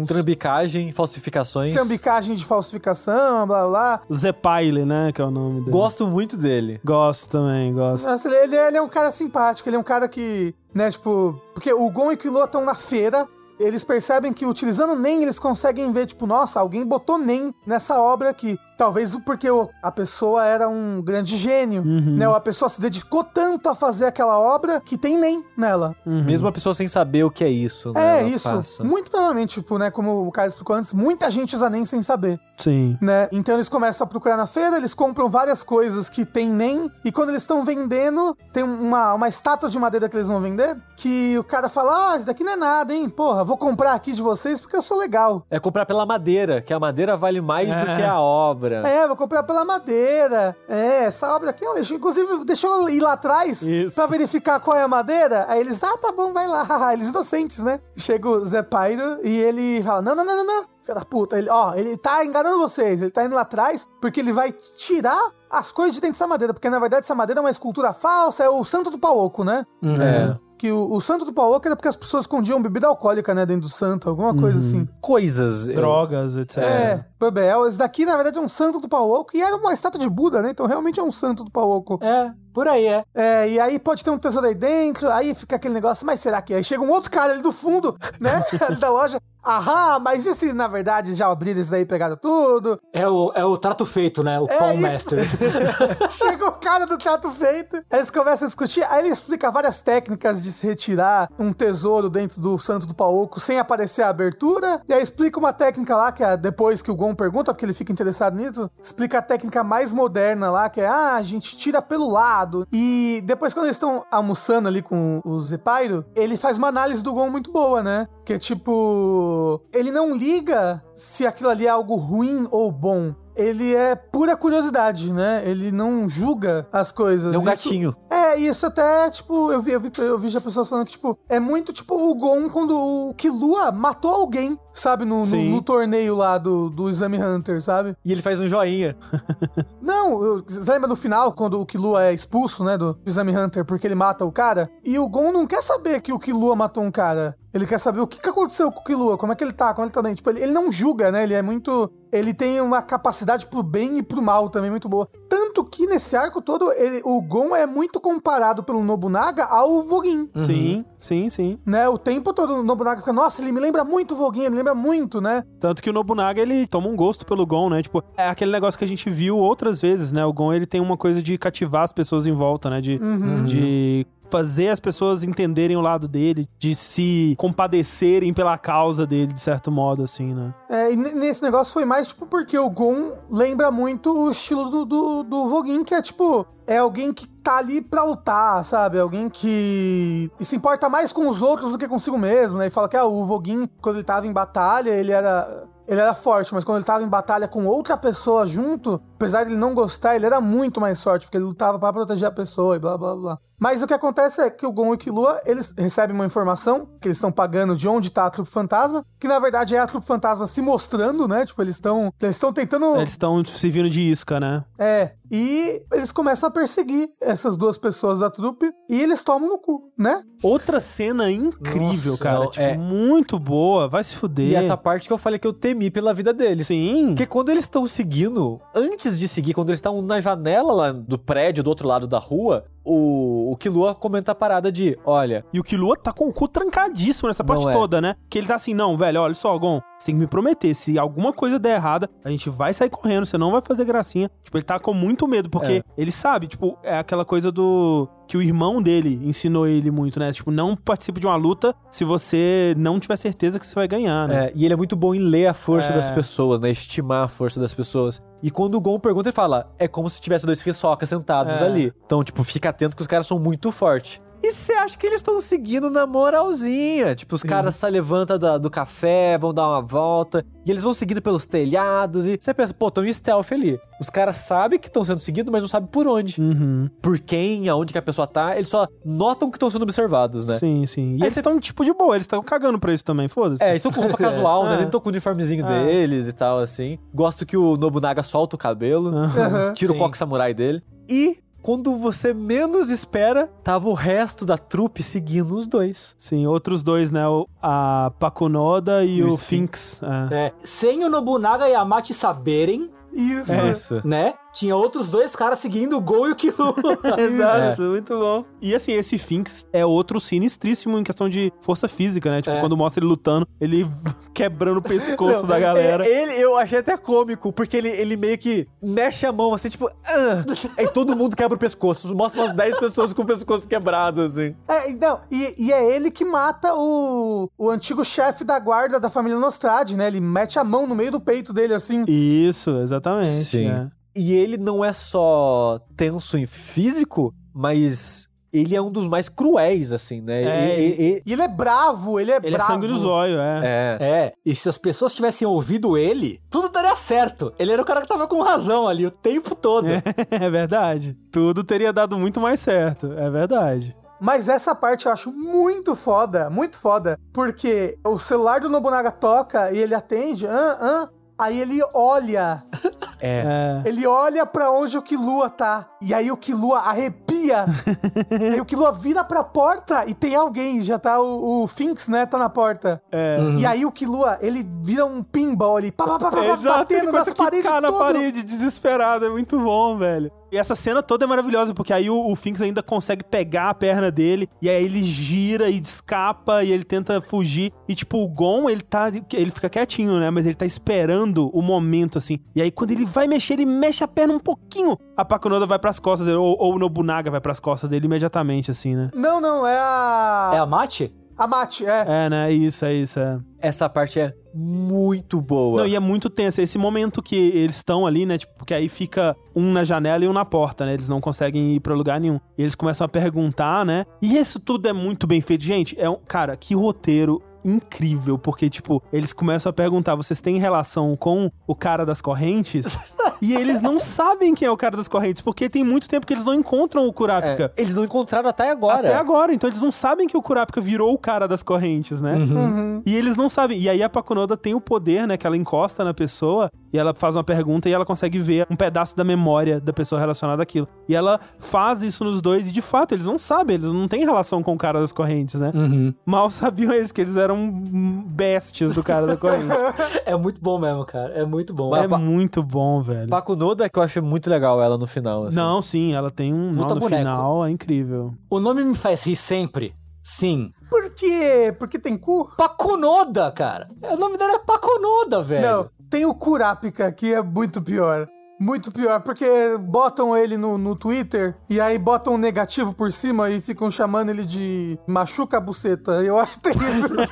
um Trambicagem, falsificações. trambicagem de falsificação, blá blá. Zepaile, né? Que é o nome dele. Gosto muito dele. Gosto também, gosto. Nossa, ele, ele- ele é um cara simpático, ele é um cara que, né, tipo. Porque o Gon e o Killua estão na feira. Eles percebem que utilizando NEM eles conseguem ver, tipo, nossa, alguém botou NEM nessa obra aqui. Talvez porque a pessoa era um grande gênio, Uhum. né? Ou a pessoa se dedicou tanto a fazer aquela obra que tem nem nela. Uhum. Mesmo a pessoa sem saber o que é isso, né? É isso. passa. Muito provavelmente, tipo, né? Como o cara explicou antes, muita gente usa nem sem saber. Sim. né? Então eles começam a procurar na feira, eles compram várias coisas que tem nem, e quando eles estão vendendo, tem uma, uma estátua de madeira que eles vão vender, que o cara fala, ah, isso daqui não é nada, hein? Porra, vou comprar aqui de vocês porque eu sou legal. É comprar pela madeira, que a madeira vale mais do É. que a obra. É, vou comprar pela madeira. É, essa obra aqui, eu- inclusive, deixa eu ir lá atrás Isso. pra verificar qual é a madeira. Aí eles, ah, tá bom, vai lá. eles inocentes, né? Chega o Zé Pairo e ele fala, não, não, não, não, não. Filha da puta, ele, ó, ele tá enganando vocês, ele tá indo lá atrás porque ele vai tirar as coisas de dentro dessa madeira, porque na verdade essa madeira é uma escultura falsa, é o santo do pau oco, né? É. Que o, o santo do pau oco era porque as pessoas escondiam bebida alcoólica, né, dentro do santo, alguma coisa assim. Coisas. Drogas, etc. É, Bebel, esse daqui na verdade é um santo do pau oco e era uma estátua de Buda, né? Então realmente é um santo do pau oco. É, por aí é. É, e aí pode ter um tesouro aí dentro, aí fica aquele negócio, mas será que? Aí chega um outro cara ali do fundo, né? ali da loja. Aham, mas e se na verdade já abriram isso daí e pegaram tudo? É o, é o trato feito, né? O É. Masters. Chega o cara do trato feito, aí eles começam a discutir, aí ele explica várias técnicas de se retirar um tesouro dentro do santo do pauoco sem aparecer a abertura, e aí explica uma técnica lá, que é depois que o Gon pergunta, porque ele fica interessado nisso, explica a técnica mais moderna lá, que é, ah, a gente tira pelo lado, e depois quando eles estão almoçando ali com o Zepairo, ele faz uma análise do Gon muito boa, né? Que é tipo, ele não liga se aquilo ali é algo ruim ou bom. Ele é pura curiosidade, né? Ele não julga as coisas. É um Isso- gatinho. é, isso até, tipo, eu vi, eu vi, eu vi já pessoas falando que, tipo, é muito tipo o Gon quando o Killua matou alguém, sabe? No, no, no torneio lá do, do Exame Hunter, sabe? E ele faz um joinha. Não, eu- você lembra no final, quando o Killua é expulso, né, do Exame Hunter, porque ele mata o cara? E o Gon não quer saber que o Killua matou um cara. Ele quer saber o que, que aconteceu com o Killua, como é que ele tá, como ele tá bem. Tipo, ele, ele não julga, né? Ele é muito... Ele tem uma capacidade pro bem e pro mal também muito boa. Tanto que nesse arco todo, ele- o Gon é muito comparado pelo Nobunaga ao Vogin. Sim, sim, sim. Né, o tempo todo o Nobunaga fica, nossa, ele me lembra muito o Voguinha, me lembra muito, né? Tanto que o Nobunaga, ele toma um gosto pelo Gon, né? Tipo, é aquele negócio que a gente viu outras vezes, né? O Gon, ele tem uma coisa de cativar as pessoas em volta, né? De, de fazer as pessoas entenderem o lado dele, de se compadecerem pela causa dele, de certo modo, assim, né? É, e nesse negócio foi mais, tipo, porque o Gon lembra muito o estilo do, do, do Voguin, que é, tipo, é alguém que tá ali pra lutar, sabe? Alguém que se importa mais com os outros do que consigo mesmo, né? E fala que ah, o Voguin, quando ele tava em batalha, ele era... Ele era forte, mas quando ele tava em batalha com outra pessoa junto, apesar de ele não gostar, ele era muito mais forte, porque ele lutava pra proteger a pessoa e blá blá blá. Mas o que acontece é que o Gon e o Killua, eles recebem uma informação que eles estão pagando de onde tá a trupe fantasma, que na verdade é a trupe fantasma se mostrando, né? Tipo, eles estão eles estão tentando Eles estão se vindo de isca, né? é, e eles começam a perseguir essas duas pessoas da trupe e eles tomam no cu, né? Outra cena incrível, Nossa, cara. não, tipo, é. muito boa. Vai se fuder. E essa parte que eu falei que eu temi pela vida deles. Sim. Porque quando eles estão seguindo, antes de seguir, quando eles estão na janela lá do prédio, do outro lado da rua, o, o Killua comenta a parada de, olha, E o Killua tá com o cu trancadíssimo nessa parte é. toda, né? Que ele tá assim, não, velho, olha só, Gon, você tem que me prometer, se alguma coisa der errada, a gente vai sair correndo, você não vai fazer gracinha. Tipo, ele tá com muito medo, porque É. ele sabe, tipo, é aquela coisa do... Que o irmão dele ensinou ele muito, né? Tipo, não participe de uma luta se você não tiver certeza que você vai ganhar, né? É, e ele é muito bom em ler a força É. das pessoas, né? Estimar a força das pessoas. E quando o Gon pergunta, ele fala: é como se tivesse dois riçocas sentados É. ali. Então, tipo, fica atento que os caras são muito fortes. E você acha que eles estão seguindo na moralzinha? Tipo, os caras se levantam da- do café, vão dar uma volta, e eles vão seguindo pelos telhados, e você pensa, pô, tão em stealth ali. Os caras sabem que estão sendo seguidos, mas não sabem por onde. Uhum. Por quem, aonde que a pessoa tá, eles só notam que estão sendo observados, né? Sim, sim. E Aí eles estão, tipo, de boa, eles estão cagando pra isso também, foda-se. É, eles estão com roupa casual, né? É. Nem estão com o uniformezinho É. deles e tal, assim. Gosto que o Nobunaga solta o cabelo, Aham. tira Sim. o coque samurai dele. E quando você menos espera, tava o resto da trupe seguindo os dois. Sim, outros dois, né? o- A Pakunoda e, o o Finks. É. É, sem o Nobunaga e a Mati saberem, Isso. É. Isso. né? Tinha outros dois caras seguindo o Gol e o Killua. Exato, muito bom. E assim, esse Finks é outro sinistríssimo em questão de força física, né? Tipo, É. quando mostra ele lutando, ele quebrando o pescoço da galera. É, Ele, eu achei até cômico, porque ele, ele meio que mexe a mão, assim, tipo... "Ah", aí todo mundo quebra o pescoço. Mostra umas 10 pessoas com o pescoço quebrado, assim. É, não, e, e é ele que mata o, o antigo chefe da guarda da família Nostrad, né? Ele mete a mão no meio do peito dele, assim. Isso, exatamente. Sim. é. E ele não é só tenso em físico, mas ele é um dos mais cruéis, assim, né? É, E- e- e- E ele é bravo, ele é Ele bravo. é sangue no zóio, é. é. É, e se as pessoas tivessem ouvido ele, tudo daria certo. Ele era o cara que tava com razão ali o tempo todo. É verdade. Tudo teria dado muito mais certo. É verdade. Mas essa parte eu acho muito foda, muito foda. Porque o celular do Nobunaga toca e ele atende, ah, ah, aí ele olha. É. Ele olha pra onde o Killua tá. E aí o Killua arrepia. aí o Killua vira pra porta e tem alguém. Já tá o, o Finks, né? Tá na porta. É. E aí o Killua, ele vira um pinball ali. Pá, pá, pá, pá, Exato, ele batendo nas paredes. na parede, desesperado. É muito bom, velho. E essa cena toda é maravilhosa, porque aí o, o Finks ainda consegue pegar a perna dele, e aí ele gira e escapa, e ele tenta fugir. E tipo, o Gon, ele tá. Ele fica quietinho, né? Mas ele tá esperando o momento, assim. E aí, quando ele vai mexer, ele mexe a perna um pouquinho. A Pakunoda vai pras costas dele, ou, ou o Nobunaga vai pras costas dele imediatamente, assim, né? Não, não, é a. É a Mate? a Mate, é. É, né? É isso, é isso, é. Essa parte é muito boa. Não, e é muito tenso. Esse momento que eles estão ali, né? Tipo, porque aí fica um na janela e um na porta, né? Eles não conseguem ir pra lugar nenhum. E eles começam a perguntar, né? E isso tudo é muito bem feito. Gente, é um. Cara, que roteiro incrível, porque, tipo, eles começam a perguntar: vocês têm relação com o cara das correntes? e eles não sabem quem é o cara das correntes, porque tem muito tempo que eles não encontram o Kurapika. É, eles não encontraram até agora. Até agora, então eles não sabem que o Kurapika virou o cara das correntes, né? Uhum. E eles não sabem. E aí a Pakunoda tem o poder, né? Que ela encosta na pessoa e ela faz uma pergunta e ela consegue ver um pedaço da memória da pessoa relacionada àquilo. E ela faz isso nos dois e de fato eles não sabem, eles não têm relação com o cara das correntes, né? Uhum. Mal sabiam eles que eles eram hum, bestes do cara da corrente. É muito bom mesmo, cara. É muito bom. é pa- muito bom, velho. Pakunoda, que eu acho muito legal ela no final. assim. Não, sim, ela tem um Puta no boneco. final, é incrível. O nome me faz rir sempre. Sim. Por quê? Porque tem cu? Paconoda, cara. O nome dela é Paconoda, velho. Não, tem o Kurapika, que é muito pior. Muito pior, porque botam ele no, no Twitter e aí botam um negativo por cima e ficam chamando ele de machuca a buceta. Eu acho terrível.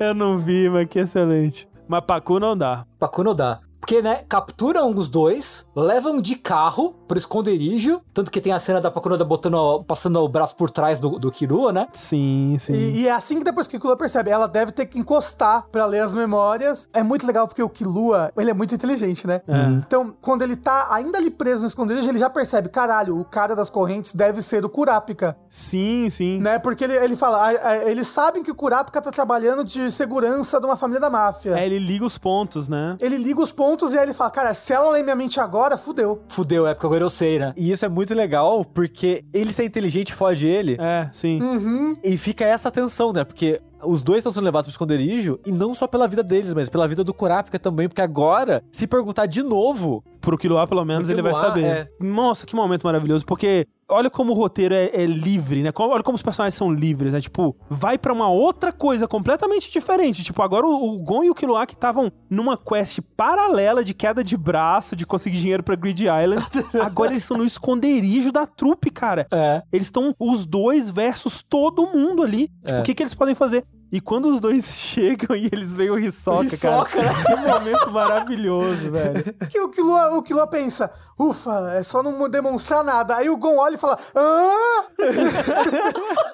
Eu não vi, mas que excelente. Mas Paku não dá. Paconoda. Porque, né, capturam os dois, levam de carro pro esconderijo. Tanto que tem a cena da Paconoda botando, passando o braço por trás do, do Kirua, né? Sim, sim. E, e é assim que depois que o Killua percebe, ela deve ter que encostar pra ler as memórias. É muito legal porque o Killua, ele é muito inteligente, né? Então, quando ele tá ainda ali preso no esconderijo, ele já percebe, caralho, o cara das correntes deve ser o Kurapika, Sim, sim. né? Porque ele, ele fala, "Ah, ah, eles sabem que o Kurapika tá trabalhando de segurança de uma família da máfia. É, ele liga os pontos, né? Ele liga os pontos e aí ele fala, cara, se ela lê minha mente agora, fudeu. Fudeu, é porque agora eu sei, né? E isso é muito legal, porque ele ser inteligente fode ele. É, sim. Uhum. E fica essa tensão, né? Porque os dois estão sendo levados pro esconderijo, e não só pela vida deles, mas pela vida do Kurapika também, porque agora, se perguntar de novo, Pro Killua, pelo menos, Pro ele vai saber. é. Nossa, que momento maravilhoso. Porque olha como o roteiro é, é livre, né? Olha como os personagens são livres, né? Tipo, vai pra uma outra coisa completamente diferente. Tipo, agora o, o Gon e o que estavam numa quest paralela de queda de braço, de conseguir dinheiro pra Grid Island. agora eles estão no esconderijo da trupe, cara. É. Eles estão os dois versus todo mundo ali. Tipo, É. o que, que eles podem fazer? E quando os dois chegam e eles veem o Hisoka, Hisoka, cara, que momento maravilhoso, velho. Que o Killua, o Killua pensa, ufa, é só não demonstrar nada. Aí o Gon olha e fala, ah!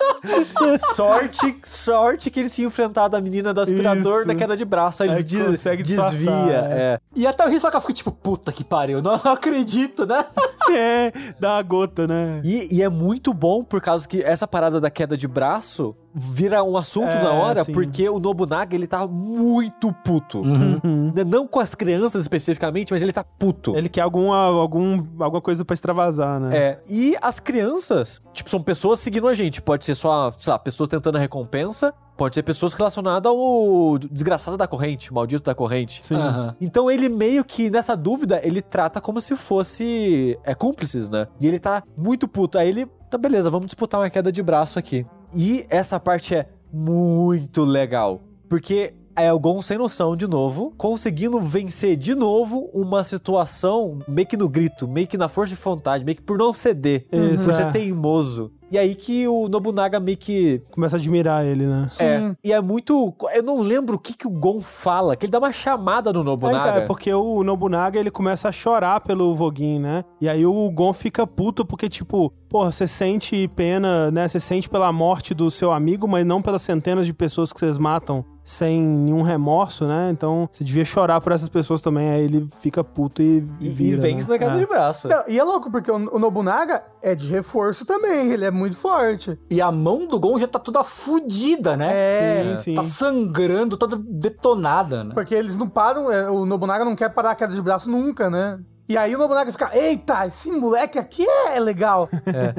sorte, sorte que eles tinham enfrentado a menina do aspirador Isso. da queda de braço. Aí eles Aí des- consegue desvia. disfarçar, é. E até o Hisoka fica tipo, puta que pariu, não, não acredito, né? É, dá uma gota, né? E, e é muito bom por causa que essa parada da queda de braço vira um assunto É, na hora, sim. porque o Nobunaga, ele tá muito puto. Uhum. N- Não com as crianças especificamente, mas ele tá puto. Ele quer alguma, algum, alguma coisa pra extravasar, né? É, e as crianças, tipo, são pessoas seguindo a gente. Pode ser só, sei lá, pessoas tentando a recompensa, Pode ser pessoas relacionadas ao desgraçado da corrente, maldito da corrente. Sim. Aham. Então ele meio que, nessa dúvida, ele trata como se fosse é, cúmplices, né? E ele tá muito puto. Aí ele, tá beleza, vamos disputar uma queda de braço aqui. E essa parte é muito legal. Porque é o Gon sem noção de novo, conseguindo vencer de novo uma situação meio que no grito, meio que na força de vontade, meio que por não ceder, Isso, por ser é. teimoso. E aí que o Nobunaga meio que Começa a admirar ele, né? é, e é muito. Eu não lembro o que, que o Gon fala, que ele dá uma chamada no É, Nobunaga. então, é porque o Nobunaga ele começa a chorar pelo Voguin, né? E aí o Gon fica puto porque, tipo, porra, você sente pena, né? Você sente pela morte do seu amigo, mas não pelas centenas de pessoas que vocês matam sem nenhum remorso, né? Então você devia chorar por essas pessoas também. Aí ele fica puto e, E, e vira, vence né? na queda É. de braço. Não, e é louco, porque o, o Nobunaga é de reforço também, ele é muito forte. E a mão do Gon já tá toda fudida, né? É, Sim, sim. Tá sangrando, toda detonada, né? porque eles não param, é, o Nobunaga não quer parar a queda de braço nunca, né? E aí o Nobunaga fica, eita, esse moleque aqui é legal.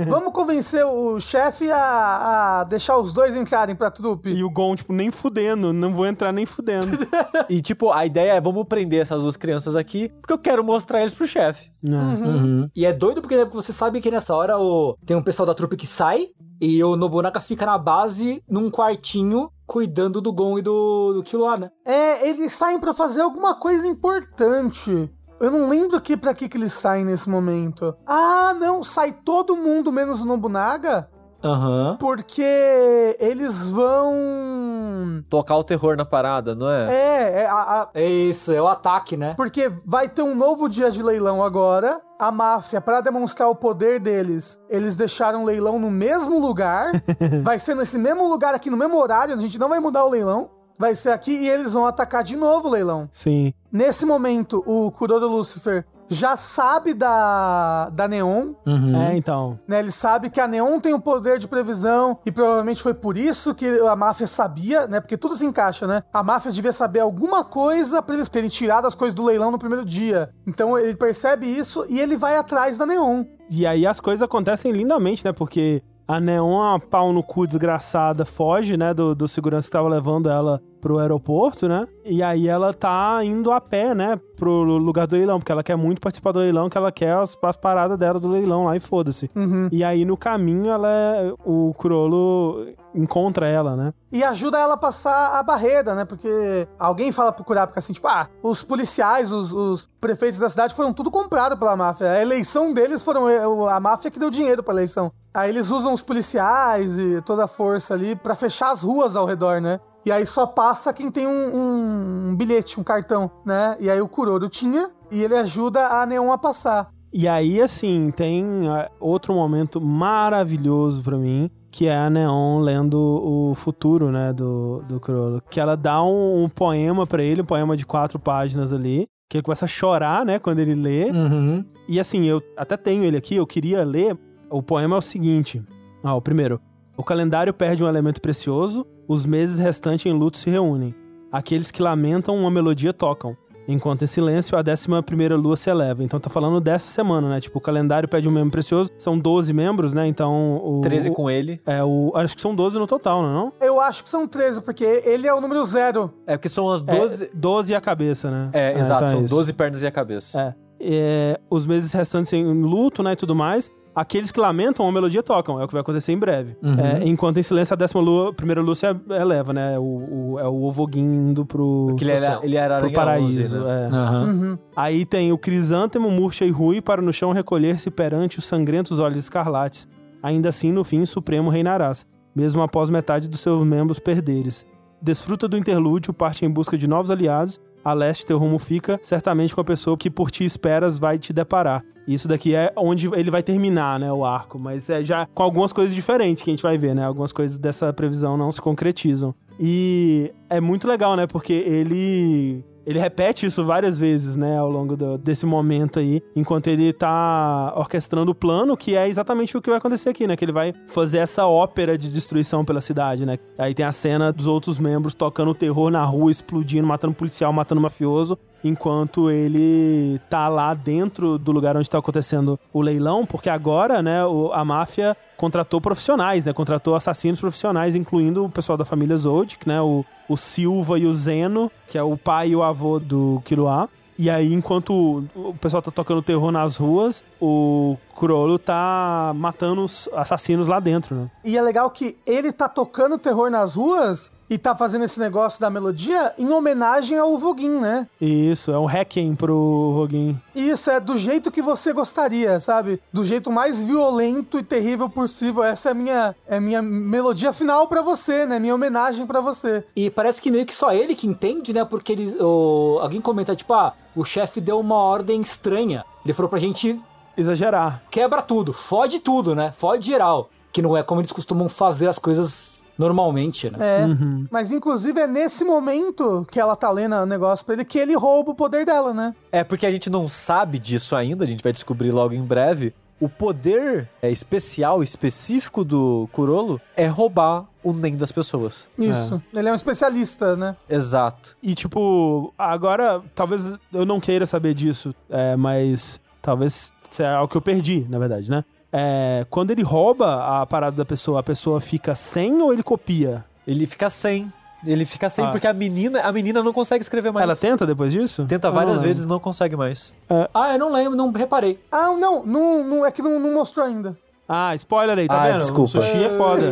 Vamos convencer o chefe a, a deixar os dois entrarem pra trupe. E o Gon, tipo, nem fudendo, não vou entrar nem fudendo. E tipo, a ideia é vamos prender essas duas crianças aqui, porque eu quero mostrar eles pro chefe. né? Uhum. E é doido porque você sabe que nessa hora o... tem um pessoal da trupe que sai e o Nobunaga fica na base, num quartinho, cuidando do Gon e do, do Killua, né? É, eles saem pra fazer alguma coisa importante. Eu não lembro que para que que eles saem nesse momento. Ah, não, sai todo mundo menos o Nobunaga, Aham. porque eles vão Tocar o terror na parada, não é? É, é a- a- É isso, é o ataque, né? porque vai ter um novo dia de leilão agora. A máfia, para demonstrar o poder deles, eles deixaram o leilão no mesmo lugar. vai ser nesse mesmo lugar aqui, no mesmo horário. A gente não vai mudar o leilão. Vai ser aqui e eles vão atacar de novo o leilão. Sim. Nesse momento, o Kuroro Lucifer já sabe da, da Neon, Uhum. É, então. né? Ele sabe que a Neon tem o poder de previsão e provavelmente foi por isso que a máfia sabia, né? Porque tudo se encaixa, né? A máfia devia saber alguma coisa pra eles terem tirado as coisas do leilão no primeiro dia. Então ele percebe isso e ele vai atrás da Neon. E aí as coisas acontecem lindamente, né? Porque a Neon, a pau no cu desgraçada, foge, né? Do, do segurança que tava levando ela pro aeroporto, né? E aí ela tá indo a pé, né? Pro lugar do leilão, porque ela quer muito participar do leilão, que ela quer as, as paradas dela do leilão lá e foda-se. Uhum. E aí no caminho ela é, o Kurolo encontra ela, né? E ajuda ela a passar a barreira, né? Porque alguém fala pro Kurapika assim, tipo, ah, os policiais, os, os prefeitos da cidade foram tudo comprado pela máfia. A eleição deles foram eh, a máfia que deu dinheiro pra eleição. Aí eles usam os policiais e toda a força ali pra fechar as ruas ao redor, né? E aí só passa quem tem um, um- um bilhete, um cartão, né? E aí o Kuroro tinha e ele ajuda a Neon a passar. E aí, assim, tem ah, outro momento maravilhoso pra mim, que é a Neon lendo o futuro, né, do, do Kurolo. Que ela dá um, um poema pra ele, um poema de quatro páginas ali, que ele começa a chorar, né, quando ele lê. Uhum. E assim, eu até tenho ele aqui, eu queria ler. O poema é o seguinte: Ah, o primeiro. O calendário perde um elemento precioso, os meses restantes em luto se reúnem. Aqueles que lamentam, uma melodia tocam. Enquanto em silêncio, a décima primeira lua se eleva. Então tá falando dessa semana, né? Tipo, o calendário pede um membro precioso. São 12 membros, né? Então. O, 13 o- com ele. É, o. Acho que são 12 no total, não é? Não? Eu acho que são 13, porque ele é o número zero. É porque são as 12. É, 12 e a cabeça, né? É, exato, então são isso. 12 pernas e a cabeça. É. É, os meses restantes em luto, né, e tudo mais. Aqueles que lamentam, uma melodia tocam. É o que vai acontecer em breve. Uhum. É, enquanto em silêncio, a décima lua, a primeira lua se eleva, né? O, o- é o Ovoguin indo pro, ele era, ele era pro paraíso. 11, né? é. Uhum. Aí tem o crisântemo, murcha e rui para no chão recolher-se perante os sangrentos olhos escarlates. Ainda assim, no fim, supremo reinarás, mesmo após metade dos seus membros perderes. Desfruta do interlúdio, parte em busca de novos aliados. A leste teu rumo fica, certamente com a pessoa que por ti esperas vai te deparar. Isso daqui é onde ele vai terminar, né, o arco, mas é já com algumas coisas diferentes que a gente vai ver, né? Algumas coisas dessa previsão não se concretizam. E é muito legal, né? Porque ele ele repete isso várias vezes, né, ao longo do- desse momento aí, enquanto ele tá orquestrando o plano, que é exatamente o que vai acontecer aqui, né? Que ele vai fazer essa ópera de destruição pela cidade, né? Aí tem a cena dos outros membros tocando terror na rua, explodindo, matando policial, matando mafioso. enquanto ele tá lá dentro do lugar onde tá acontecendo o leilão, porque agora, né, a máfia contratou profissionais, né? Contratou assassinos profissionais, incluindo o pessoal da família Zodic, né? O, o Silva e o Zeno, que é o pai e o avô do Kiloá. E aí, enquanto o pessoal tá tocando terror nas ruas, o Kurolo tá matando os assassinos lá dentro, né? E é legal que ele tá tocando terror nas ruas e tá fazendo esse negócio da melodia em homenagem ao Voguin, né? Isso, é um hacking pro Voguin. Isso, é do jeito que você gostaria, sabe? Do jeito mais violento e terrível possível. Essa é a minha, é a minha melodia final para você, né? Minha homenagem para você. E parece que meio que só ele que entende, né? Porque ele, o, alguém comenta, tipo, ah, o chefe deu uma ordem estranha. Ele falou pra gente exagerar. Quebra tudo, fode tudo, né? Fode geral. Que não é como eles costumam fazer as coisas normalmente, né? É. Uhum. Mas inclusive é nesse momento que ela tá lendo o negócio pra ele que ele rouba o poder dela, né? É porque a gente não sabe disso ainda, a gente vai descobrir logo em breve. O poder é, especial, específico do Kurolo é roubar o NEM das pessoas. Isso. É. Ele é um especialista, né? Exato. E, tipo, agora, talvez eu não queira saber disso, é, mas talvez seja algo que eu perdi, na verdade, né? É, quando ele rouba a parada da pessoa, a pessoa fica sem ou ele copia? Ele fica sem. Ele fica sem ah. porque a menina, a menina não consegue escrever mais. Ela tenta depois disso? Tenta várias vezes e não consegue mais. É. Ah, eu não lembro, não reparei. Ah, não, não, não é que não, não mostrou ainda. Ah, spoiler aí, tá ah, vendo? Desculpa. O sushi é foda.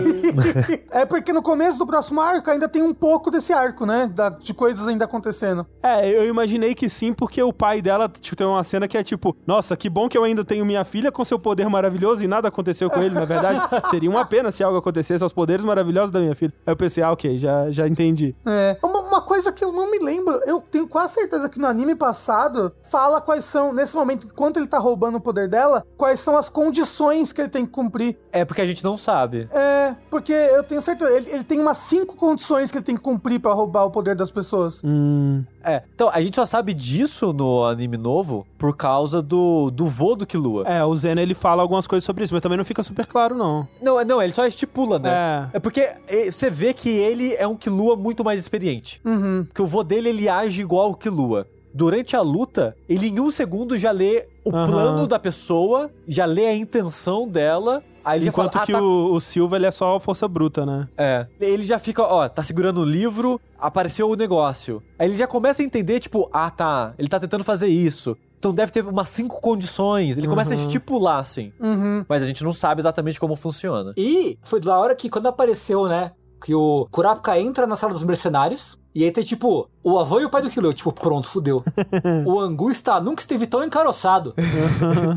é porque no começo do próximo arco ainda tem um pouco desse arco, né? Da, de coisas ainda acontecendo. É, eu imaginei que sim, porque o pai dela, tipo, tem uma cena que é tipo, nossa, que bom que eu ainda tenho minha filha com seu poder maravilhoso e nada aconteceu com ele, na verdade. Seria uma pena se algo acontecesse aos poderes maravilhosos da minha filha. Aí eu pensei, ah, ok, já, já entendi. É. Uma, uma coisa que eu não me lembro, eu tenho quase certeza que no anime passado fala quais são, nesse momento, enquanto ele tá roubando o poder dela, quais são as condições que ele tem que cumprir. É porque a gente não sabe. É, porque eu tenho certeza. Ele, ele tem umas cinco condições que ele tem que cumprir para roubar o poder das pessoas. Hum. É, então a gente só sabe disso no anime novo por causa do, do vô do Killua. É, o Zeno ele fala algumas coisas sobre isso, mas também não fica super claro, não. Não, não, ele só estipula, né? É. É porque você vê que ele é um Killua muito mais experiente. Uhum. Que o vô dele, ele age igual o Killua durante a luta, ele em um segundo já lê o uhum. plano da pessoa, já lê a intenção dela. Aí ele Enquanto já fala, que ah, tá... o, o Silva ele é só força bruta, né? É. Ele já fica, ó, tá segurando o livro, apareceu o negócio. Aí ele já começa a entender, tipo, ah tá, ele tá tentando fazer isso. Então deve ter umas cinco condições. Ele começa uhum. a estipular, assim. Uhum. Mas a gente não sabe exatamente como funciona. E foi da hora que quando apareceu, né? Que o Kurapika entra na sala dos mercenários. E aí tem tipo, o avô e o pai do Killua, tipo, pronto, fudeu. o Angu está, nunca esteve tão encaroçado.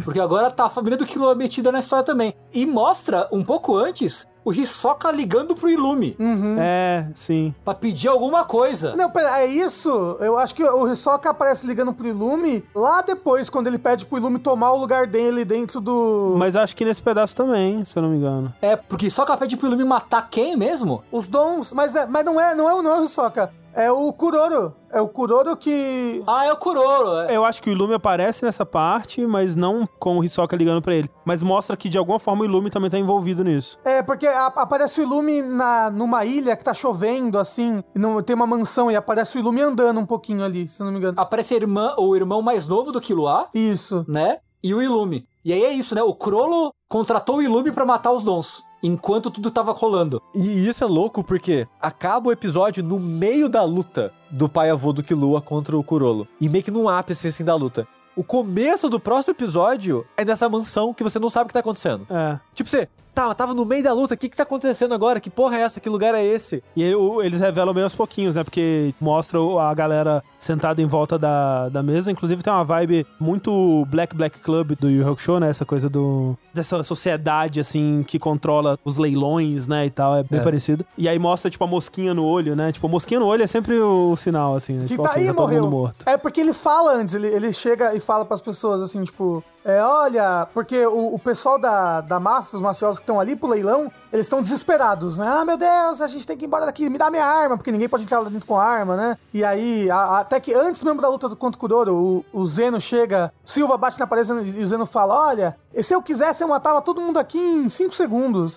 porque agora tá a família do Killua metida na história também. E mostra, um pouco antes, o Hisoka ligando pro Ilume. Uhum. É, sim. Pra pedir alguma coisa. Não, pera, é isso? Eu acho que o Hisoka aparece ligando pro Ilume lá depois, quando ele pede pro Ilume tomar o lugar dele dentro do... Mas acho que nesse pedaço também, se eu não me engano. É, porque Hisoka pede pro Ilume matar quem mesmo? Os dons, mas, é, mas não, é, não, é, não é o Hisoka. É o Kuroro. É o Kuroro que. Ah, é o Kuroro. É. Eu acho que o Ilume aparece nessa parte, mas não com o Hisoka ligando para ele. Mas mostra que de alguma forma o Ilume também tá envolvido nisso. É, porque a, aparece o Ilume na, numa ilha que tá chovendo, assim, e não, tem uma mansão, e aparece o Ilume andando um pouquinho ali, se não me engano. Aparece a irmã, o irmão mais novo do Killua. Isso. Né? E o Ilume. E aí é isso, né? O Crollo contratou o Ilume para matar os dons enquanto tudo tava rolando. E isso é louco porque acaba o episódio no meio da luta do pai avô do Killua contra o Kurolo. E meio que num ápice assim da luta. O começo do próximo episódio é nessa mansão que você não sabe o que tá acontecendo. É. Tipo, você, tá, tava no meio da luta, o que que tá acontecendo agora? Que porra é essa? Que lugar é esse? E eles revelam bem aos pouquinhos, né? Porque mostra a galera sentada em volta da, da mesa. Inclusive tem uma vibe muito Black Black Club do Yu Show, né? Essa coisa do... Dessa sociedade, assim, que controla os leilões, né? E tal. É bem é. parecido. E aí mostra, tipo, a mosquinha no olho, né? Tipo, a mosquinha no olho é sempre o sinal, assim. Né? Que tipo, tá aí, tá morreu. morto. É porque ele fala antes, ele, ele chega e fala pras pessoas, assim, tipo... é, olha, porque o, o pessoal da, da máfia, os mafiosos que estão ali pro leilão, eles estão desesperados, né? Ah, meu Deus, a gente tem que ir embora daqui, me dá minha arma, porque ninguém pode entrar lá dentro com arma, né? E aí, a- a- até que antes mesmo da luta do contra o Kudoro, o, o Zeno chega, Silva bate na parede e o Zeno fala, olha, e se eu quisesse eu matava todo mundo aqui em 5 segundos.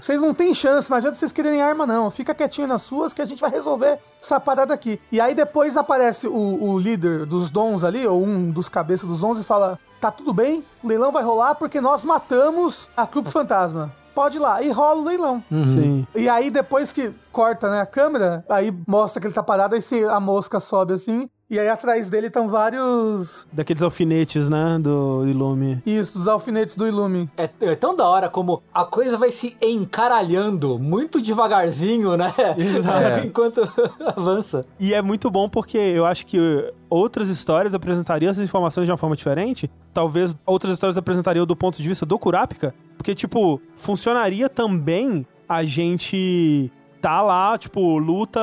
Vocês não têm chance, não adianta vocês quererem arma não, fica quietinho nas suas que a gente vai resolver essa parada aqui. E aí depois aparece o, o líder dos dons ali, ou um dos cabeças dos dons e fala, tá tudo bem, o leilão vai rolar porque nós matamos a trupe fantasma. Pode ir lá. E rola o leilão. Sim. E aí, depois que corta né, a câmera, aí mostra que ele tá parado, aí se a mosca sobe assim. E aí atrás dele estão vários. Daqueles alfinetes, né? Do Ilume. Isso, dos alfinetes do Ilume. É, é tão da hora como a coisa vai se encaralhando muito devagarzinho, né? Exato. Enquanto avança. E é muito bom porque eu acho que outras histórias apresentariam essas informações de uma forma diferente. Talvez outras histórias apresentariam do ponto de vista do Kurapika. Porque, tipo, funcionaria também a gente tá lá, tipo, luta.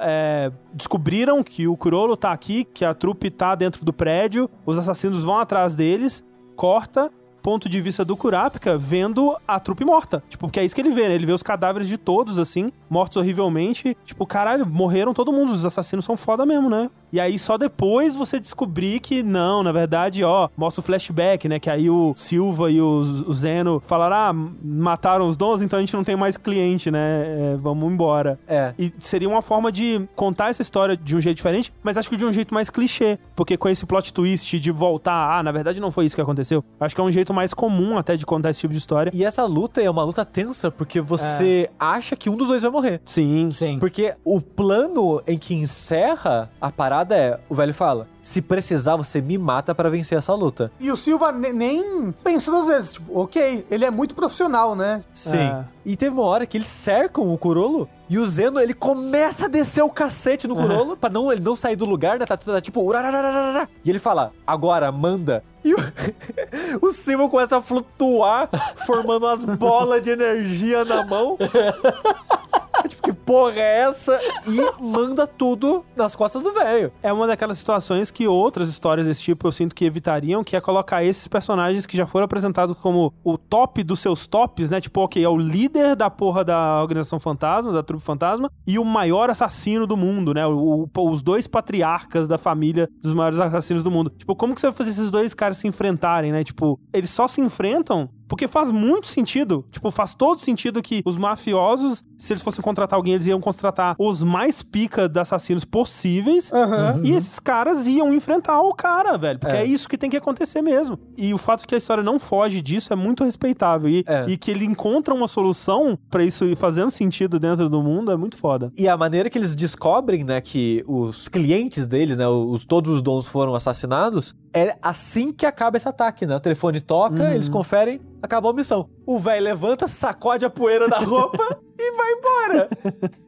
é, descobriram que o Kurolo tá aqui, que a trupe tá dentro do prédio, os assassinos vão atrás deles, corta. Ponto de vista do Kurapika vendo a trupe morta. Tipo, porque é isso que ele vê, né? Ele vê os cadáveres de todos, assim, mortos horrivelmente. Tipo, caralho, morreram todo mundo. Os assassinos são foda mesmo, né? E aí só depois você descobrir que não, na verdade, ó, mostra o flashback, né? Que aí o Silva e o, Zeno falaram: ah, mataram os dons, então a gente não tem mais cliente, né? É, vamos embora. É. E seria uma forma de contar essa história de um jeito diferente, mas acho que de um jeito mais clichê. Porque com esse plot twist de voltar, ah, na verdade não foi isso que aconteceu. Acho que é um jeito mais comum até de contar esse tipo de história. E essa luta é uma luta tensa porque você acha que um dos dois vai morrer. Sim. Sim. Porque o plano em que encerra a parada é, o velho fala, se precisar você me mata pra vencer essa luta. E o Silva ne- nem pensa duas vezes. Tipo, ok, ele é muito profissional, né? Sim. É. E teve uma hora que eles cercam o Kurolo e o Zeno, ele começa a descer o cacete no Kurolo pra não, ele não sair do lugar, né? Tá, tá tipo... urararararara. E ele fala, agora, manda. E o, o Silva começa a flutuar, formando umas bolas de energia na mão. Tipo, que porra é essa? E manda tudo nas costas do velho. É uma daquelas situações que outras histórias desse tipo eu sinto que evitariam, que é colocar esses personagens que já foram apresentados como o top dos seus tops, né? Tipo, ok, é o líder da porra da Organização Fantasma, da Trupe Fantasma, e o maior assassino do mundo, né? O- o- os dois patriarcas da família dos maiores assassinos do mundo. Tipo, como que você vai fazer esses dois caras se enfrentarem, né? Tipo, eles só se enfrentam porque faz muito sentido. Tipo, faz todo sentido que os mafiosos, se eles fossem contratar alguém, eles iam contratar os mais pica de assassinos possíveis. Aham. E esses caras iam enfrentar o cara, velho. Porque é. É. isso que tem que acontecer mesmo. E o fato que a história não foge disso é muito respeitável. E, É. e que ele encontra uma solução pra isso ir fazendo sentido dentro do mundo é muito foda. E a maneira que eles descobrem, né, que os clientes deles, né, os, todos os dons foram assassinados, é assim que acaba esse ataque, né? O telefone toca, eles conferem, acabou a missão. O velho levanta, sacode a poeira da roupa e vai embora.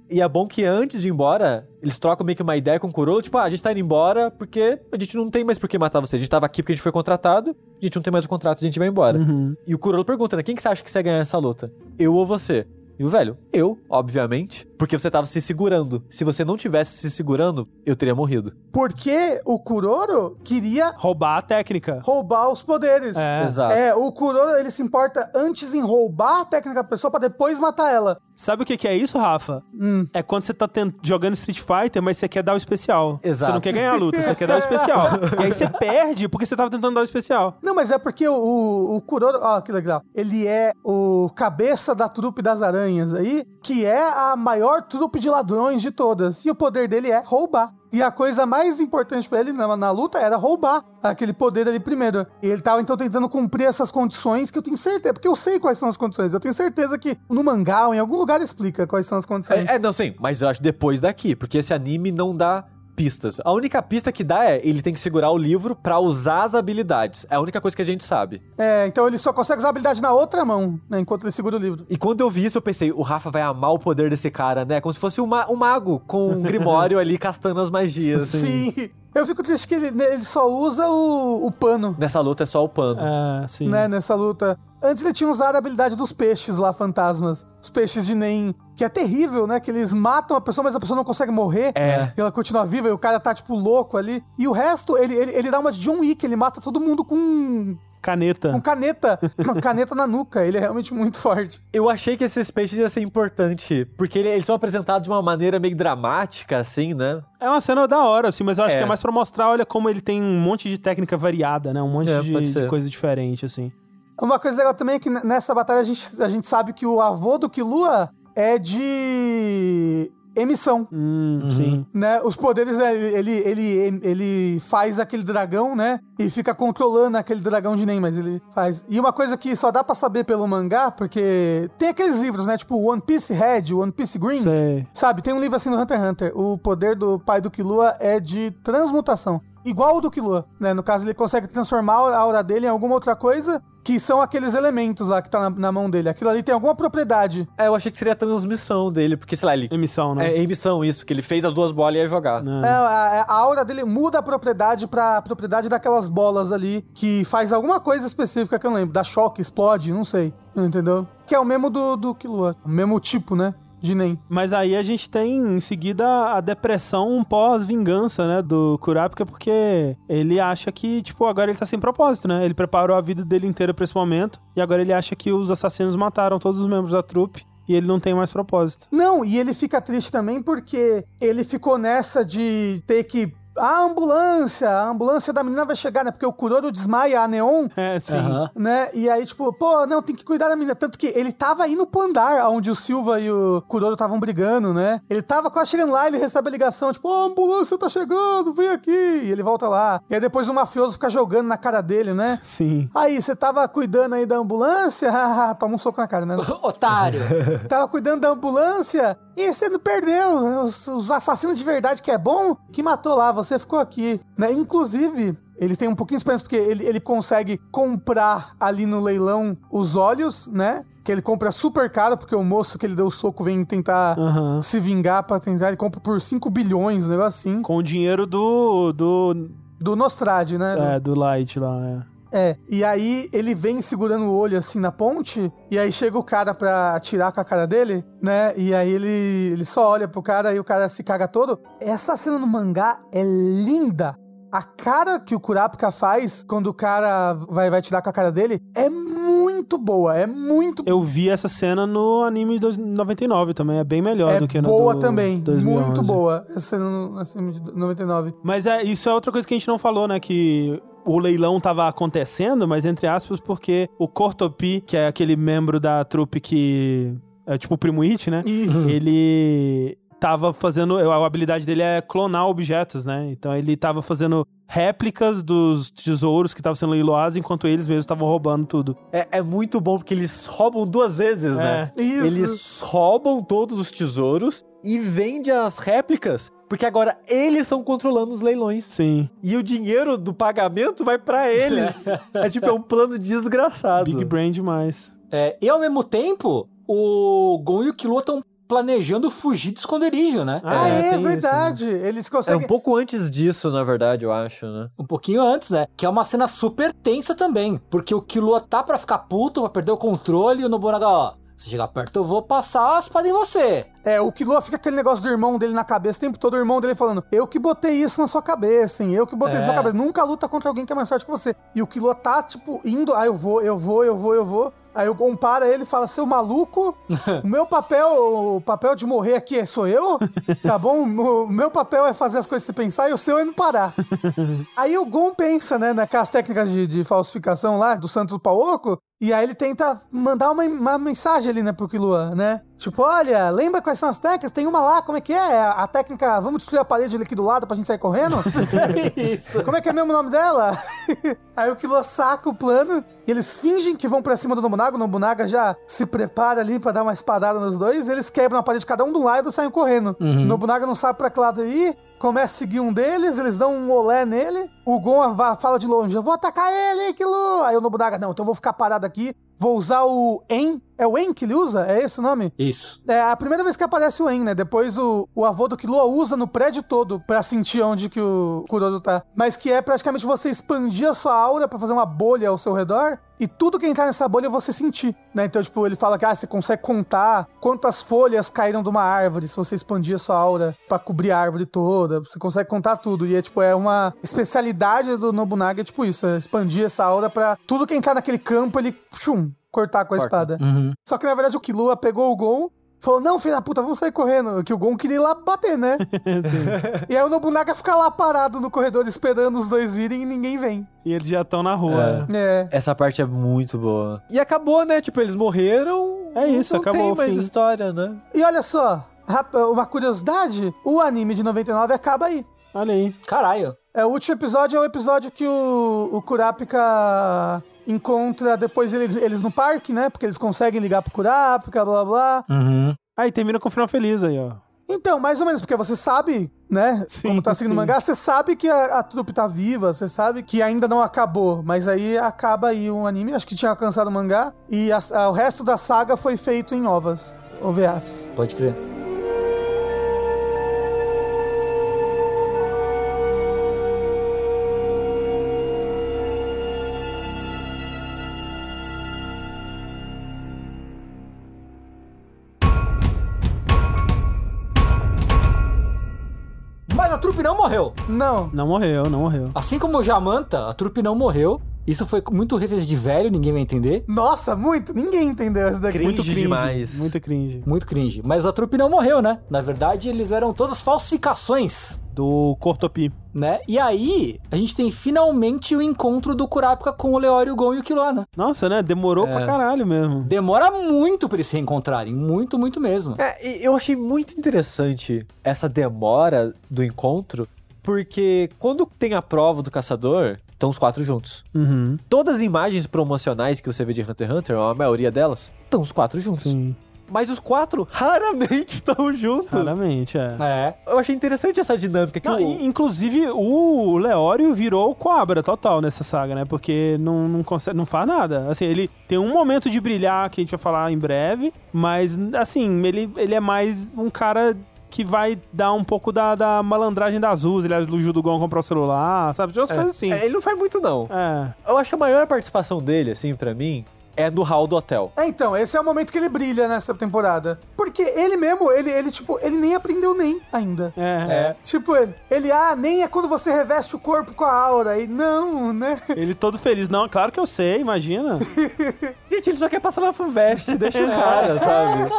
E é bom que antes de ir embora, eles trocam meio que uma ideia com o Kurolo, tipo, ah, a gente tá indo embora porque a gente não tem mais por que matar você. A gente tava aqui porque a gente foi contratado, a gente não tem mais o contrato, a gente vai embora. E o Kurolo pergunta, né, quem que você acha que você vai ganhar essa luta? Eu ou você? E o velho, eu, obviamente, porque você tava se segurando. Se você não tivesse se segurando, eu teria morrido. Porque o Kuroro queria Roubar a técnica. roubar os poderes. É. Exato. É, o Kuroro, ele se importa antes em roubar a técnica da pessoa pra depois matar ela. Sabe o que, que é isso, Rafa? Hum. É quando você tá tent- jogando Street Fighter, mas você quer dar o especial. Exato. Você não quer ganhar a luta, você quer dar o especial. e aí você perde porque você tava tentando dar o especial. Não, mas é porque o, o, o Kuroro, ó, que legal. Ele é o cabeça da trupe das aranhas aí, que é a maior trupe de ladrões de todas. E o poder dele é roubar. E a coisa mais importante pra ele na, na luta era roubar aquele poder ali primeiro. E ele tava então tentando cumprir essas condições que eu tenho certeza, porque eu sei quais são as condições. Eu tenho certeza que no mangá ou em algum lugar explica quais são as condições. É, é, não, sim, mas eu acho depois daqui, porque esse anime não dá pistas. A única pista que dá é ele tem que segurar o livro pra usar as habilidades. É a única coisa que a gente sabe. É, então ele só consegue usar a habilidade na outra mão, né, enquanto ele segura o livro. E quando eu vi isso, eu pensei, o Rafa vai amar o poder desse cara, né? Como se fosse um, ma- um mago com um grimório ali castando as magias. assim. Sim. Eu fico triste que ele, né, ele só usa o, o pano, Nessa luta é só o pano. É, sim. né, nessa luta. Antes ele tinha usado a habilidade dos peixes lá, fantasmas. Os peixes de Nen. Que é terrível, né? Que eles matam a pessoa, mas a pessoa não consegue morrer. É. E ela continua viva e o cara tá, tipo, louco ali. E o resto, ele, ele, ele dá uma de John Wick, ele mata todo mundo com caneta. Com caneta. Uma caneta na nuca. Ele é realmente muito forte. Eu achei que esse Space ia ser importante, porque ele- eles são apresentados de uma maneira meio dramática, assim, né? É uma cena da hora, assim, mas eu acho É. que é mais pra mostrar, olha, como ele tem um monte de técnica variada, né? Um monte É, de, de coisa diferente, assim. Uma coisa legal também é que nessa batalha a gente, a gente sabe que o avô do Killua é de emissão. Hum, Uhum. sim. Né, os poderes, né, ele, ele, ele faz aquele dragão, né? E fica controlando aquele dragão de Nen, mas ele faz. E uma coisa que só dá pra saber pelo mangá, porque tem aqueles livros, né? Tipo One Piece Red, One Piece Green. Sei. Sabe, tem um livro assim no Hunter x Hunter. O poder do pai do Killua é de transmutação. Igual o do Killua, né? No caso, ele consegue transformar a aura dele em alguma outra coisa, que são aqueles elementos lá que tá na, na mão dele. Aquilo ali tem alguma propriedade. É, eu achei que seria a transmissão dele, porque, sei lá, ele. Emissão, né? É emissão, isso, que ele fez as duas bolas e ia jogar. Né? É, a, a aura dele muda a propriedade pra propriedade daquelas bolas ali, que faz alguma coisa específica que eu não lembro. Dá choque, explode, não sei. Entendeu? Que é o mesmo do, do Killua. O mesmo tipo, né? De Nen. Mas aí a gente tem em seguida a depressão pós-vingança, né, do Kurapika, porque ele acha que, tipo, agora ele tá sem propósito, né? Ele preparou a vida dele inteira pra esse momento e agora ele acha que os assassinos mataram todos os membros da trupe e ele não tem mais propósito. Não, e ele fica triste também porque ele ficou nessa de ter que. A ambulância, a ambulância da menina vai chegar, né? Porque o Kuroro desmaia a Neon, É, sim. Né? E aí, tipo, pô, não, tem que cuidar da menina. Tanto que ele tava indo pro andar onde o Silva e o Kuroro estavam brigando, né? Ele tava quase chegando lá, ele recebe a ligação, tipo, a ambulância tá chegando, vem aqui. E ele volta lá. E aí depois o mafioso fica jogando na cara dele, né? Sim. Aí, você tava cuidando aí da ambulância? Toma um soco na cara, né? Otário. Tava cuidando da ambulância e você não perdeu. Os, os assassinos de verdade que é bom, que matou lá, você ficou aqui. Né? Inclusive, ele tem um pouquinho de experiência, porque ele, ele consegue comprar ali no leilão os olhos, né? Que ele compra super caro, porque o moço que ele deu o soco vem tentar Aham. se vingar pra tentar. Ele compra por 5 bilhões, um negócio assim. Com o dinheiro do. do. Do Nostrad, né? É, do Light lá, é. É, e aí ele vem segurando o olho assim na ponte, e aí chega o cara pra atirar com a cara dele, né? E aí ele, ele só olha pro cara e o cara se caga todo. Essa cena no mangá é linda. A cara que o Kurapika faz quando o cara vai, vai tirar com a cara dele é muito boa, é muito Eu vi essa cena no anime de 99 também, é bem melhor é do que no boa do também, 2011. muito boa. Essa cena no assim, de 99. Mas é, isso é outra coisa que a gente não falou, né? Que o leilão tava acontecendo, mas entre aspas, porque o Cortopi, que é aquele membro da trupe que é tipo o Primo It, né? Isso. Ele tava fazendo. A habilidade dele é clonar objetos, né? Então ele tava fazendo réplicas dos tesouros que estavam sendo leiloados, enquanto eles mesmos estavam roubando tudo. É, é muito bom porque eles roubam duas vezes, né? Isso. Eles roubam todos os tesouros e vendem as réplicas, porque agora eles estão controlando os leilões. Sim. E o dinheiro do pagamento vai pra eles. é tipo, é um plano desgraçado. Big Brain demais. É, e ao mesmo tempo, o Gon e o Killua estão planejando fugir de esconderijo, né? Ah, É, é, tem isso, verdade. Eles É conseguem. um pouco antes disso, na verdade, eu acho, né? Um pouquinho antes, né? Que é uma cena super tensa também. Porque o Killua tá pra ficar puto, pra perder o controle, e o Nobunaga, ó. Se chegar perto, eu vou passar a espada em você. É, o Killua fica aquele negócio do irmão dele na cabeça o tempo todo, o irmão dele falando, eu que botei isso na sua cabeça, hein? Eu que botei isso na É. sua cabeça. Nunca luta contra alguém que é mais forte que você. E o Killua tá, tipo, indo, ah, eu vou, eu vou, eu vou, eu vou. Aí o Gon para ele e fala, seu maluco, o meu papel, o papel de morrer aqui é sou eu, tá bom? O meu papel é fazer as coisas você pensar e o seu é me parar. Aí o Gon pensa, né, naquelas técnicas de, de falsificação lá, do Santo Pauoco, e aí ele tenta mandar uma, uma mensagem ali, né, pro Killua, né? Tipo, olha, lembra quais são as técnicas? Tem uma lá, como é que é? A, técnica, vamos destruir a parede ali aqui do lado pra gente sair correndo? Isso. Como é que é mesmo o nome dela? Aí o Killua saca o plano e eles fingem que vão pra cima do Nobunaga. O Nobunaga já se prepara ali pra dar uma espadada nos dois. Eles quebram a parede cada um de um lado e saem correndo. O Nobunaga não sabe pra que lado ir. Começa a seguir um deles, eles dão um olé nele. O Gon fala de longe: Eu vou atacar ele, Killua. Aí o Nobunaga: Não, então eu vou ficar parado aqui. Vou usar o En. É o En que ele usa? É esse o nome? Isso. É a primeira vez que aparece o En, né? Depois o, o avô do Killua usa no prédio todo pra sentir onde que o Kurodo tá. Mas que é praticamente você expandir a sua aura pra fazer uma bolha ao seu redor e tudo que entrar nessa bolha você sentir, né? Então, tipo, ele fala que ah, você consegue contar quantas folhas caíram de uma árvore se você expandir a sua aura pra cobrir a árvore toda. Você consegue contar tudo. E é, tipo, é uma especialidade do Nobunaga, é tipo isso, é expandir essa aura pra tudo que entrar naquele campo, ele, chum, cortar com a Corta. espada. Uhum. Só que, na verdade, o Killua pegou o Gon Falou, não, filho da puta, vamos sair correndo. Que o Gon queria ir lá bater, né? e aí o Nobunaga fica lá parado no corredor esperando os dois virem e ninguém vem. E eles já estão na rua. É. Essa parte é muito boa. E acabou, né? Tipo, eles morreram. É isso, não acabou tem o mais fim. história, né? E olha só, uma curiosidade: o anime de 99 acaba aí. Olha aí. Caralho. É, o último episódio é o episódio que o, o Kurapika encontra depois eles, eles no parque, né? Porque eles conseguem ligar pro Kurapika, blá blá. blá. Uhum. Aí termina com um final feliz aí, ó. Então, mais ou menos, porque você sabe, né? Sim, como tá seguindo o mangá, você sabe que a, a trupe tá viva, você sabe que ainda não acabou. Mas aí acaba aí um anime, acho que tinha alcançado o mangá, e a- a- o resto da saga foi feito em ovas. OVAs. Pode crer. Não morreu. Não. Não morreu, não morreu. Assim como o Jamanta, a trupe não morreu. Isso foi muito referência de velho, ninguém vai entender. Nossa, muito. Ninguém entendeu isso daqui. Cringe Muito cringe. demais. Muito cringe. Muito cringe. Mas a trupe não morreu, né? Na verdade, eles eram todas falsificações, Do Cortopi. né? E aí, a gente tem finalmente o encontro do Kurapika com o Leório, o Gon e o Killua, né? Nossa, né? Demorou É. pra caralho mesmo. Demora muito pra eles se reencontrarem. Muito, muito mesmo. É, e eu achei muito interessante essa demora do encontro, porque quando tem a prova do caçador, estão os quatro juntos. Uhum. Todas as imagens promocionais que você vê de Hunter x Hunter, a maioria delas, estão os quatro juntos. Sim. Mas os quatro raramente estão juntos. Claramente, é. É. Eu achei interessante essa dinâmica que Não, o... inclusive, o Leório virou o Cobra total nessa saga, né? Porque não, não, consegue, não faz nada. Assim, ele tem um momento de brilhar que a gente vai falar em breve, mas, assim, ele, ele é mais um cara que vai dar um pouco da, da malandragem das ruas. Ele ajuda o Gon a comprar o celular, sabe? Tinha umas coisas assim. É, ele não faz muito, não. É. Eu acho que a maior participação dele, assim, pra mim, é no hall do hotel. É, então, esse é o momento que ele brilha nessa temporada. Porque ele mesmo, ele, ele tipo, ele nem aprendeu nem ainda. É. Tipo, ele, ele, ah, nem é quando você reveste o corpo com a aura. E não, né? Ele todo feliz. Não, claro que eu sei, imagina. Gente, ele só quer passar na FUVEST, deixa o cara, sabe?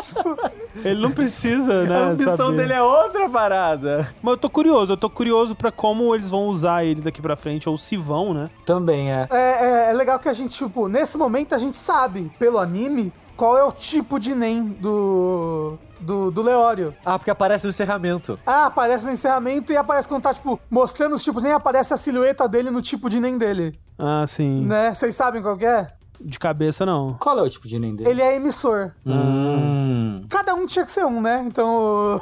Ele não precisa, né? a ambição saber. dele é outra parada. Mas eu tô curioso, eu tô curioso pra como eles vão usar ele daqui pra frente, ou se vão, né? Também é. É, é, é legal que a gente, tipo, nesse momento a gente sabe, pelo anime, qual é o tipo de NEM do. do, do Leório. Ah, porque aparece no encerramento. Ah, aparece no encerramento e aparece quando tá, tipo, mostrando os tipos, nem aparece a silhueta dele no tipo de NEM dele. Ah, sim. Né? Vocês sabem qual que é? De cabeça, não. Qual é o tipo de nem dele? Ele é emissor. Hum. Cada um tinha que ser um, né? Então,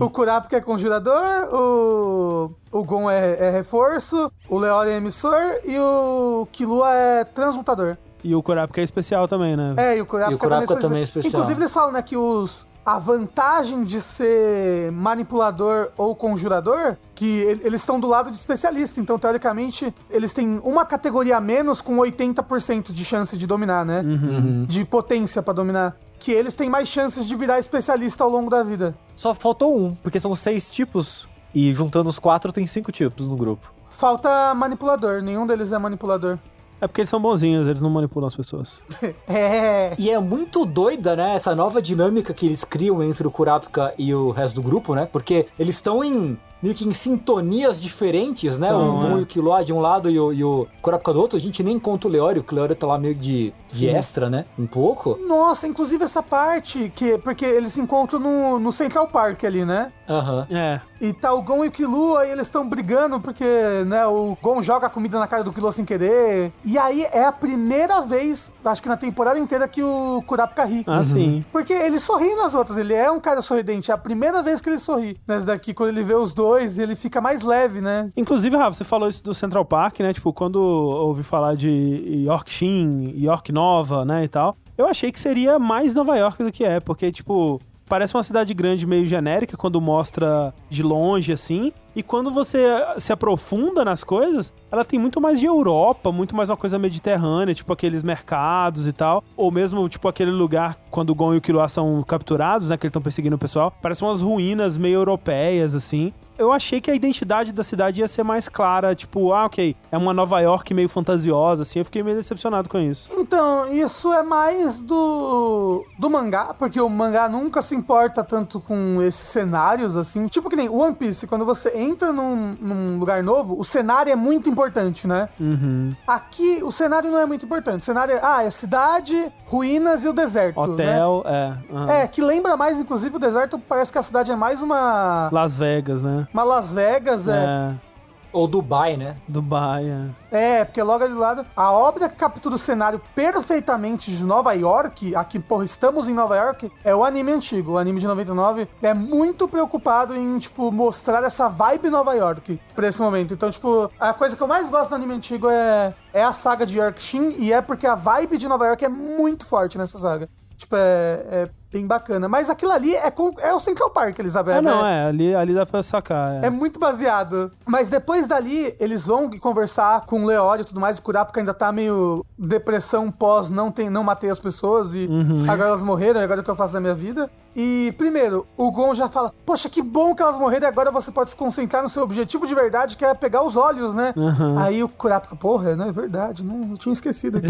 o, o Kurapika é conjurador, o, o Gon é, é reforço, o Leório é emissor e o Killua é transmutador. E o Kurapika é especial também, né? É, e o Kurapika, E o Kurapika também é especial. Inclusive, eles falam, né, que os... A vantagem de ser manipulador ou conjurador, que ele- eles estão do lado de especialista. Então, teoricamente, eles têm uma categoria a menos com 80% de chance de dominar, né? Uhum. De potência pra dominar. Que eles têm mais chances de virar especialista ao longo da vida. Só faltou um, porque são seis tipos. E juntando os quatro, tem cinco tipos no grupo. Falta manipulador, nenhum deles é manipulador. É porque eles são bonzinhos, eles não manipulam as pessoas. É. E é muito doida, né? Essa nova dinâmica que eles criam entre o Kurapika e o resto do grupo, né? Porque eles estão em meio que em sintonias diferentes, né? Então, o Gon é. e o Killua de um lado e o, e o Kurapika do outro. A gente nem conta o Leório, o Leório tá lá meio de, de extra, né? Um pouco. Nossa, inclusive essa parte, que porque eles se encontram no, no Central Park ali, né? Aham. É. E tá o Gon e o Killua e eles estão brigando porque, né, o Gon joga a comida na cara do Killua sem querer. E aí é a primeira vez, acho que na temporada inteira, que o Kurapika ri. Ah, sim. Porque ele sorri nas outras, ele é um cara sorridente. É a primeira vez que ele sorri. Nessa daqui, quando ele vê os dois, ele fica mais leve, né? Inclusive, Rafa, você falou isso do Central Park, né? Tipo, quando ouvi falar de York Shin, York Nova, né, e tal, eu achei que seria mais Nova York do que é, porque, tipo, parece uma cidade grande meio genérica quando mostra de longe assim. E quando você se aprofunda nas coisas, ela tem muito mais de Europa, muito mais uma coisa mediterrânea, tipo aqueles mercados e tal. Ou mesmo, tipo, aquele lugar quando o Gon e o Killua são capturados, né? Que eles estão perseguindo o pessoal. Parece umas ruínas meio europeias, assim eu achei que a identidade da cidade ia ser mais clara, tipo, ah, ok, é uma Nova York meio fantasiosa, assim, eu fiquei meio decepcionado com isso. Então, isso é mais do do mangá, porque o mangá nunca se importa tanto com esses cenários, assim, tipo que nem One Piece, quando você entra num, num lugar novo, o cenário é muito importante, né? Uhum. Aqui, o cenário não é muito importante, o cenário é, ah, é cidade, ruínas e o deserto, Hotel, né? é. Uhum. É, que lembra mais, inclusive, o deserto, parece que a cidade é mais uma... Las Vegas, né? Uma Las Vegas, é. É. Ou Dubai, né? Dubai, é. É, porque logo ali do lado, a obra que captura o cenário perfeitamente de Nova York, aqui, porra, estamos em Nova York, é o anime antigo. O anime de 99 é muito preocupado em, tipo, mostrar essa vibe Nova York pra esse momento. Então, tipo, a coisa que eu mais gosto do anime antigo é, é a saga de Yorkshire, e é porque a vibe de Nova York é muito forte nessa saga. Tipo, é, é bem bacana. Mas aquilo ali é, com, é o Central Park, Elizabeth. Ah, não, né? é. Ali, ali dá pra sacar. É. É muito baseado. Mas depois dali, eles vão conversar com o Leório e tudo mais. O Kurapika ainda tá meio depressão pós não, tem, não matei as pessoas e agora elas morreram, e agora o que eu faço da minha vida? E, primeiro, o Gon já fala: Poxa, que bom que elas morreram e agora você pode se concentrar no seu objetivo de verdade, que é pegar os olhos, né? Aí o Kurapika, porra, não é verdade, né? Eu tinha esquecido aqui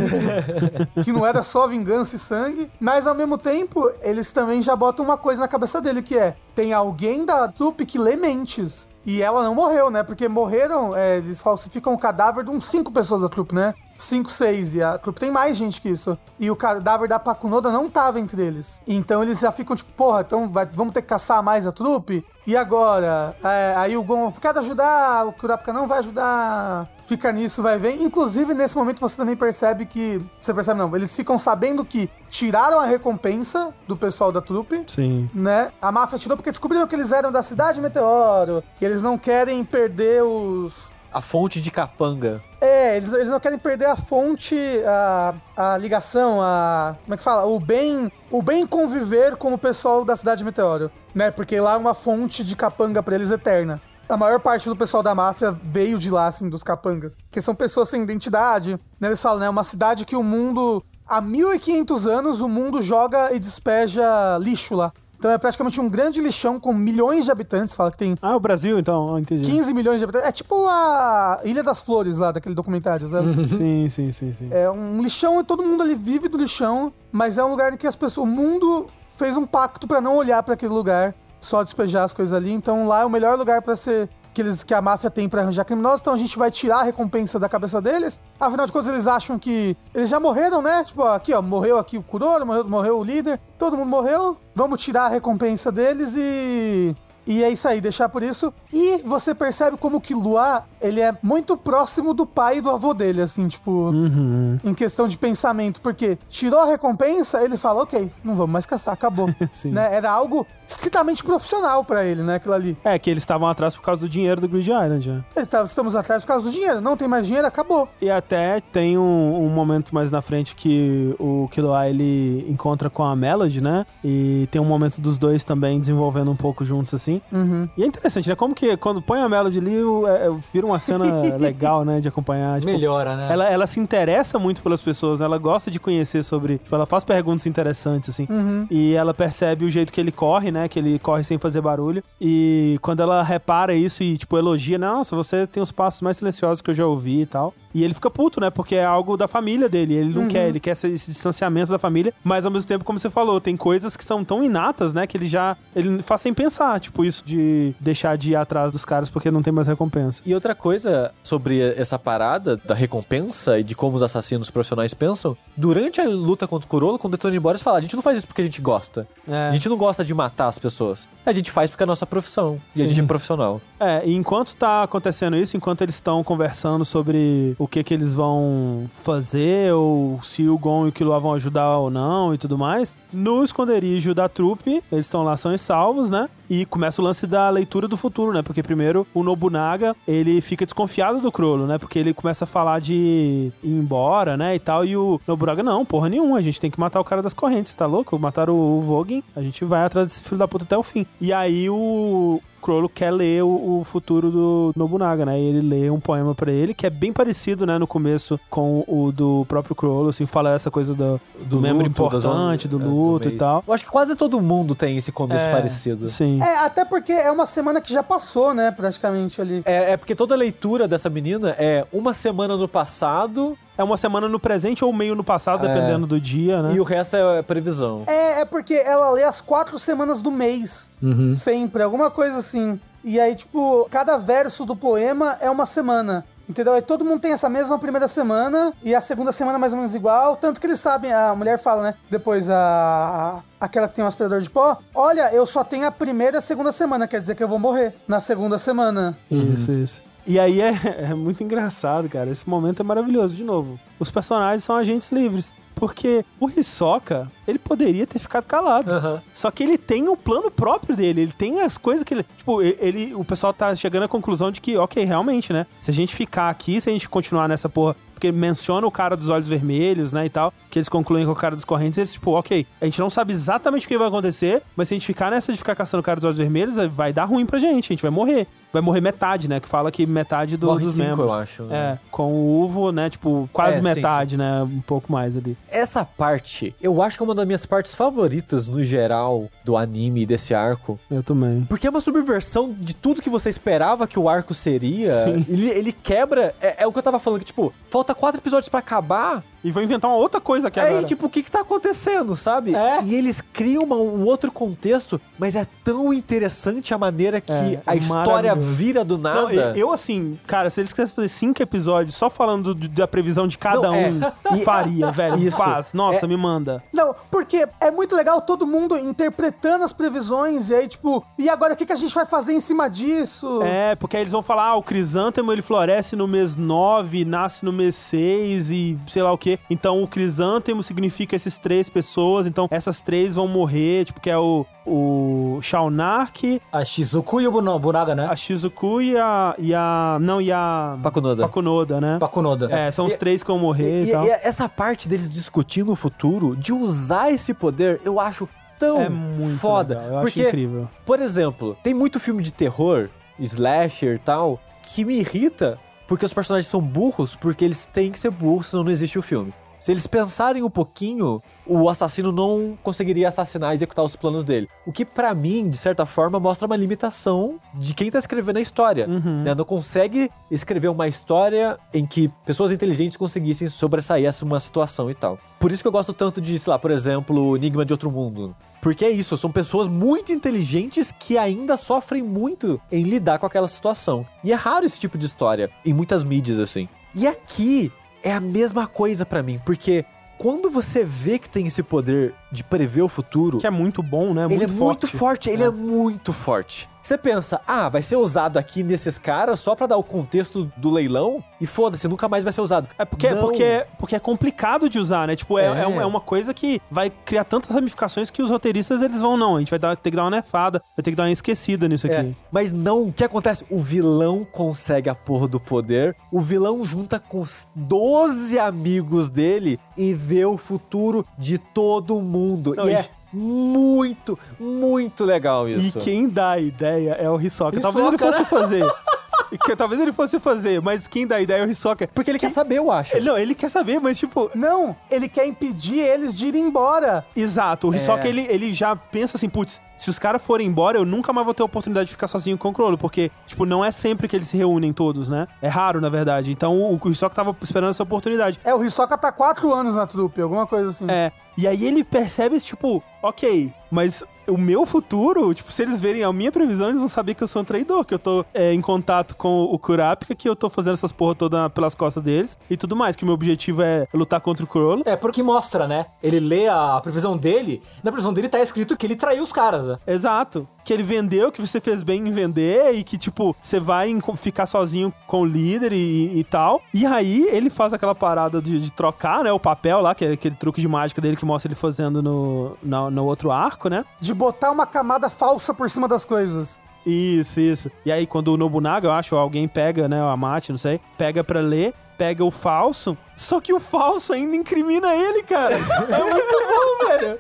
que, que não era só vingança e sangue. Mas ao mesmo tempo, eles também já botam uma coisa na cabeça dele, que é: tem alguém da trupe que lê mentes. E ela não morreu, né? Porque morreram, é, eles falsificam o cadáver de uns cinco pessoas da trupe, né? Cinco, seis. E a trupe tem mais gente que isso. E o cadáver da Pakunoda não tava entre eles. Então eles já ficam tipo, porra, então vai- vamos ter que caçar mais a trupe? E agora? É, aí o Gon, quero ajudar, o Kurapika não vai ajudar. Fica nisso, vai ver. Inclusive, nesse momento você também percebe que. Você percebe, não, eles ficam sabendo que tiraram a recompensa do pessoal da trupe Sim. né? A máfia tirou porque descobriram que eles eram da cidade Meteoro. E eles não querem perder os. A fonte de capanga. É, eles, eles não querem perder a fonte, a, a ligação, a. Como é que fala? O bem. O bem conviver com o pessoal da cidade Meteoro. Né? Porque lá é uma fonte de capanga pra eles eterna. A maior parte do pessoal da máfia veio de lá, assim, dos capangas. Que são pessoas sem identidade. Né? Eles falam, né? Uma cidade que o mundo. Há 1500 anos o mundo joga e despeja lixo lá. Então é praticamente um grande lixão com milhões de habitantes. Fala que tem Ah, o Brasil, então, entendi. 15 milhões de habitantes. É tipo a Ilha das Flores lá, daquele documentário, sabe? Sim, sim, sim, sim. É um lixão e todo mundo ali vive do lixão, mas é um lugar em que as pessoas. O mundo fez um pacto pra não olhar pra aquele lugar, só despejar as coisas ali. Então lá é o melhor lugar pra ser. Que, eles, que a máfia tem pra arranjar criminosos, então a gente vai tirar a recompensa da cabeça deles. Afinal de contas, eles acham que. Eles já morreram, né? Tipo, aqui, ó, morreu aqui o Kuroro, morreu, morreu o líder, todo mundo morreu. Vamos tirar a recompensa deles e. E é isso aí, deixar por isso. E você percebe como que Lua, ele é muito próximo do pai e do avô dele, assim, tipo, Uhum. em questão de pensamento. Porque tirou a recompensa, ele fala, ok, não vamos mais caçar, acabou. Né? Era algo estritamente profissional pra ele, né, aquilo ali. É, que eles estavam atrás por causa do dinheiro do Grid Island, né? Eles estavam- Estamos atrás por causa do dinheiro, não tem mais dinheiro, acabou. E até tem um, um momento mais na frente que o Killua ele encontra com a Melody, né? E tem um momento dos dois também desenvolvendo um pouco juntos, assim. Uhum. E é interessante, né? Como que quando põe a Melody ali, o- é, é, vira uma cena legal, né? De acompanhar. Tipo, Melhora, né? Ela, ela se interessa muito pelas pessoas, né? ela gosta de conhecer sobre. Tipo, ela faz perguntas interessantes, assim. Uhum. E ela percebe o jeito que ele corre, né? Que ele corre sem fazer barulho. E quando ela repara isso e, tipo, elogia, nossa, você tem os passos mais silenciosos que eu já ouvi e tal. E ele fica puto, né? Porque é algo da família dele. Ele não quer, ele quer esse, esse distanciamento da família. Mas ao mesmo tempo, como você falou, tem coisas que são tão inatas, né? Que ele já. Ele faz sem pensar. Tipo, isso de deixar de ir atrás dos caras porque não tem mais recompensa. E outra coisa sobre essa parada da recompensa e de como os assassinos profissionais pensam, durante a luta contra o Kurolo, quando o Detone Boris fala, a gente não faz isso porque a gente gosta. É. A gente não gosta de matar as pessoas. A gente faz porque é a nossa profissão. E a gente é profissional. É, e enquanto tá acontecendo isso, enquanto eles estão conversando sobre o que que eles vão fazer, ou se o Gon e o Killua vão ajudar ou não e tudo mais, no esconderijo da trupe, eles estão lá são e salvos, né? E começa o lance da leitura do futuro, né? Porque primeiro o Nobunaga, ele fica desconfiado do Crollo, né? Porque ele começa a falar de ir embora, né? E tal. E o Nobunaga, não, porra nenhuma. A gente tem que matar o cara das correntes, tá louco? Mataram o Vogen, a gente vai atrás desse filho da puta até o fim. E aí o, Crollo quer ler o, o, futuro do Nobunaga, né? E ele lê um poema para ele que é bem parecido, né, no começo com o do próprio Crollo, assim, fala essa coisa do, do, do membro luto, importante, do luto é, do e tal. Eu acho que quase todo mundo tem esse começo é, parecido. Sim. É, até porque é uma semana que já passou, né, praticamente ali. É, é porque toda leitura dessa menina é uma semana no passado é uma semana no presente ou meio no passado, é. dependendo do dia, né? E o resto é previsão. É, é porque ela lê as quatro semanas do mês. Uhum. Sempre, alguma coisa assim. E aí, tipo, cada verso do poema é uma semana. Entendeu? Aí todo mundo tem essa mesma primeira semana e a segunda semana mais ou menos igual. Tanto que eles sabem, a mulher fala, né? Depois a. a aquela que tem um aspirador de pó. Olha, eu só tenho a primeira e a segunda semana, quer dizer que eu vou morrer na segunda semana. Uhum. Isso, isso. E aí é, é, muito engraçado, cara. Esse momento é maravilhoso. De novo, os personagens são agentes livres. Porque o Hisoka, ele poderia ter ficado calado. Uhum. Só que ele tem o plano próprio dele. Ele tem as coisas que ele. Tipo, ele. O pessoal tá chegando à conclusão de que, ok, realmente, né? Se a gente ficar aqui, se a gente continuar nessa porra porque menciona o cara dos olhos vermelhos, né, e tal, que eles concluem com o cara das correntes, eles, tipo, ok, a gente não sabe exatamente o que vai acontecer, mas se a gente ficar nessa de ficar caçando o cara dos olhos vermelhos, vai dar ruim pra gente, a gente vai morrer. Vai morrer metade, né? Que fala que metade do, dos cinco, membros. eu acho. Né? É, com o Uvo, né? Tipo, quase é, metade, sim, sim. né? Um pouco mais ali. Essa parte, eu acho que é uma das minhas partes favoritas no geral do anime desse arco. Eu também. Porque é uma subversão de tudo que você esperava que o arco seria. Sim. Ele, ele quebra. É, é, o que eu tava falando, que, tipo, falta quatro episódios para acabar e vou inventar uma outra coisa aqui é, agora. É, tipo, o que que tá acontecendo, sabe? É. E eles criam uma, um outro contexto, mas é tão interessante a maneira que é, a história vira do nada. Não, eu, assim, cara, se eles quisessem fazer cinco episódios só falando do, da previsão de cada Não, é. um, faria, velho. Isso. Faz. Nossa, é. me manda. Não, porque é muito legal todo mundo interpretando as previsões e aí, tipo, e agora o que, que a gente vai fazer em cima disso? É, porque aí eles vão falar, ah, o crisântemo ele floresce no mês 9, nasce no mês 6 e sei lá o que então o crisântemo significa essas três pessoas, então essas três vão morrer, tipo, que é o, o Shaunark. A Shizuku e o Bunaga, né? A Shizuku e a. E a não, e a. Pakunoda. Pakunoda, né? Pakunoda. É, são os e, três que vão morrer e, e, tal. E essa parte deles discutindo o futuro, de usar esse poder, eu acho tão é muito foda. Legal. Eu porque, acho incrível. Por exemplo, tem muito filme de terror, slasher e tal, que me irrita porque os personagens são burros, porque eles têm que ser burros, senão não existe o filme. Se eles pensarem um pouquinho, o assassino não conseguiria assassinar e executar os planos dele. O que, para mim, de certa forma, mostra uma limitação de quem tá escrevendo a história. Uhum. Né? Não consegue escrever uma história em que pessoas inteligentes conseguissem sobressair essa uma situação e tal. Por isso que eu gosto tanto de, sei lá, por exemplo, o Enigma de Outro Mundo. Porque é isso, são pessoas muito inteligentes que ainda sofrem muito em lidar com aquela situação. E é raro esse tipo de história em muitas mídias, assim. E aqui é a mesma coisa para mim, porque quando você vê que tem esse poder de prever o futuro. Que é muito bom, né? Muito ele é forte. muito forte, ele é. é muito forte. Você pensa, ah, vai ser usado aqui nesses caras só para dar o contexto do leilão e foda-se, nunca mais vai ser usado. É porque, porque, porque é complicado de usar, né? Tipo, é, é. é, uma coisa que vai criar tantas ramificações que os roteiristas eles vão, não, a gente vai dar, ter que dar uma nefada, vai ter que dar uma esquecida nisso aqui. É, mas não, o que acontece? O vilão consegue a porra do poder, o vilão junta com os 12 amigos dele e vê o futuro de todo mundo. Não, e é muito, muito legal isso. E quem dá a ideia é o Hisoka. Hisoka Talvez ele fosse né? fazer. que talvez ele fosse fazer, mas quem dá a ideia é o Hisoka. Porque ele quer saber, eu acho. Ele, não, ele quer saber, mas tipo. Não, ele quer impedir eles de ir embora. Exato. O Hisoka, é. ele, ele já pensa assim, putz, se os caras forem embora, eu nunca mais vou ter a oportunidade de ficar sozinho com o Crollo, porque, tipo, não é sempre que eles se reúnem todos, né? É raro, na verdade. Então o, o Hisoka tava esperando essa oportunidade. É, o Hisoka tá quatro anos na trupe, alguma coisa assim. É. E aí ele percebe, tipo, ok, mas o meu futuro, tipo, se eles verem a minha previsão, eles vão saber que eu sou um traidor, que eu tô é, em contato com o Kurapika, que eu tô fazendo essas porra toda pelas costas deles e tudo mais, que o meu objetivo é lutar contra o Crollo. É, porque mostra, né? Ele lê a previsão dele, na previsão dele tá escrito que ele traiu os caras, né? Exato. Que ele vendeu, que você fez bem em vender e que, tipo, você vai ficar sozinho com o líder e, e tal. E aí ele faz aquela parada de, de, trocar, né, o papel lá, que é aquele truque de mágica dele que mostra ele fazendo no, no, no outro arco, né? De botar uma camada falsa por cima das coisas. Isso, isso. E aí, quando o Nobunaga, eu acho, alguém pega, né, o Amate, não sei, pega pra ler, pega o falso, só que o falso ainda incrimina ele, cara. É muito bom, velho.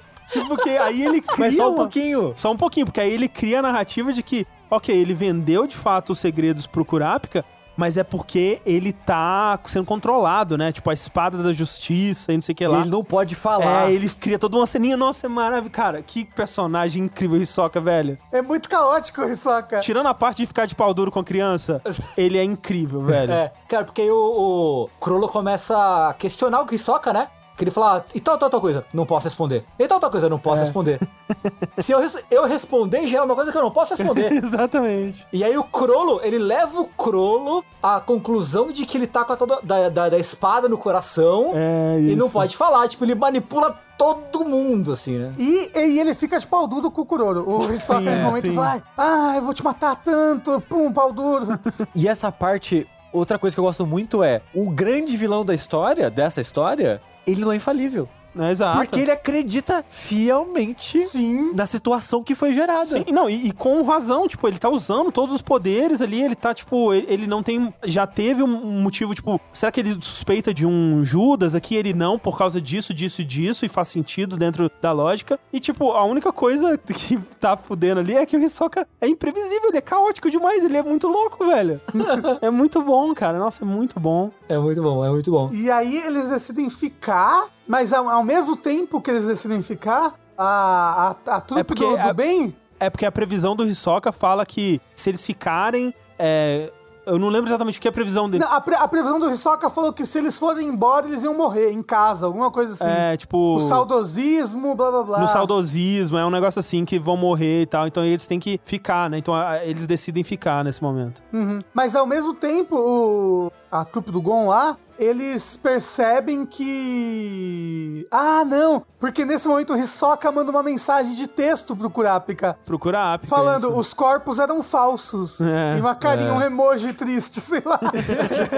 Porque aí ele cria. Mas só um pouquinho. Só um pouquinho, porque aí ele cria a narrativa de que, ok, ele vendeu de fato os segredos pro Kurapika, mas é porque ele tá sendo controlado, né? Tipo, a espada da justiça e não sei o que lá. Ele não pode falar. É, ele cria toda uma ceninha, nossa, é maravilhoso. Cara, que personagem incrível o Hisoka, velho. É muito caótico o Hisoka. Tirando a parte de ficar de pau duro com a criança, ele é incrível, velho. É, cara, porque aí o, o começa a questionar o Hisoka, né? Que ele fala, ah, e tal, tal, tal coisa, não posso responder. E tal, tal coisa, não posso é. responder. Se eu, eu responder, já é uma coisa que eu não posso responder. Exatamente. E aí o Crollo, ele leva o Crollo à conclusão de que ele tá com a toda, da, da, da espada no coração é, e não pode falar. Tipo, ele manipula todo mundo, assim, né? E, e ele fica de pau duro com o Kuroro. O Hisoka nesse é, momento sim. vai, ah, eu vou te matar tanto, pum, pau duro. e essa parte, outra coisa que eu gosto muito é, o grande vilão da história, dessa história, ele não é infalível. É, exato. Porque ele acredita fielmente Sim. na situação que foi gerada. Sim, não, e, e, com razão, tipo, ele tá usando todos os poderes ali, ele tá, tipo, ele, ele, não tem. Já teve um motivo, tipo, será que ele suspeita de um Judas aqui? Ele não, por causa disso, disso e disso, e faz sentido dentro da lógica. E, tipo, a única coisa que tá fudendo ali é que o Hisoka é imprevisível, ele é caótico demais, ele é muito louco, velho. é muito bom, cara. Nossa, é muito bom. É muito bom, é muito bom. E aí eles decidem ficar mas ao, ao mesmo tempo que eles decidem ficar, a, a, a trupe é do, do a, bem. É porque a previsão do Hisoka fala que se eles ficarem. É, eu não lembro exatamente o que é a previsão dele. Não, a, pre, a, previsão do Hisoka falou que se eles forem embora, eles iam morrer em casa, alguma coisa assim. É, tipo. O saudosismo, blá blá blá. No saudosismo, é um negócio assim que vão morrer e tal. Então eles têm que ficar, né? Então a, eles decidem ficar nesse momento. Uhum. Mas ao mesmo tempo, o, a trupe do Gon lá eles percebem que. Ah, não! Porque nesse momento o Hisoka manda uma mensagem de texto pro Kurapika. Pro Kurapika. Falando, isso. os corpos eram falsos. É, e uma carinha, é. um emoji triste, sei lá.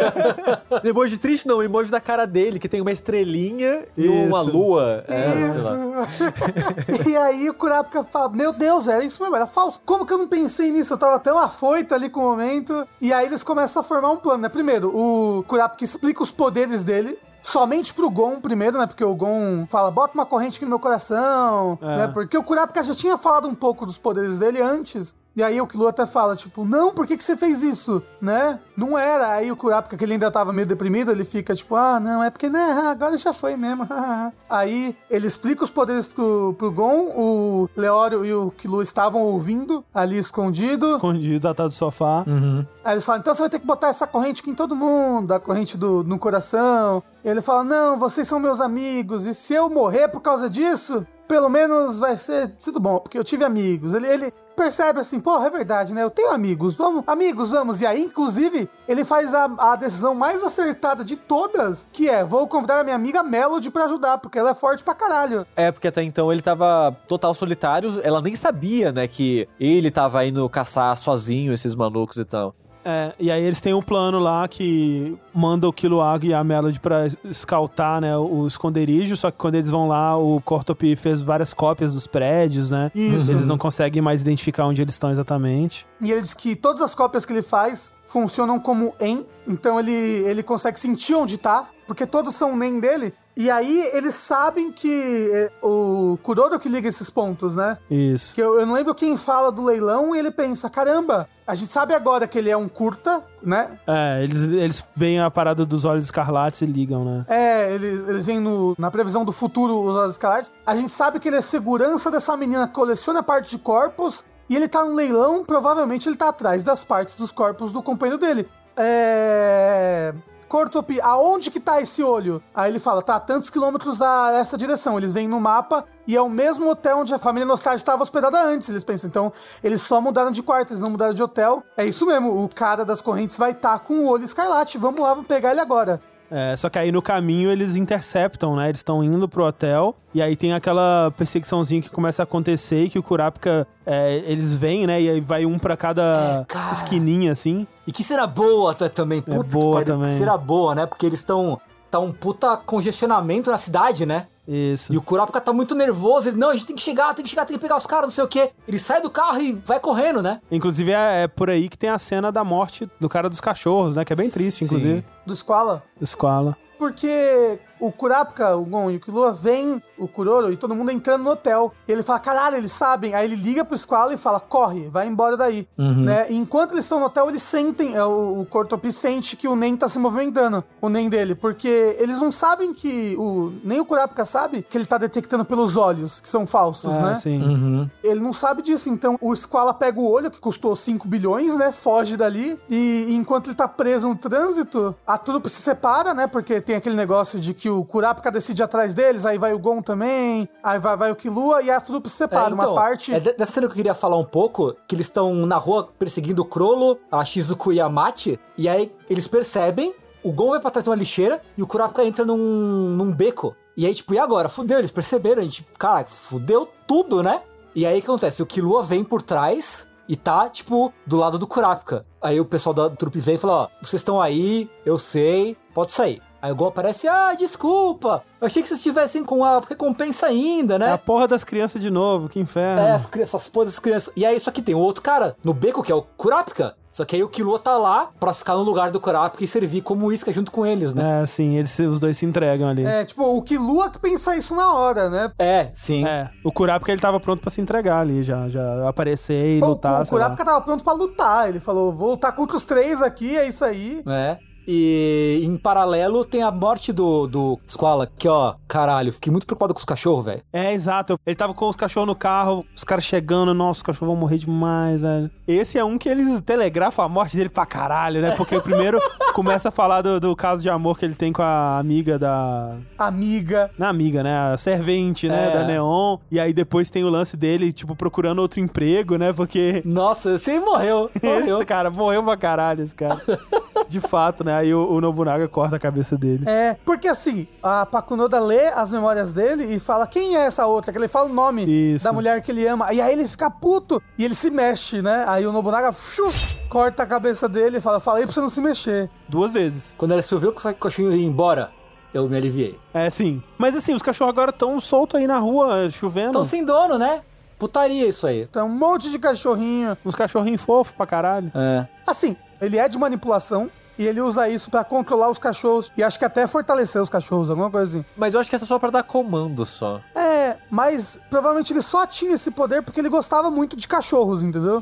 emoji triste não, emoji da cara dele, que tem uma estrelinha e isso. uma lua. É, isso. e aí o Kurapika fala: Meu Deus, era isso mesmo, era falso. Como que eu não pensei nisso? Eu tava tão afoito ali com o momento. E aí eles começam a formar um plano, né? Primeiro, o Kurapika explica os poderes dele somente pro Gon primeiro, né? Porque o Gon fala, bota uma corrente aqui no meu coração, é. né? Porque o Kurapika já tinha falado um pouco dos poderes dele antes. E aí o Killua até fala, tipo, não, por que, que você fez isso? Né? Não era. Aí o Kurapika, que ele ainda tava meio deprimido, ele fica tipo, ah, não, é porque, né, agora já foi mesmo. aí ele explica os poderes pro, pro Gon, o Leório e o Killua estavam ouvindo ali escondido. Escondido, atrás do sofá. Uhum. Aí eles falam, então você vai ter que botar essa corrente aqui em todo mundo, a corrente do, no coração. E ele fala, não, vocês são meus amigos, e se eu morrer por causa disso, pelo menos vai ser tudo bom, porque eu tive amigos. Ele, ele percebe assim, porra, é verdade, né? Eu tenho amigos, vamos, amigos, vamos. E aí, inclusive, ele faz a, a decisão mais acertada de todas, que é, vou convidar a minha amiga Melody para ajudar, porque ela é forte pra caralho. É, porque até então ele tava total solitário, ela nem sabia, né, que ele tava indo caçar sozinho esses malucos e tal. É, e aí eles têm um plano lá que manda o Kiloag e a Melody pra escaltar, né, o esconderijo, só que quando eles vão lá, o Cortop fez várias cópias dos prédios, né? Isso. Eles não conseguem mais identificar onde eles estão exatamente. E ele diz que todas as cópias que ele faz funcionam como em, então ele, ele consegue sentir onde tá, porque todos são nem dele, e aí eles sabem que é, o Kuroro que liga esses pontos, né? Isso. Que eu, eu, não lembro quem fala do leilão e ele pensa, caramba, a gente sabe agora que ele é um curta, né? É, eles, eles veem a parada dos olhos escarlates e ligam, né? É, eles, eles veem no, na previsão do futuro os olhos escarlates. A gente sabe que ele é segurança dessa menina que coleciona parte de corpos e ele tá no leilão, provavelmente ele tá atrás das partes dos corpos do companheiro dele. É... Cortopi, aonde que tá esse olho? Aí ele fala, tá tantos quilômetros a essa direção. Eles vêm no mapa e é o mesmo hotel onde a família Nostalgia estava hospedada antes, eles pensam. Então, eles só mudaram de quarto, eles não mudaram de hotel. É isso mesmo, o cara das correntes vai estar tá com o olho escarlate. Vamos lá, vamos pegar ele agora. É, só que aí no caminho eles interceptam, né? Eles estão indo pro hotel e aí tem aquela perseguiçãozinha que começa a acontecer e que o Kurapika, é, eles vêm, né? E aí vai um pra cada É, esquininha, assim. E que será boa até também. Puta que boa pariu, também. Que será boa, né? Porque eles estão. Tá um puta congestionamento na cidade, né? Isso. E o Kurapika tá muito nervoso. Ele, não, a gente tem que chegar, tem que chegar, tem que pegar os caras, não sei o quê. Ele sai do carro e vai correndo, né? Inclusive é, é por aí que tem a cena da morte do cara dos cachorros, né? Que é bem triste, Sim. inclusive. Do Squala. Escola. Porque o Kurapika, o Gon e o Killua vem o Kuroro e todo mundo entrando no hotel. E ele fala, caralho, eles sabem. Aí ele liga pro Squalo e fala, corre, vai embora daí. Né? E enquanto eles estão no hotel, eles sentem, é, o, o Cortopi sente que o Nen tá se movimentando, o Nen dele. Porque eles não sabem que, o, nem o Kurapika sabe que ele tá detectando pelos olhos, que são falsos, É, né? sim. Uhum. Ele não sabe disso, então o Squala pega o olho, que custou 5 bilhões, né? Foge dali. E, e enquanto ele tá preso no trânsito, a trupe se separa, né? Porque tem aquele negócio de que o Kurapika decide atrás deles, aí vai o Gon também, aí vai, vai o Killua e a trupe se separa. É, então, Uma parte. É de- dessa cena que eu queria falar um pouco, que eles estão na rua perseguindo o Crollo, a Shizuku e a Mati, e aí eles percebem, o Gon vai pra trás de uma lixeira e o Kurapika entra num, num beco. E aí, tipo, e agora? Fudeu, eles perceberam, a gente, cara, fudeu tudo, né? E aí o que acontece? O Killua vem por trás e tá, tipo, do lado do Kurapika. Aí o pessoal da trupe vem e fala, ó, vocês estão aí, eu sei, pode sair. Aí o Gon aparece, ah, desculpa, eu achei que vocês estivessem com a recompensa ainda, né? É a porra das crianças de novo, que inferno. É, as crianças, essas porra das crianças. E aí, só que tem um outro cara no beco, que é o Kurapika. Só que aí o Killua tá lá pra ficar no lugar do Kurapika e servir como isca junto com eles, né? É, sim, eles, os dois se entregam ali. É. É, tipo, o Killua que pensa isso na hora, né? É, sim. o Kurapika ele tava pronto pra se entregar ali, já, já aparecer e O, lutar, o sei lá. Kurapika tava pronto pra lutar. Ele falou: vou lutar contra os três aqui, é isso aí. É. E em paralelo tem a morte do, do Squala, que ó, caralho, fiquei muito preocupado com os cachorros, velho. É, exato. Ele tava com os cachorros no carro, os caras chegando, nossa, os cachorros vão morrer demais, velho. Esse é um que eles telegrafam a morte dele pra caralho, né? Porque o primeiro começa a falar do, do caso de amor que ele tem com a amiga da. Amiga. Não é amiga, né? A servente, né? É. Da Neon. E aí depois tem o lance dele, tipo, procurando outro emprego, né? Porque. Nossa, você morreu. Morreu. Esse cara morreu pra caralho, esse cara. De fato, né? Aí o, o Nobunaga corta a cabeça dele. É, porque assim, a Pakunoda lê as memórias dele e fala quem é essa outra, que ele fala o nome Isso. da mulher que ele ama. E aí ele fica puto e ele se mexe, né? Aí o Nobunaga fiu, corta a cabeça dele e fala: Falei pra você não se mexer. Duas vezes. Quando ele se ouviu que o cachorro ia embora, eu me aliviei. É, sim. Mas assim, os cachorros agora estão soltos aí na rua, chovendo. Então sem dono, né? Putaria isso aí. Então, um monte de cachorrinho. Uns cachorrinhos fofos pra caralho. É. Assim, ele é de manipulação. E ele usa isso pra controlar os cachorros. E acho que até fortalecer os cachorros, alguma coisa assim. Mas eu acho que essa é só pra dar comando só. É, mas provavelmente ele só tinha esse poder porque ele gostava muito de cachorros, entendeu?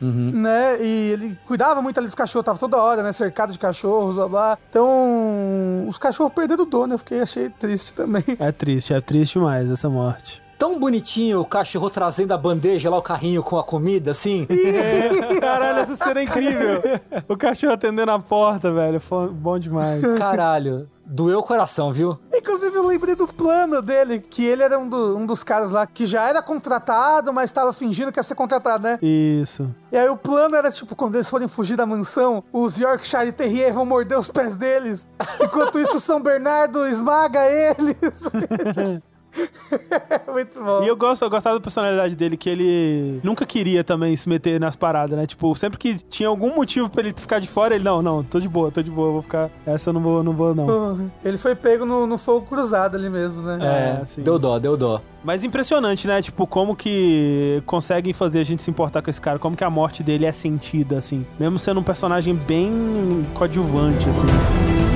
Né? E ele cuidava muito ali dos cachorros, tava toda hora, né? Cercado de cachorros, blá blá. Então, os cachorros perderam o dono, eu fiquei, achei triste também. É triste, é triste demais essa morte. Tão bonitinho o cachorro trazendo a bandeja lá, o carrinho com a comida, assim. Caralho, essa cena é incrível. O cachorro atendendo a porta, velho. Foi bom demais. Caralho. Doeu o coração, viu? Inclusive, eu lembrei do plano dele, que ele era um, do- um dos caras lá que já era contratado, mas tava fingindo que ia ser contratado, né? Isso. E aí o plano era, tipo, quando eles forem fugir da mansão, os Yorkshire Terrier vão morder os pés deles. Enquanto isso, o São Bernardo esmaga eles. Muito bom. E eu gosto, eu gostava da personalidade dele, que ele nunca queria também se meter nas paradas, né? Tipo, sempre que tinha algum motivo pra ele ficar de fora, ele, não, não, tô de boa, tô de boa, vou ficar. Essa eu não vou, não vou, não. Porra, Ele foi pego no, no fogo cruzado ali mesmo, né? É, É, sim. deu dó, deu dó. Mas impressionante, né? Tipo, como que conseguem fazer a gente se importar com esse cara, como que a morte dele é sentida, assim. Mesmo sendo um personagem bem coadjuvante, assim.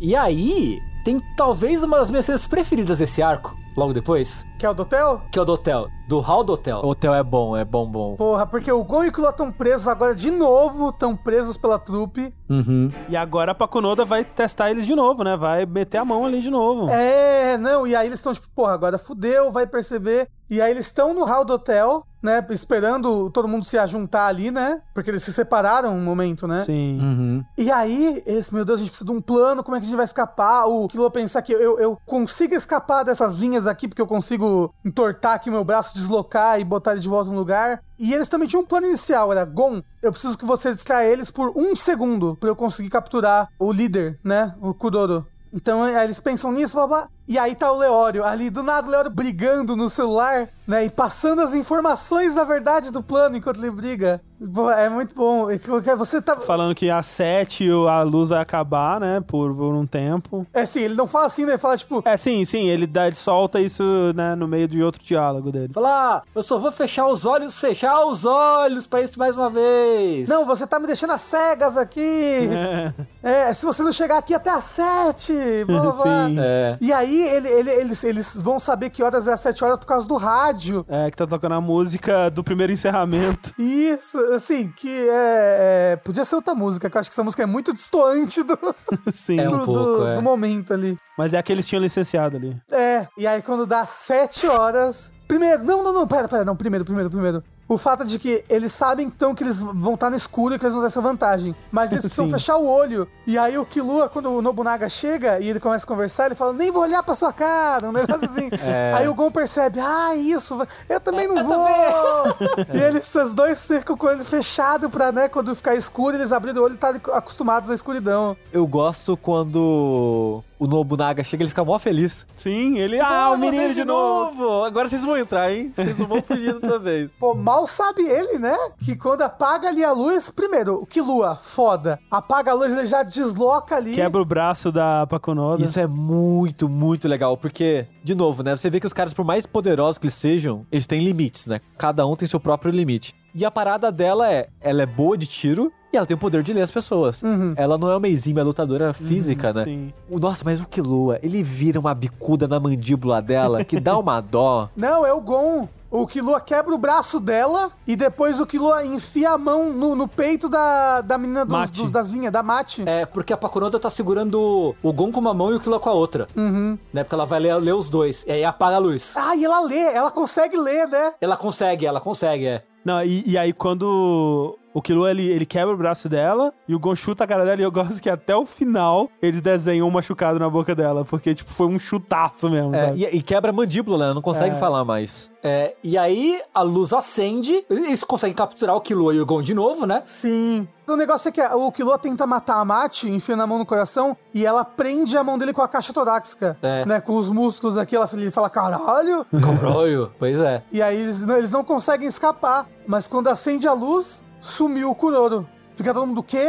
E aí, tem talvez uma das minhas cenas preferidas desse arco, logo depois, Que é o do hotel? que é o do hotel, do hall do hotel. O hotel é bom, é bom, bom. Porra, porque o Gon e o Killua estão presos agora de novo, estão presos pela trupe. Uhum. E agora a Pakunoda vai testar eles de novo, né? Vai meter a mão ali de novo. É, não, e aí eles estão tipo, porra, agora fudeu, vai perceber. E aí eles estão no hall do hotel, né, esperando todo mundo se ajuntar ali, né? Porque eles se separaram um momento, né? Sim. Uhum. E aí, esse, meu Deus, a gente precisa de um plano, como é que a gente vai escapar? O Kilo pensar que eu, eu consigo escapar dessas linhas aqui, porque eu consigo entortar aqui meu braço, deslocar e botar ele de volta no lugar. E eles também tinham um plano inicial, era Gon, eu preciso que você distraia eles por um segundo pra eu conseguir capturar o líder, né? O Kudoro. Então aí eles pensam nisso, blá blá. E aí tá o Leório ali, do nada o Leório brigando no celular, né? E passando as informações da verdade do plano enquanto ele briga. Pô, é muito bom. É que Você tá. Falando que às sete a luz vai acabar, né? Por, por um tempo. É sim, ele não fala assim, né? Ele fala tipo. É, sim, sim. Ele, dá, ele solta isso, né? No meio de outro diálogo dele. Fala, ah, eu só vou fechar os olhos, fechar os olhos pra isso mais uma vez. Não, você tá me deixando às cegas aqui. É, se você não chegar aqui até às sete. Blá, blá, blá. Sim. É. E aí ele, ele- eles, eles vão saber que horas é às sete horas por causa do rádio. É, que tá tocando a música do primeiro encerramento. Isso, assim, que é, é, Podia ser outra música, que eu acho que essa música é muito distoante do, sim. É um do, pouco, do- é. do momento ali. Mas é a que eles tinham licenciado ali. É, e aí quando dá sete horas. Primeiro, não, não, não, pera, pera, não, primeiro, primeiro, primeiro. O fato de que eles sabem então que eles vão estar no escuro e que eles vão ter essa vantagem. Mas eles precisam Sim. fechar o olho. E aí o Killua, quando o Nobunaga chega e ele começa a conversar, ele fala: Nem vou olhar pra sua cara, um negócio assim. Aí o Gon percebe: Ah, isso, eu também não vou. e eles, os dois cercam com ele fechado pra, né, quando ficar escuro, eles abrirem o olho e estarem acostumados à escuridão. Eu gosto quando o Nobunaga chega, ele fica mó feliz. Sim, ele. Ah, o menino vocês de novo! Agora vocês vão entrar, hein? Vocês não vão fugir dessa vez. Pô, mal sabe ele, né? Que quando apaga ali a luz, primeiro, o Killua, foda. Apaga a luz, ele já desloca ali. Quebra o braço da Pakunoda. Isso é muito, muito legal, porque, de novo, né? Você vê que os caras, por mais poderosos que eles sejam, eles têm limites, né? Cada um tem seu próprio limite. E a parada dela é, ela é boa de tiro e ela tem o poder de ler as pessoas. Ela não é uma exímia lutadora física, né? Sim. Nossa, mas o Killua, ele vira uma bicuda na mandíbula dela que dá uma dó. Não, é o Gon. O Killua quebra o braço dela e depois o Killua enfia a mão no, no peito da, da menina dos, dos- das linhas, da Mate. É, porque a Pakunoda tá segurando o Gon com uma mão e o Killua com a outra. Uhum. Né? Porque ela vai ler, ler os dois. E aí apaga a luz. Ah, e ela lê, ela consegue ler, né? Ela consegue, ela consegue, é. Não, e, e aí quando o Killua, ele, ele quebra o braço dela e o Gon chuta a cara dela e eu gosto que até o final eles desenham um machucado na boca dela, porque, tipo, foi um chutaço mesmo, É, e, e quebra a mandíbula, né? Ela não consegue É. falar mais. É, e aí a luz acende, eles conseguem capturar o Killua e o Gon de novo, né? Sim. O negócio é que o Killua tenta matar a Mate, enfiando a mão no coração, e ela prende a mão dele com a caixa torácica. É. Né, com os músculos aqui, ela, ele fala, caralho. Caralho, pois é. E aí eles, não- eles não conseguem escapar. Mas quando acende a luz, sumiu o Kuroro. Fica todo mundo, o quê?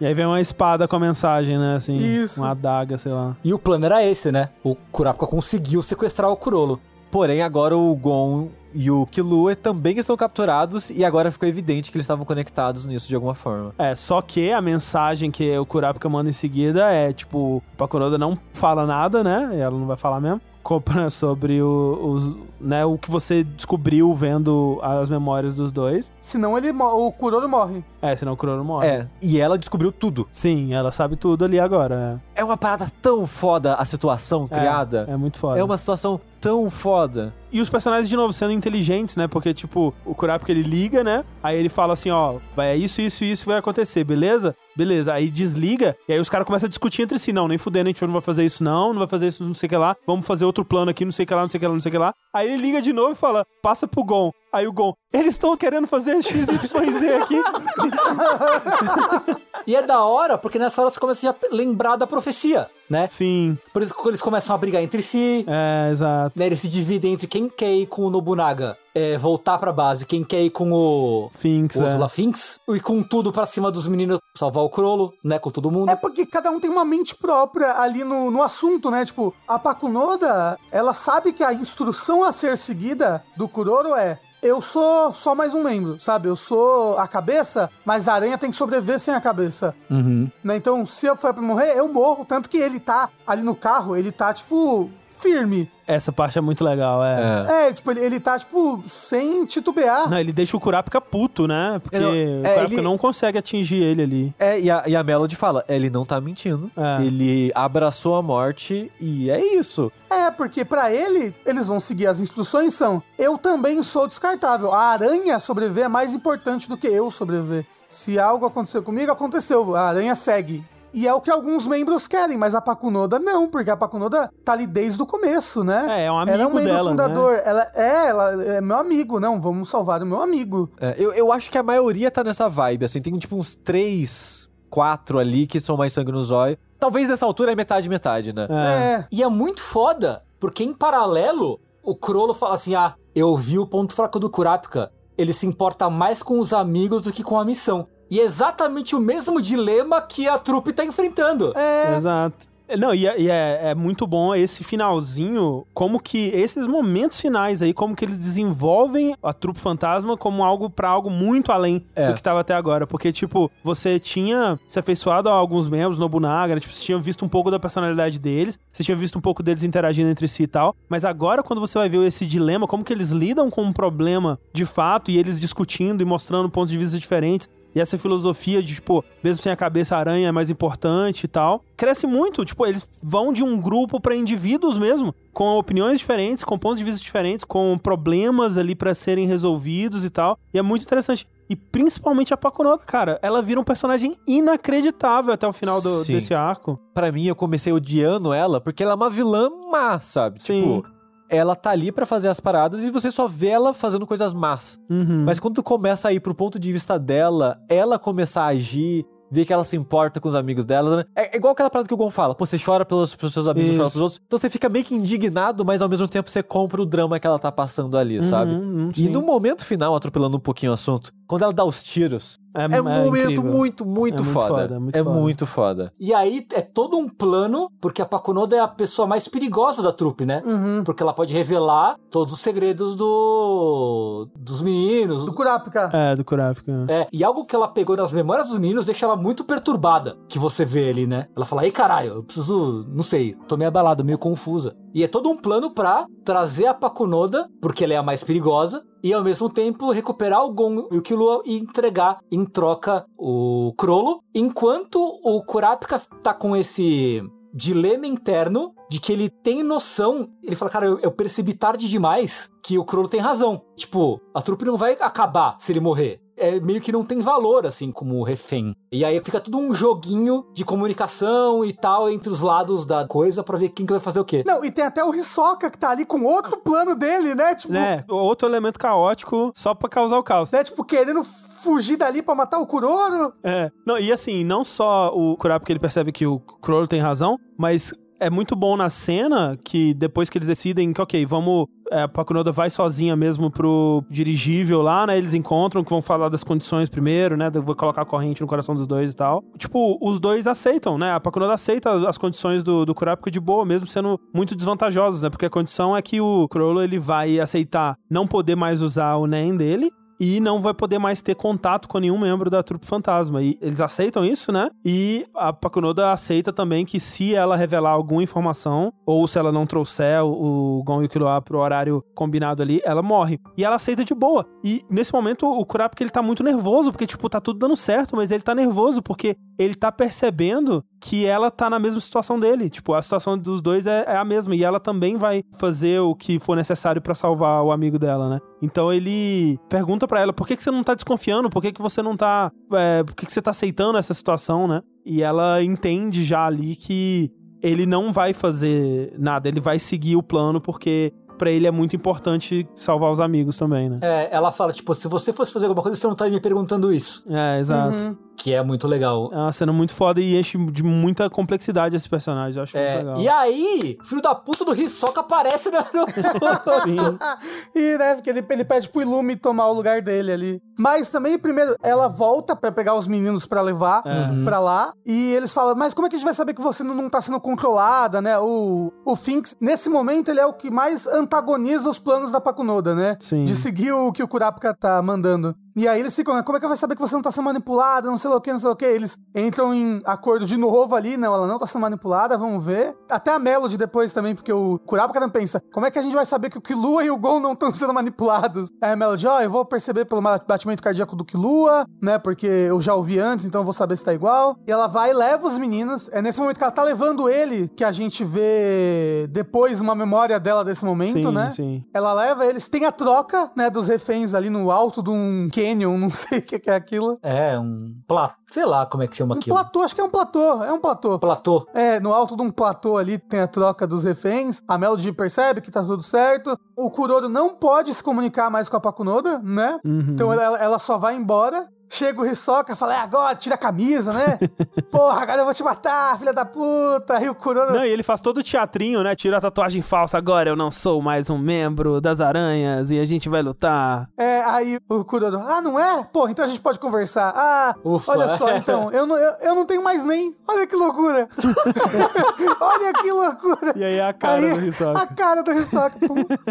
E aí vem uma espada com a mensagem, né? Assim, Isso. uma adaga, sei lá. E o plano era esse, né? O Kurapika conseguiu sequestrar o Kurolo. Porém, agora o Gon e o Killua também estão capturados e agora ficou evidente que eles estavam conectados nisso de alguma forma. É, só que a mensagem que o Kurapika manda em seguida é, tipo, Pakunoda não fala nada, né? Ela não vai falar mesmo. Compra sobre o, os, né, o que você descobriu vendo as memórias dos dois. Senão ele, o Kuroro morre. É, senão o Kuroro morre. É, e ela descobriu tudo. Sim, ela sabe tudo ali agora. É uma parada tão foda a situação É, criada. É, muito foda. É uma situação tão foda. E os personagens, de novo, sendo inteligentes, né? Porque, tipo, o Kurapika, ele liga, né? Aí ele fala assim, ó, vai é isso, isso e isso vai acontecer, beleza? Beleza. Aí desliga, e aí os caras começam a discutir entre si. Não, nem fudendo, a gente não vai fazer isso não, não vai fazer isso não sei o que lá. Vamos fazer outro plano aqui, não sei o que lá, não sei o que lá, não sei o que lá. Aí ele liga de novo e fala, passa pro Gon. Aí o Gon, eles estão querendo fazer XYZ aqui. E é da hora, porque nessa hora você começa a lembrar da profecia, né? Sim, Por isso que eles começam a brigar entre si. é, exato. Né, eles se dividem entre quem quer ir com o Nobunaga é, voltar pra base, quem quer ir com o, Finks, o é. Ursula Finks, e com tudo pra cima dos meninos, salvar o Crollo, né, com todo mundo. É porque cada um tem uma mente própria ali no, no assunto, né? Tipo, a Pakunoda, ela sabe que a instrução a ser seguida do Kuroro é eu sou só mais um membro, sabe? Eu sou a cabeça, mas a aranha tem que sobreviver sem a cabeça. Uhum. Né? Então, se eu for pra morrer, eu morro. Tanto que ele tá ali no carro, ele tá, tipo, firme. Essa parte é muito legal, é. É. É, tipo, ele, ele tá, tipo, sem titubear. Não, ele deixa o Kurapika puto, né? Porque Não, o é, Kurapika ele- não consegue atingir ele ali. É, e a, e a Melody fala, ele não tá mentindo. É. Ele abraçou a morte e é isso. É, porque pra ele, eles vão seguir as instruções são: eu também sou descartável. A aranha sobreviver é mais importante do que eu sobreviver. Se algo aconteceu comigo, aconteceu. A aranha segue. E é o que alguns membros querem, mas a Pakunoda não, porque a Pakunoda tá ali desde o começo, né? É, é um ela é um amigo membro dela, né? fundador. Ela é, ela é meu amigo, não, vamos salvar o meu amigo. É, eu, eu acho que a maioria tá nessa vibe, assim. Tem tipo uns três, quatro ali que são mais sangue no zóio. Talvez nessa altura é metade, metade, né? É. É. E é muito foda, porque em paralelo, o Crollo fala assim: ah, eu vi o ponto fraco do Kurapika. Ele se importa mais com os amigos do que com a missão. E é exatamente o mesmo dilema que a trupe tá enfrentando. É. Exato. Não, e, é, e é- é muito bom esse finalzinho, como que esses momentos finais aí, como que eles desenvolvem a trupe fantasma como algo pra algo muito além É. do que tava até agora. Porque, tipo, você tinha se afeiçoado a alguns membros, Nobunaga, né? tipo, você tinha visto um pouco da personalidade deles, você tinha visto um pouco deles interagindo entre si e tal, mas agora quando você vai ver esse dilema, como que eles lidam com um problema de fato e eles discutindo e mostrando pontos de vista diferentes, e essa filosofia de, tipo, mesmo sem a cabeça, a aranha é mais importante e tal. Cresce muito. Tipo, eles vão de um grupo pra indivíduos mesmo, com opiniões diferentes, com pontos de vista diferentes, com problemas ali pra serem resolvidos e tal. E é muito interessante. E principalmente a Pakunoda, cara. Ela vira um personagem inacreditável até o final do- desse arco. Pra mim, eu comecei odiando ela porque ela é uma vilã má, sabe? Sim. Tipo, ela tá ali pra fazer as paradas e você só vê ela fazendo coisas más. Uhum. Mas quando tu começa a ir pro ponto de vista dela, ela começar a agir, ver que ela se importa com os amigos dela, né? É é igual aquela parada que o Gon fala, pô, você chora pelos, pelos seus amigos, Isso. chora pelos outros. Então você fica meio que indignado, mas ao mesmo tempo você compra o drama que ela tá passando ali, sabe? Uhum, E sim. no momento final, atropelando um pouquinho o assunto, quando ela dá os tiros, é, um momento incrível. muito, muito, É muito foda. foda, é muito é foda. muito foda. E aí é todo um plano, porque a Pakunoda é a pessoa mais perigosa da trupe, né? Uhum. Porque ela pode revelar todos os segredos do dos meninos. Do Kurapika. É, do Kurapika. É, e algo que ela pegou nas memórias dos meninos deixa ela muito perturbada, que você vê ali, né? Ela fala, ei caralho, eu preciso, não sei, tô meio abalada, meio confusa. E é todo um plano pra trazer a Pakunoda, porque ela é a mais perigosa, e ao mesmo tempo recuperar o Gon e o Killua e entregar em troca o Crollo, enquanto o Kurapika tá com esse dilema interno de que ele tem noção. Ele fala, cara, eu, eu percebi tarde demais que o Crollo tem razão. Tipo, a trupe não vai acabar se ele morrer. É meio que não tem valor, assim, como refém. E aí fica tudo um joguinho de comunicação e tal entre os lados da coisa pra ver quem que vai fazer o quê. Não, e tem até o Hisoka que tá ali com outro plano dele, né? Tipo, Né? Outro elemento caótico só pra causar o caos. né? Tipo, querendo fugir dali pra matar o Kuroro. É. Não, e assim, não só o Kurapika ele percebe que o Crollo tem razão, mas é muito bom na cena que depois que eles decidem que, ok, vamos. É, a Pakunoda vai sozinha mesmo pro dirigível lá, né? Eles encontram que vão falar das condições primeiro, né? Vou colocar a corrente no coração dos dois e tal. Tipo, os dois aceitam, né? A Pakunoda aceita as condições do, do Kurapika de boa, mesmo sendo muito desvantajosas, né? Porque a condição é que o Crollo ele vai aceitar não poder mais usar o NEM dele e não vai poder mais ter contato com nenhum membro da trupe fantasma. E eles aceitam isso, né? E a Pakunoda aceita também que se ela revelar alguma informação, ou se ela não trouxer o, Gon e o Killua pro horário combinado ali, ela morre. E ela aceita de boa. E nesse momento o Kurapika ele tá muito nervoso, porque tipo, tá tudo dando certo, mas ele tá nervoso porque ele tá percebendo que ela tá na mesma situação dele. Tipo, a situação dos dois é, é a mesma. E ela também vai fazer o que for necessário pra salvar o amigo dela, né? Então ele pergunta pra ela: por que, que você não tá desconfiando? Por que, que você não tá. é, por que, que você tá aceitando essa situação, né? E ela entende já ali que ele não vai fazer nada, ele vai seguir o plano porque pra ele é muito importante salvar os amigos também, né? É, ela fala, tipo, se você fosse fazer alguma coisa, você não estaria me perguntando isso. É, exato. Uhum. Que é muito legal. É uma cena muito foda e enche de muita complexidade esse personagem. Eu acho muito É, legal. e aí, filho da puta do Hisoka aparece no... Sim. e, né, porque ele, ele pede pro Ilume tomar o lugar dele ali. Mas também, primeiro, ela volta pra pegar os meninos pra levar É. pra lá. E eles falam, mas como é que a gente vai saber que você não, não tá sendo controlada, né? O, o Finks, nesse momento, ele é o que mais antagoniza os planos da Pakunoda, né? Sim. De seguir o que o Kurapika tá mandando. E aí eles ficam, né, como é que vai saber que você não tá sendo manipulada, não sei lá o que, não sei lá o que. Eles entram em acordo de novo ali, não, ela não tá sendo manipulada, vamos ver. Até a Melody depois também, porque o Kurapika pensa, como é que a gente vai saber que o Killua e o Gon não estão sendo manipulados? Aí a Melody, ó, oh, eu vou perceber pelo batimento cardíaco do Killua, né, porque eu já ouvi antes, então eu vou saber se tá igual. E ela vai e leva os meninos. É nesse momento que ela tá levando ele que a gente vê depois uma memória dela desse momento, sim, né? Sim. Ela leva eles, tem a troca, né, dos reféns ali no alto de um canyon, não sei o que é aquilo. É, um platô, sei lá como é que chama Um aquilo. platô, acho que é um platô, é um platô. Platô. É, no alto de um platô ali tem a troca dos reféns. A Melody percebe que tá tudo certo. O Kuroro não pode se comunicar mais com a Pakunoda, né? Uhum. Então ela, ela só vai embora. Chega o Hisoka e fala, é agora, tira a camisa, né? Porra, agora eu vou te matar, filha da puta. E o Kuroro... Não, e ele faz todo o teatrinho, né? Tira a tatuagem falsa. Agora eu não sou mais um membro das aranhas e a gente vai lutar. É, aí o Kuroro, ah, não é? Porra, então a gente pode conversar. Ah, Ufa. olha só, então, eu não, eu, eu não tenho mais nem. Olha que loucura. olha que loucura. E aí a cara Aí, do Hisoka. A cara do Hisoka.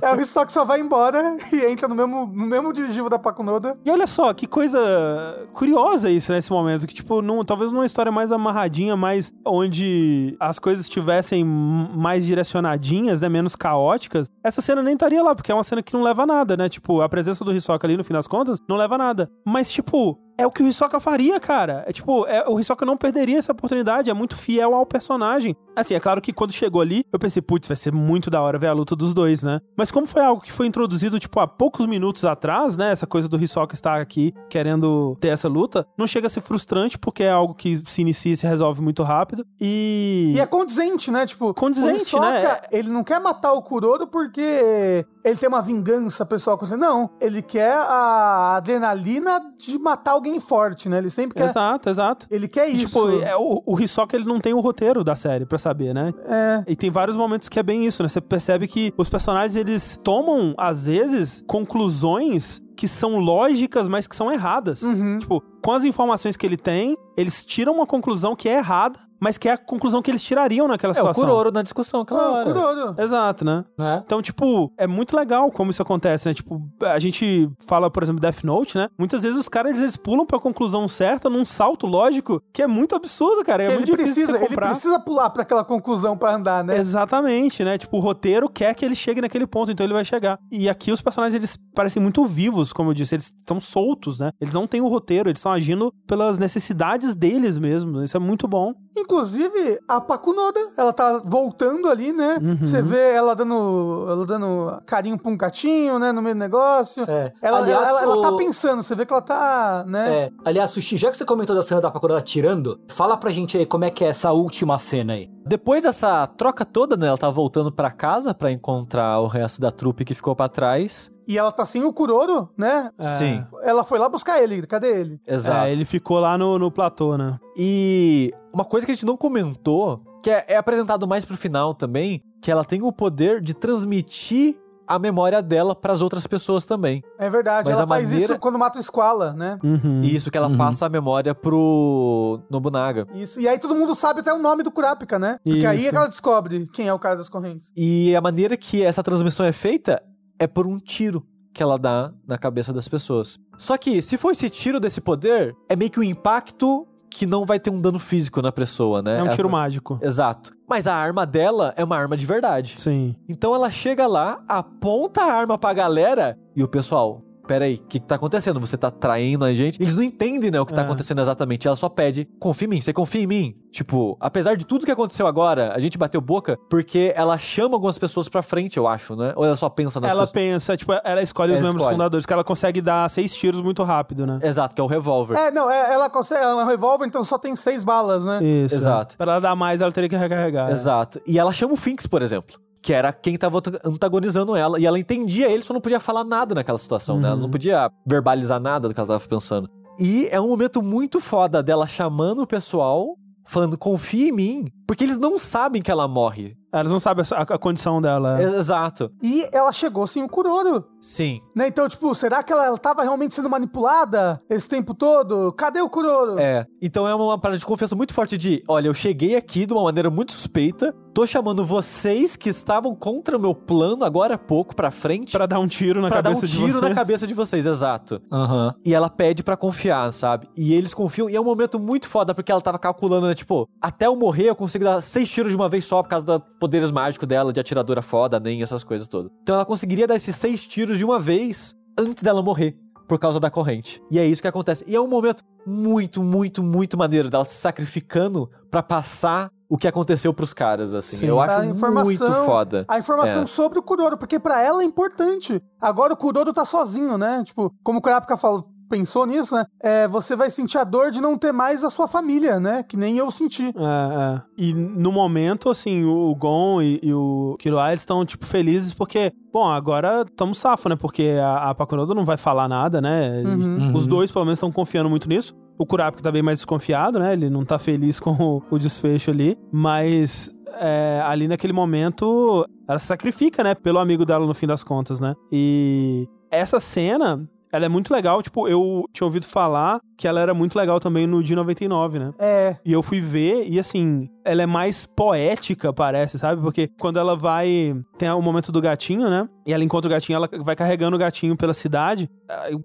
é, o Hisoka só vai embora e entra no mesmo, no mesmo dirigível da Pakunoda. E olha só, que coisa curiosa isso nesse momento, que tipo, num, talvez numa história mais amarradinha, mais onde as coisas estivessem mais direcionadinhas, né, menos caóticas, essa cena nem estaria lá, porque é uma cena que não leva a nada, né? Tipo, a presença do Hisoka ali, no fim das contas, não leva a nada. Mas, tipo, é o que o Hisoka faria, cara. É tipo, é, o Hisoka não perderia essa oportunidade, é muito fiel ao personagem. Assim, é claro que quando chegou ali, eu pensei, putz, vai ser muito da hora ver a luta dos dois, né? Mas como foi algo que foi introduzido, tipo, há poucos minutos atrás, né? Essa coisa do Hisoka estar aqui querendo ter essa luta, não chega a ser frustrante, porque é algo que se inicia e se resolve muito rápido. E. E é condizente, né? Tipo, Condizente, o Hisoka, né? ele não quer matar o Kuroro porque ele tem uma vingança pessoal com você. Não, ele quer a adrenalina de matar alguém forte, né? Ele sempre quer... Exato, exato. Ele quer E, isso. tipo, é, o, o Hisoka, ele não tem o roteiro da série pra saber, né? É. E tem vários momentos que é bem isso, né? Você percebe que os personagens, eles tomam, às vezes, conclusões que são lógicas, mas que são erradas. Uhum. Tipo, com as informações que ele tem, eles tiram uma conclusão que é errada, mas que é a conclusão que eles tirariam naquela É o situação. Kuroro na discussão aquela Ah, o. Kuroro. Exato, né? Né? Então, tipo, é muito legal como isso acontece, né? Tipo, a gente fala, por exemplo, Death Note, né? Muitas vezes os caras, eles pulam pra conclusão certa num salto lógico que é muito absurdo, cara. É ele muito precisa, ele comprar. precisa pular pra aquela conclusão pra andar, né? Exatamente, né? Tipo, o roteiro quer que ele chegue naquele ponto, então ele vai chegar. E aqui os personagens, eles parecem muito vivos, como eu disse, eles estão soltos, né? Eles não têm o roteiro, eles estão agindo pelas necessidades deles mesmo. Isso é muito bom. Inclusive, a Pakunoda, ela tá voltando ali, né? Uhum. Você vê ela dando, ela dando carinho pra um gatinho, né? No meio do negócio. É. Ela, Aliás, ela, ela o- tá pensando, você vê que ela tá, né? É, aliás, Sushi, já que você comentou da cena da Pakunoda tirando, fala pra gente aí como é que é essa última cena aí. Depois dessa troca toda, né? Ela tá voltando pra casa pra encontrar o resto da trupe que ficou pra trás. E ela tá sem o Kuroro, né? Sim, Ela foi lá buscar ele, cadê ele? exato. É, ele ficou lá no, no platô, né? E uma coisa que a gente não comentou, que é, é apresentado mais pro final também, que ela tem o poder de transmitir a memória dela pras outras pessoas também. É verdade, Mas ela a faz maneira- isso quando mata o Squala, né? Uhum. Isso que ela Uhum. passa a memória pro Nobunaga. Isso. E aí todo mundo sabe até o nome do Kurapika, né? Porque aí é Isso. que ela descobre quem é o cara das correntes. E a maneira que essa transmissão é feita é por um tiro que ela dá na cabeça das pessoas. Só que, se for esse tiro desse poder, é meio que um impacto que não vai ter um dano físico na pessoa, né? É um Ela- tiro mágico. Exato. Mas a arma dela é uma arma de verdade. Sim. Então ela chega lá, aponta a arma pra galera e o pessoal. Peraí, o que, que tá acontecendo? Você tá traindo a gente? Eles não entendem, né, o que tá É. acontecendo exatamente. Ela só pede, confia em mim, você confia em mim? Tipo, apesar de tudo que aconteceu agora, a gente bateu boca porque ela chama algumas pessoas pra frente, eu acho, né? Ou ela só pensa nas ela pessoas. pensa, tipo, ela escolhe os Ela membros escolhe. fundadores, que ela consegue dar seis tiros muito rápido, né? Exato, que é o revólver. É, não, é- ela consegue. Ela é um revólver, então só tem seis balas, né? Isso. Exato. Pra ela dar mais, ela teria que recarregar. Exato. E ela chama o Finks, por exemplo. Que era quem tava antagonizando ela. E ela entendia ele, só não podia falar nada naquela situação, né? Ela não podia verbalizar nada do que ela tava pensando. E é um momento muito foda dela chamando o pessoal, falando, confia em mim. Porque eles não sabem que ela morre. Elas não sabem a, a condição dela. Exato. E ela chegou sem o Kuroro. Sim. Né? Então, tipo, será que ela, ela tava realmente sendo manipulada esse tempo todo? Cadê o Kuroro? É. Então é uma parada de confiança muito forte de, olha, eu cheguei aqui de uma maneira muito suspeita, tô chamando vocês que estavam contra o meu plano agora há pouco pra frente Pra dar um tiro na pra dar um cabeça de tiro na vocês. cabeça de vocês, exato. Aham. E ela pede pra confiar, sabe? E eles confiam, e é um momento muito foda, porque ela tava calculando, né? Tipo, até eu morrer eu consigo dar seis tiros de uma vez só por causa dos poderes mágicos dela, de atiradora foda, nem essas coisas todas. Então ela conseguiria dar esses seis tiros de uma vez antes dela morrer. Por causa da corrente. E é isso que acontece. E é um momento muito, muito, muito maneiro dela se sacrificando pra passar o que aconteceu pros caras, assim. Sim. Eu acho muito foda. A informação É. sobre o Kuroro, porque pra ela é importante. Agora o Kuroro tá sozinho, né? Tipo, como o Kurapika falou, pensou nisso, né? É, você vai sentir a dor de não ter mais a sua família, né? Que nem eu senti. É, é. E no momento, assim, o Gon e, e o eles estão, tipo, felizes porque, bom, agora estamos safo, né? Porque a, a Pakunoda não vai falar nada, né? Uhum. Os dois, pelo menos, estão confiando muito nisso. O Kurapika tá bem mais desconfiado, né? Ele não tá feliz com o, o desfecho ali. Mas é, ali naquele momento, ela se sacrifica, né? Pelo amigo dela, no fim das contas, né? E essa cena... Ela é muito legal, tipo, eu tinha ouvido falar que ela era muito legal também no dia 99, né? É. E eu fui ver, e assim, ela é mais poética, parece, sabe? Porque quando ela vai. Tem o momento do gatinho, né? E ela encontra o gatinho, ela vai carregando o gatinho pela cidade.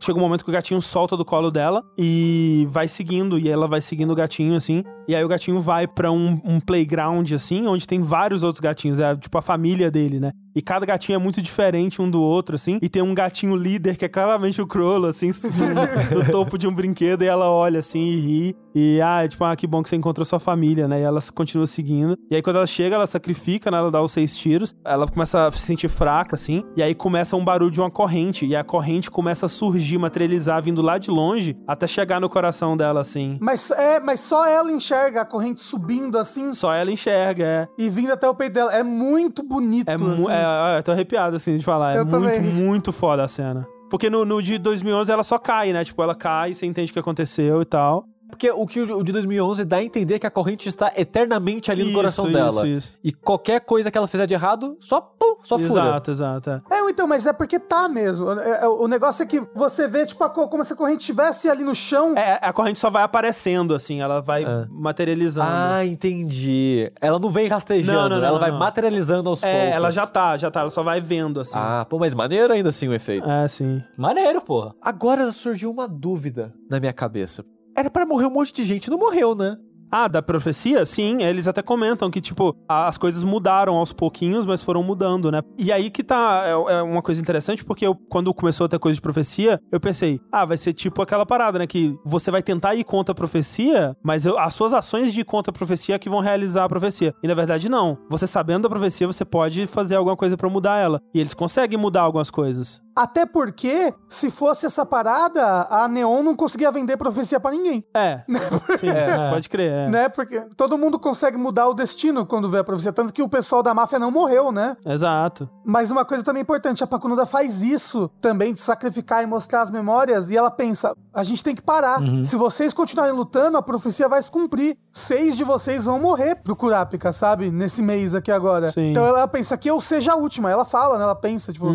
Chega um momento que o gatinho solta do colo dela e vai seguindo. E ela vai seguindo o gatinho, assim. E aí o gatinho vai pra um, um playground, assim, onde tem vários outros gatinhos. É tipo a família dele, né? E cada gatinho é muito diferente um do outro, assim. E tem um gatinho líder que é claramente o Crollo, assim, no, no topo de um brinquedo. E ela olha assim e ri. E, ah, tipo, ah, que bom que você encontrou sua família, né? E ela continua seguindo. E aí, quando ela chega, ela sacrifica, né? Ela dá os seis tiros. Ela começa a se sentir fraca, assim. E aí começa um barulho de uma corrente. E a corrente começa a surgir, materializar, vindo lá de longe, até chegar no coração dela, assim. Mas, é, mas só ela enxerga a corrente subindo assim Só ela enxerga, é. e vindo até o peito dela. É muito bonito. É, mu- assim. é, é, eu tô arrepiado, assim, de falar. É Eu muito, também. muito foda a cena. Porque no, no de 2011 ela só cai, né? Tipo, ela cai, você entende o que aconteceu e tal. Porque o que o de 2011 dá a entender que a corrente está eternamente ali no Isso, coração isso, dela. isso. E qualquer coisa que ela fizer de errado, só pum, só fura. Exato, exato. é. É, então, mas é porque tá mesmo. É, é, o negócio é que você vê, tipo, a co- como se a corrente estivesse ali no chão. É, a corrente só vai aparecendo, assim, ela vai Ah. materializando. Ah, entendi. Ela não vem rastejando, Não, não, não, ela não, vai não. materializando aos poucos. é, ela já tá, já tá, ela só vai vendo, assim. Ah, pô, mas maneiro ainda assim o efeito. É, sim. Maneiro, porra. Agora surgiu uma dúvida na minha cabeça. Era pra morrer um monte de gente, não morreu, né? Ah, da profecia? Sim, eles até comentam que, tipo, as coisas mudaram aos pouquinhos, mas foram mudando, né? E aí que tá, é, é uma coisa interessante, porque eu, quando começou a ter coisa de profecia, eu pensei, ah, vai ser tipo aquela parada, né? Que você vai tentar ir contra a profecia, mas eu- as suas ações de ir contra a profecia é que vão realizar a profecia. E na verdade, não. Você sabendo da profecia, você pode fazer alguma coisa pra mudar ela. E eles conseguem mudar algumas coisas. Até porque, se fosse essa parada, a Neon não conseguia vender profecia pra ninguém. É. Sim, pode crer. é. Né? Porque todo mundo consegue mudar o destino quando vê a profecia. Tanto que o pessoal da máfia não morreu, né? Exato. Mas uma coisa também importante, a Pakunuda faz isso também, de sacrificar e mostrar as memórias, e ela pensa, a gente tem que parar. Se vocês continuarem lutando, a profecia vai se cumprir. Seis de vocês vão morrer pro Kurapika, sabe? Nesse mês aqui agora. Sim. Então ela pensa que eu seja a última. Ela fala, né? Ela pensa, tipo,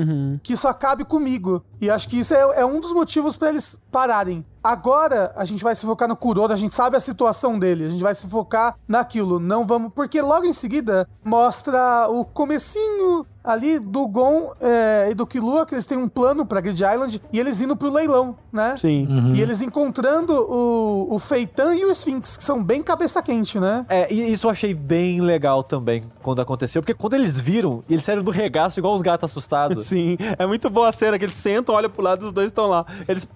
que isso acabe comigo. E acho que isso é, é um dos motivos pra eles pararem. Agora a gente vai se focar no Kuroro, a gente sabe a situação dele, a gente vai se focar naquilo. Não vamos. Porque logo em seguida mostra o comecinho ali do Gon é, e do Killua, que eles têm um plano pra Grid Island e eles indo pro leilão, né? Sim. E eles encontrando o, o Feitan e o Sphinx, que são bem cabeça quente, né? É, e isso eu achei bem legal também quando aconteceu. Porque quando eles viram, eles saíram do regaço igual os gatos assustados. Sim, é muito boa a cena que eles sentam, olham pro lado e os dois estão lá. Eles.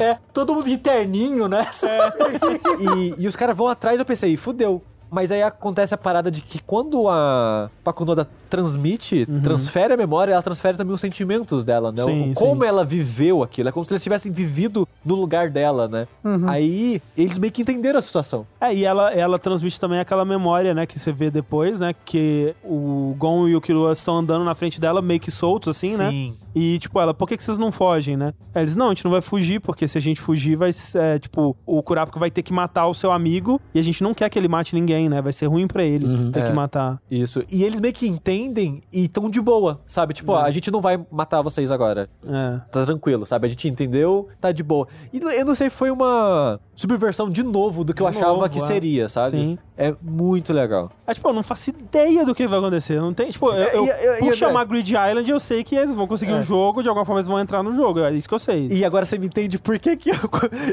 É, todo mundo de terninho, né? e, e os caras vão atrás, eu pensei, fudeu. Mas aí acontece a parada de que quando a Pakunoda transmite, transfere a memória, ela transfere também os sentimentos dela, né? Sim, O- como sim. ela viveu aquilo. É como se eles tivessem vivido no lugar dela, né? Aí eles meio que entenderam a situação. É, e ela, ela transmite também aquela memória, né, que você vê depois, né? Que o Gon e o Killua estão andando na frente dela, meio que soltos, assim, né? Sim. E, tipo, ela, por que, que vocês não fogem, né? Aí eles, não, a gente não vai fugir, porque se a gente fugir, vai ser, tipo, o Kurapika vai ter que matar o seu amigo e a gente não quer que ele mate ninguém, né? Vai ser ruim pra ele ter É. que matar. Isso. E eles meio que entendem e tão de boa, sabe? Tipo, ó, a gente não vai matar vocês agora. É. Tá tranquilo, sabe? A gente entendeu, tá de boa. E eu não sei, foi uma subversão de novo do que eu De achava novo, que é. seria, sabe? Sim. É muito legal. Aí, tipo, eu não faço ideia do que vai acontecer. Não tem, tipo, eu, eu- E- e- e- por e- chamar Grid Island, eu sei que eles vão conseguir É. um jogo, de alguma forma eles vão entrar no jogo. É isso que eu sei. E agora você me entende por que, que eu,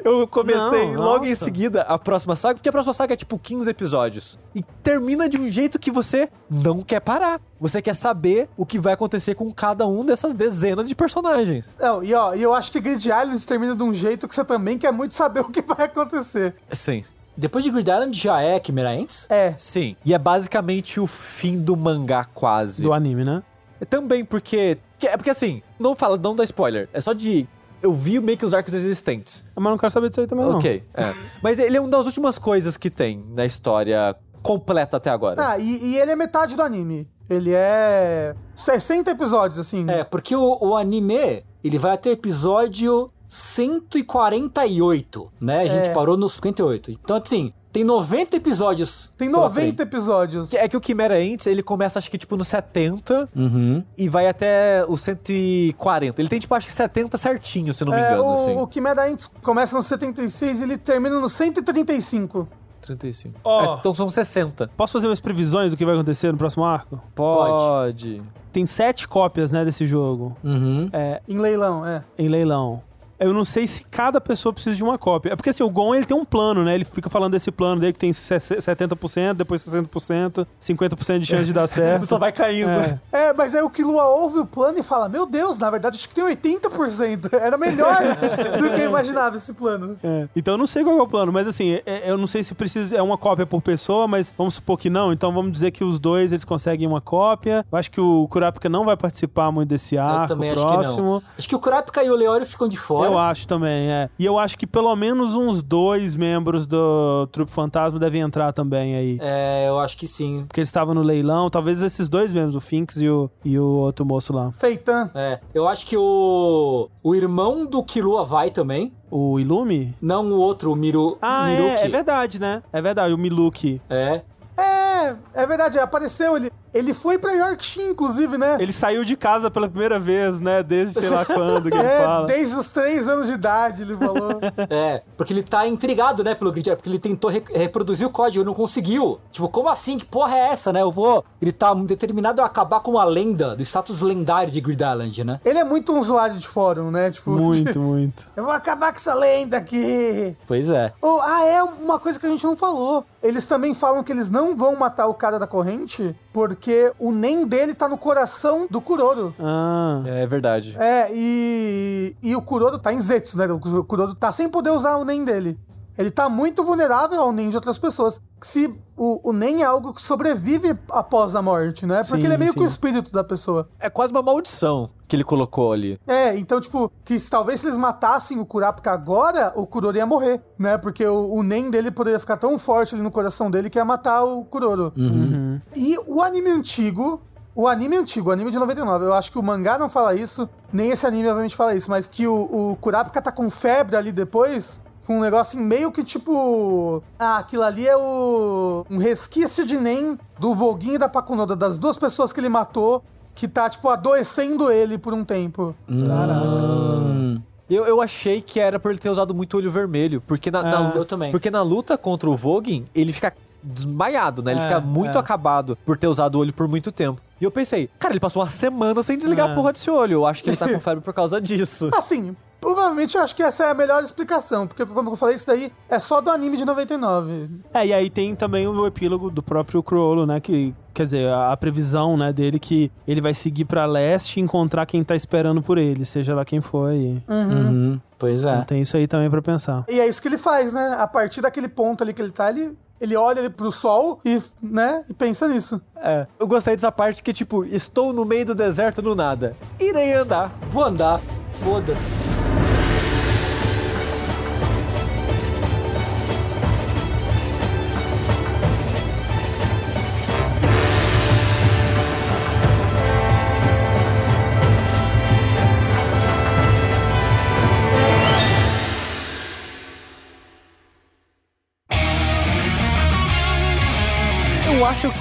eu comecei Não, logo em nossa. seguida a próxima saga? Porque a próxima saga é tipo 15 episódios. E termina de um jeito que você não quer parar. Você quer saber o que vai acontecer com cada um dessas dezenas de personagens. Não, e ó, e eu acho que Grid Island termina de um jeito que você também quer muito saber o que vai acontecer. Sim. Depois de Grid Island já é Chimera Ants? É. Sim. E é basicamente o fim do mangá quase. Do anime, né? Também porque. que- É porque assim, não fala, não dá spoiler. É só de. Eu vi meio que os arcos existentes. Mas não quero saber disso aí também, não. Ok. É. Mas ele é uma das últimas coisas que tem na história completa até agora. Ah, e, e ele é metade do anime. Ele é 60 episódios, assim. É, porque o, o anime, ele vai até o episódio 148, né? A gente É. parou no 58. Então, assim, tem 90 episódios. Tem pela 90 frente. episódios. É que o Chimera Ants, ele começa acho que tipo no 70 Uhum. e vai até o 140. Ele tem tipo acho que 70 certinho, se não me É, engano, o, assim. o Chimera Ants começa no 76 e ele termina no 135. 35. Ó. É, então são 60. Posso fazer umas previsões do que vai acontecer no próximo arco? Pode. Tem sete cópias, né, desse jogo. Uhum. É, Em leilão, é. em leilão. Eu não sei se cada pessoa precisa de uma cópia. É porque assim, o Gon ele tem um plano, né? Ele fica falando desse plano dele que tem 70%, depois 60%, 50% de chance de dar certo. Só vai caindo. É. É, mas aí o Killua ouve o plano e fala: Meu Deus, na verdade acho que tem 80%. Era melhor do que eu imaginava esse plano. É. Então eu não sei qual é o plano, mas assim, é- é- eu não sei se precisa. É uma cópia por pessoa, mas vamos supor que não. Então vamos dizer que os dois eles conseguem uma cópia. Eu acho que o Kurapika não vai participar muito desse Eu arco também próximo. acho que não. Acho que o Kurapika e o Leório ficam de fora. Eu acho também, é. E eu acho que pelo menos uns dois membros do Trupe Fantasma devem entrar também aí. É, eu acho que sim. Porque eles estavam no leilão, talvez esses dois membros, o Finks e o, e o outro moço lá. Feitan. É, eu acho que o o irmão do Killua vai também. O Ilume? Não o outro, o Miru, Ah, Miruki. é, é verdade, né? É verdade, o Miluki. É. É, é verdade, apareceu. Ele, ele foi pra Yorkshire, inclusive, né? Ele saiu de casa pela primeira vez, né? Desde sei lá quando que ele É, fala. desde os três anos de idade, ele falou. É, porque ele tá intrigado, né, pelo Grid Island, porque ele tentou re- reproduzir o código e não conseguiu. Tipo, como assim? Que porra é essa, né? Eu vou... Ele tá determinado a acabar com a lenda, do status lendário de Grid Island, né? ele é muito um usuário de fórum, né? Tipo, Muito, muito. eu vou acabar com essa lenda aqui. Pois é. Oh, ah, é uma coisa que a gente não falou. Eles também falam que eles não vão matar o cara da corrente porque o NEM dele tá no coração do Kuroro. Ah. É verdade. É, e, e o Kuroro tá em Zetsu, né? O Kuroro tá sem poder usar o NEM dele. Ele tá muito vulnerável ao NEM de outras pessoas. Se o, o NEM é algo que sobrevive após a morte, né? Porque Sim, ele é meio que o sim. espírito da pessoa. É quase uma maldição que ele colocou ali. É, então, tipo, que se- talvez se eles matassem o Kurapika agora, o Kuroro ia morrer, né? Porque o, o NEM dele poderia ficar tão forte ali no coração dele que ia matar o Kuroro. Uhum. E o anime antigo, o anime antigo, o anime de 99, eu acho que o mangá não fala isso, nem esse anime obviamente fala isso, mas que o, o Kurapika tá com febre ali depois, com um negócio meio que tipo. Ah, aquilo ali é o. um resquício de NEM do Voguinho e da Pakunoda, das duas pessoas que ele matou, que tá, tipo, adoecendo ele por um tempo. Hum. Eu, eu achei que era por ele ter usado muito olho vermelho, porque na, na- eu também. Porque na luta contra o Vogin, ele fica desmaiado, né? Ele É, fica muito é. acabado por ter usado o olho por muito tempo. E eu pensei, cara, ele passou uma semana sem desligar É. a porra desse olho. Eu acho que ele tá com febre por causa disso. Assim, provavelmente eu acho que essa é a melhor explicação, porque como eu falei, isso daí é só do anime de 99. É, e aí tem também o epílogo do próprio Cruolo, né? Que, quer dizer, a, a previsão né, dele que ele vai seguir pra leste e encontrar quem tá esperando por ele, seja lá quem for. E... Uhum. Pois Então é. tem isso aí também pra pensar. E é isso que ele faz, né? A partir daquele ponto ali que ele tá, ele, ele olha ali pro sol e, né, e pensa nisso. É, eu gostei dessa parte que, tipo, estou no meio do deserto do nada. Irei andar. Vou andar. Foda-se.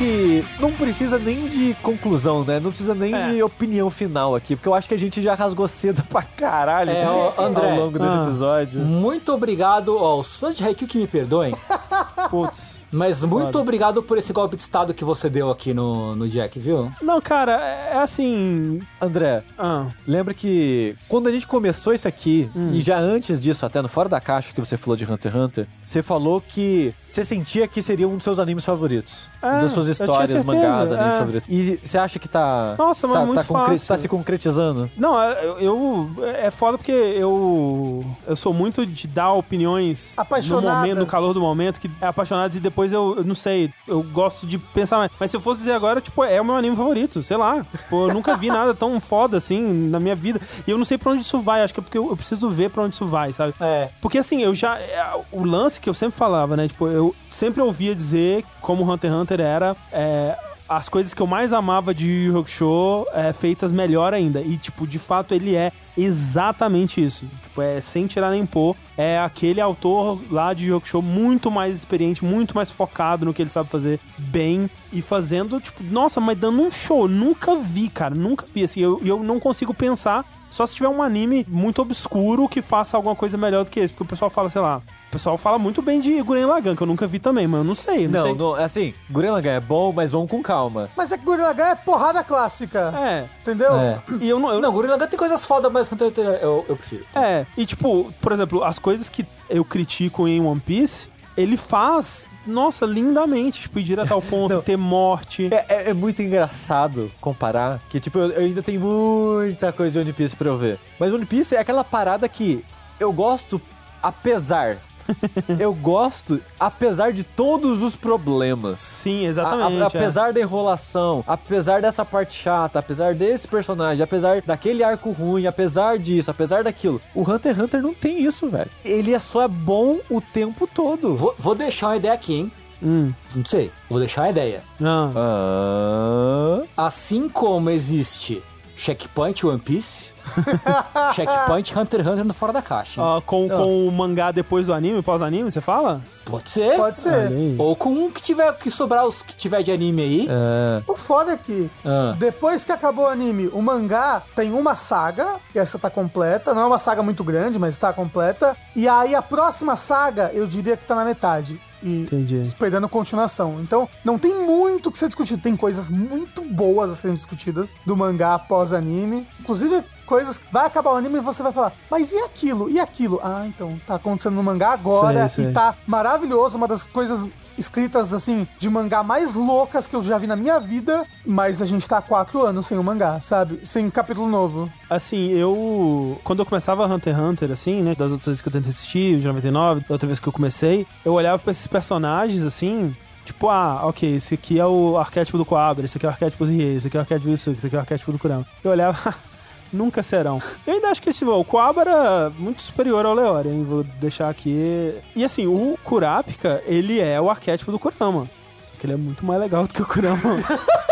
Que não precisa nem de conclusão, né? Não precisa nem É. de opinião final aqui, porque eu acho que a gente já rasgou cedo pra caralho É, ó, André. ao longo desse Ah. episódio. Muito obrigado aos fãs de Haikyuu que me perdoem, Putz. Mas muito Foda. obrigado por esse golpe de estado que você deu aqui no, no Jack, viu? Não, cara, é assim. André, Ah, lembra que quando a gente começou isso aqui, Hum. e já antes disso, até no Fora da Caixa que você falou de Hunter x Hunter, você falou que você sentia que seria um dos seus animes favoritos. É, uma das suas eu tinha histórias, mangás, animes é. favoritos. E você acha que tá. Nossa, mas tá, muito tá, concre- fácil. tá se concretizando? Não, eu, eu- É foda porque eu. Eu sou muito de dar opiniões no Apaixonadas. momento, no calor do momento, que é apaixonados e depois eu, eu não sei, eu gosto de pensar mais. Mas se eu fosse dizer agora, tipo, é o meu anime favorito, sei lá. Tipo, eu nunca vi nada tão foda assim na minha vida. E eu não sei pra onde isso vai, acho que é porque eu, eu preciso ver pra onde isso vai, sabe? É. Porque assim, eu já. é, O lance que eu sempre falava, né? Tipo, eu sempre ouvia dizer como Hunter x Hunter era. é, as coisas que eu mais amava de Yu Yu Hakusho é, feitas melhor ainda. E, tipo, de fato ele é exatamente isso. Tipo, é sem tirar nem pôr. É aquele autor lá de Yu Hakusho muito mais experiente, muito mais focado no que ele sabe fazer bem. E fazendo, tipo, nossa, mas dando um show. Nunca vi, cara. Nunca vi. Assim, eu, eu não consigo pensar só se tiver um anime muito obscuro que faça alguma coisa melhor do que esse. Porque o pessoal fala, sei lá. O pessoal fala muito bem de Guren Lagann, que eu nunca vi também, mas eu não sei. Não, Não, sei. não, assim, Gurren Lagann é bom, mas vamos com calma. Mas é que Gurren Lagann é porrada clássica. É. Entendeu? É. E eu não. Eu, Não, Gurren Lagann tem coisas fodas, mas Hunter eu, eu prefiro. É. E tipo, por exemplo, as coisas que eu critico em One Piece, ele faz. Nossa, lindamente, tipo, ir direto ao ponto, ter morte. É, é- é muito engraçado comparar que, tipo, eu, eu ainda tenho muita coisa de One Piece pra eu ver. Mas One Piece é aquela parada que eu gosto apesar. eu gosto apesar de todos os problemas. Sim, A- exatamente. a- é. apesar da enrolação, apesar dessa parte chata, apesar desse personagem, apesar daquele arco ruim, apesar disso, apesar daquilo. O Hunter x Hunter não tem isso, velho. Ele é só bom o tempo todo. Vou, vou deixar uma ideia aqui, hein? Hum. Não sei, vou deixar uma ideia. Não. Ah, Assim como existe Checkpoint One Piece, Checkpoint Hunter x Hunter no Fora da Caixa. Ah, com, com o mangá depois do anime, pós-anime, você fala? Pode ser. Pode ser. Aí. Ou com um que tiver que sobrar os que tiver de anime aí. ah. O foda é que, Ah. depois que acabou o anime, o mangá tem uma saga, e essa tá completa. Não é uma saga muito grande, mas tá completa. E aí a próxima saga, eu diria que tá na metade. E Entendi. esperando continuação. Então, não tem muito o que ser discutido. Tem coisas muito boas a serem discutidas do mangá após anime. Inclusive, coisas que vai acabar o anime e você vai falar, mas e aquilo? E aquilo? Ah, então, tá acontecendo no mangá agora Sei, sei. e tá maravilhoso. Uma das coisas escritas, assim, de mangá mais loucas que eu já vi na minha vida. Mas a gente tá há quatro anos sem o mangá, sabe? Sem capítulo novo. Assim, eu. Quando eu começava Hunter x Hunter, assim, né? Das outras vezes que eu tentei assistir, de 99, da outra vez que eu comecei, eu olhava pra esses personagens, assim. Tipo, ah, ok, esse aqui é o arquétipo do Coabra, esse aqui é o arquétipo do Rie, esse aqui é o arquétipo do Suki, esse aqui é o arquétipo do Kurama. Eu olhava, nunca serão. Eu ainda acho que tipo, o Coabra é muito superior ao Leori, hein? Vou deixar aqui. E assim, o Kurapika, ele é o arquétipo do Kurama. Só que ele é muito mais legal do que o Kurama.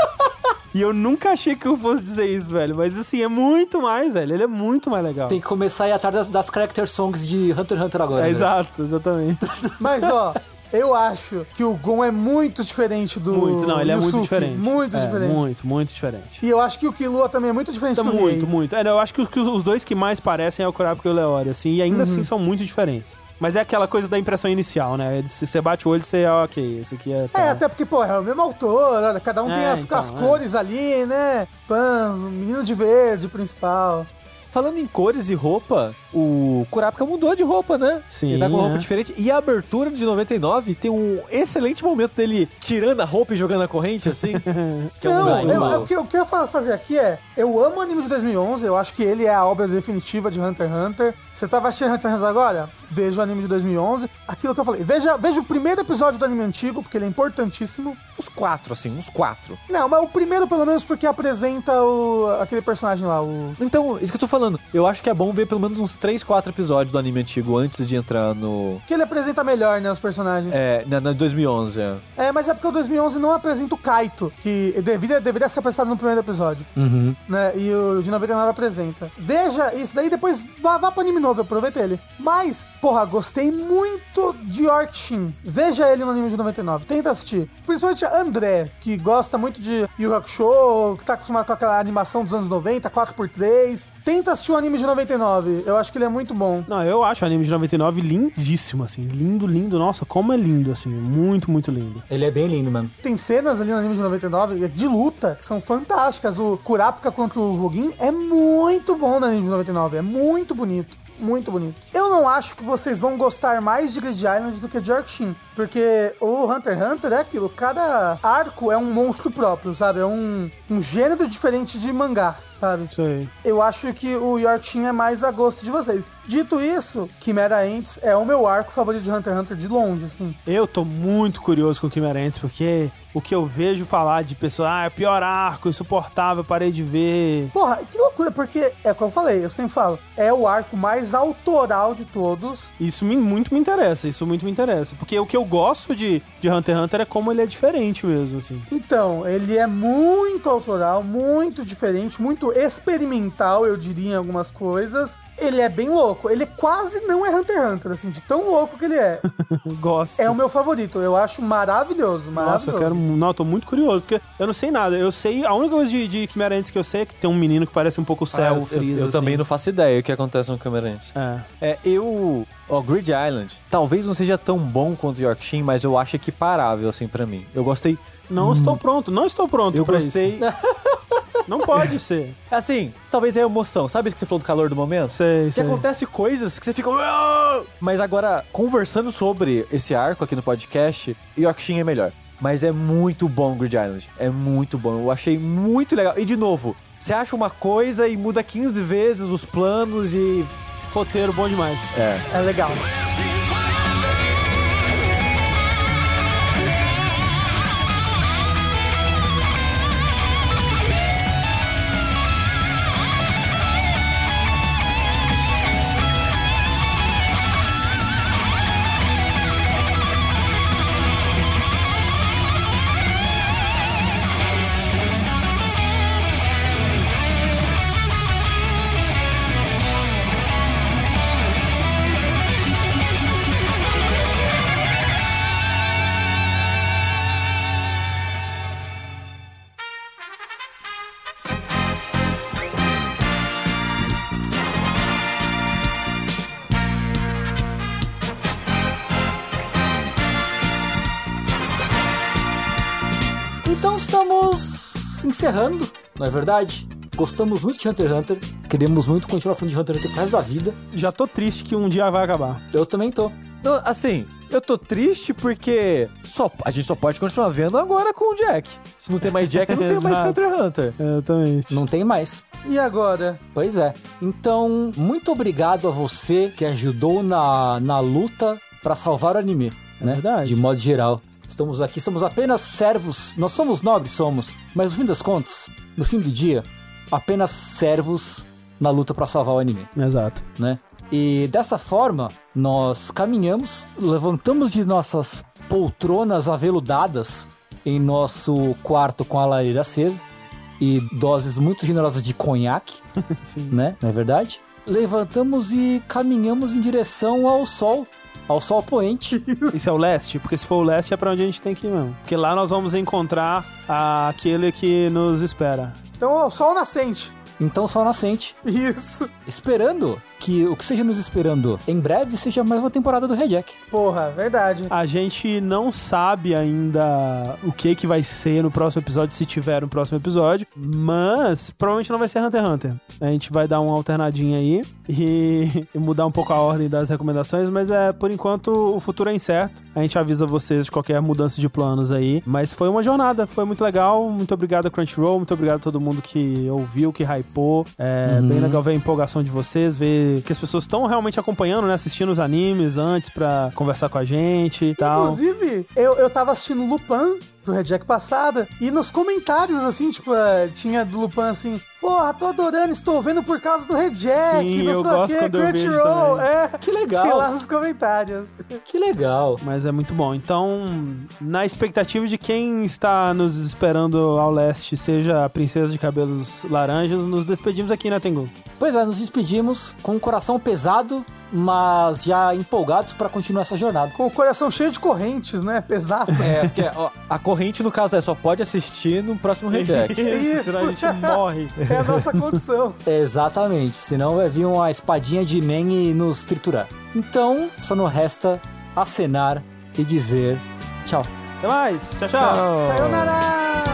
E eu nunca achei que eu fosse dizer isso, velho. Mas assim, é muito mais, velho. Ele é muito mais legal. Tem que começar a ir atrás das, das character songs de Hunter x Hunter agora. É, né? exato, exatamente. Mas, ó, eu acho que o Gon é muito diferente do Muito, não, ele é muito diferente. Muito É, diferente. Muito, muito diferente. E eu acho que o Killua também é muito diferente Tá do muito, Rei. muito. É, eu acho que os, dois que mais parecem é o Kurapika e o Leori, assim, e ainda Uhum. assim são muito diferentes. Mas é aquela coisa da impressão inicial, né? Se você bate o olho, você, ah, ok, esse aqui é... É, tal. até porque, pô, é o mesmo autor, olha, cada um tem É, as, então, as é. cores ali, né? Pan, o menino de verde, principal. Falando em cores e roupa, o Kurapika mudou de roupa, né? Sim, Ele tá com uma roupa é. diferente. E a abertura de 99 tem um excelente momento dele tirando a roupa e jogando a corrente, assim. que é um Não, eu, animal. eu- o que eu fa- fazer aqui é, eu amo o anime de 2011, eu acho que ele é a obra definitiva de Hunter x Hunter. Você tava assistindo Hunter x Hunter agora? Veja o anime de 2011. Aquilo que eu falei, veja, veja o primeiro episódio do anime antigo, porque ele é importantíssimo. Uns quatro, assim, uns quatro. Não, mas o primeiro pelo menos porque apresenta o, aquele personagem lá, o... Então, isso que eu tô falando. Eu acho que é bom ver pelo menos uns 3, 4 episódios do anime antigo antes de entrar no. Que ele apresenta melhor, né, os personagens. É, na, na 2011. é. É, mas é porque o 2011 não apresenta o Kaito, que deveria, deveria ser apresentado no primeiro episódio. Uhum. Né? E o de 99 apresenta. Veja isso daí, depois vá, vá pro anime novo, aproveita ele. Mas porra, gostei muito de Orkshin. Veja ele no anime de 99, tenta assistir. Principalmente André, que gosta muito de Yu Hakusho, que tá acostumado com aquela animação dos anos 90, 4x3. Tenta assistir o anime de 99, eu acho que ele é muito bom. Não, eu acho o anime de 99 lindíssimo, assim. Lindo, lindo. Nossa, como é lindo, assim. Muito, muito lindo. Ele é bem lindo mesmo. Tem cenas ali no anime de 99 de luta que são fantásticas. O Kurapika contra o Rugin é muito bom no anime de 99, é muito bonito. Muito bonito. Eu não acho que vocês vão gostar mais de Grid Island do que de Orkshin. Porque o Hunter x Hunter é aquilo. Cada arco é um monstro próprio, sabe? É um, um gênero diferente de mangá, sabe? Aí. Eu acho que o Yorkshin é mais a gosto de vocês. Dito isso, Chimera Ants é o meu arco favorito de Hunter x Hunter de longe, assim. Eu tô muito curioso com o Chimera Ants, porque o que eu vejo falar de pessoa, ah, é pior arco, insuportável, parei de ver. Porra, que loucura, porque é o que eu falei, eu sempre falo, é o arco mais autoral de todos. Isso me- muito me interessa, isso muito me interessa. Porque o que eu gosto de, de Hunter x Hunter é como ele é diferente mesmo, assim. Então, ele é muito autoral, muito diferente, muito experimental, eu diria, em algumas coisas. Ele é bem louco. Ele quase não é Hunter x Hunter, assim, de tão louco que ele é. Gosto. é o meu favorito. Eu acho maravilhoso, maravilhoso. Nossa, eu quero. Não, eu tô muito curioso, porque eu não sei nada. Eu sei. A única coisa de, de Chimera Ants que eu sei é que tem um menino que parece um pouco o Ah, céu, eu, o Freeza. eu assim. também não faço ideia o que acontece no Camerense. É. É, eu. Ó, Grid Island, talvez não seja tão bom quanto Yorkshin, mas eu acho equiparável, assim, pra mim. Eu gostei. Não estou pronto, não estou pronto Eu pra gostei. Não pode ser. Assim, talvez é a emoção. Sabe isso que você falou do calor do momento? Sei, Que sei. acontece coisas que você fica. Mas agora, conversando sobre esse arco aqui no podcast, Yorkshin é melhor. Mas é muito bom Grid Island. É muito bom. Eu achei muito legal. E de novo, você acha uma coisa e muda 15 vezes os planos e. Roteiro bom demais. É. É legal. Encerrando, não é verdade? Gostamos muito de Hunter x Hunter. Queremos muito continuar falando de Hunter x Hunter pro resto da vida. Já tô triste que um dia vai acabar. Eu também tô. Não, assim, eu tô triste porque só, a gente só pode continuar vendo agora com o Jack. Se não tem mais Jack, não tem mais. Hunter x Hunter. É, também. Não tem mais. E agora? Pois é. Então, muito obrigado a você que ajudou na, na luta pra salvar o anime, né? verdade. De modo geral. Estamos aqui, somos apenas servos. Nós somos nobres, somos. Mas no fim das contas, no fim do dia, apenas servos na luta pra salvar o anime, Exato. né? E dessa forma, nós caminhamos, levantamos de nossas poltronas aveludadas em nosso quarto com a lareira acesa e doses muito generosas de conhaque, né? Não é verdade? Levantamos e caminhamos em direção ao sol, ao sol poente. Isso é o leste? Porque se for o leste é pra onde a gente tem que ir mesmo. Porque lá nós vamos encontrar aquele que nos espera. Então, ó, sol nascente. Então, sol nascente, Isso. Esperando que o que seja nos esperando em breve seja mais uma temporada do Rejack. Porra, verdade. A gente não sabe ainda o que que vai ser no próximo episódio, se tiver no próximo episódio, mas provavelmente não vai ser Hunter x Hunter. A gente vai dar uma alternadinha aí e, e mudar um pouco a ordem das recomendações, mas é por enquanto o futuro é incerto. A gente avisa vocês de qualquer mudança de planos aí, mas foi uma jornada, foi muito legal. Muito obrigado Crunchyroll, muito obrigado a todo mundo que ouviu, que hypou. É bem legal ver a empolgação de vocês, ver que as pessoas estão realmente acompanhando, né, assistindo os animes antes pra conversar com a gente e tal. Inclusive, eu, eu tava assistindo Lupin pro Red Jack passada, e nos comentários, assim, tipo, eh, tinha do Lupin assim, porra, tô adorando, estou vendo por causa do Red Jack, Sim, não eu sei o vejo Crunchyroll, é. Que legal. Tem lá nos comentários. Que legal. Mas é muito bom. Então, na expectativa de quem está nos esperando ao leste seja a princesa de cabelos laranjas, nos despedimos aqui, né, Tengu? Pois é, nos despedimos com o coração pesado mas já empolgados para continuar essa jornada. Com o coração cheio de correntes, né? Pesado. É, porque ó, a corrente, no caso, é só pode assistir no próximo reject. Isso, senão a gente morre. É a nossa condição. Exatamente, senão vai vir uma espadinha de Nen e nos triturar. Então, só não resta acenar e dizer tchau. Até mais. Tchau, tchau. Sayonara!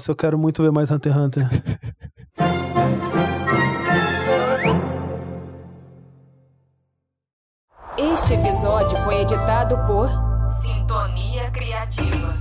Nossa, eu quero muito ver mais Hunter x Hunter. Este episódio foi editado por Sintonia Criativa.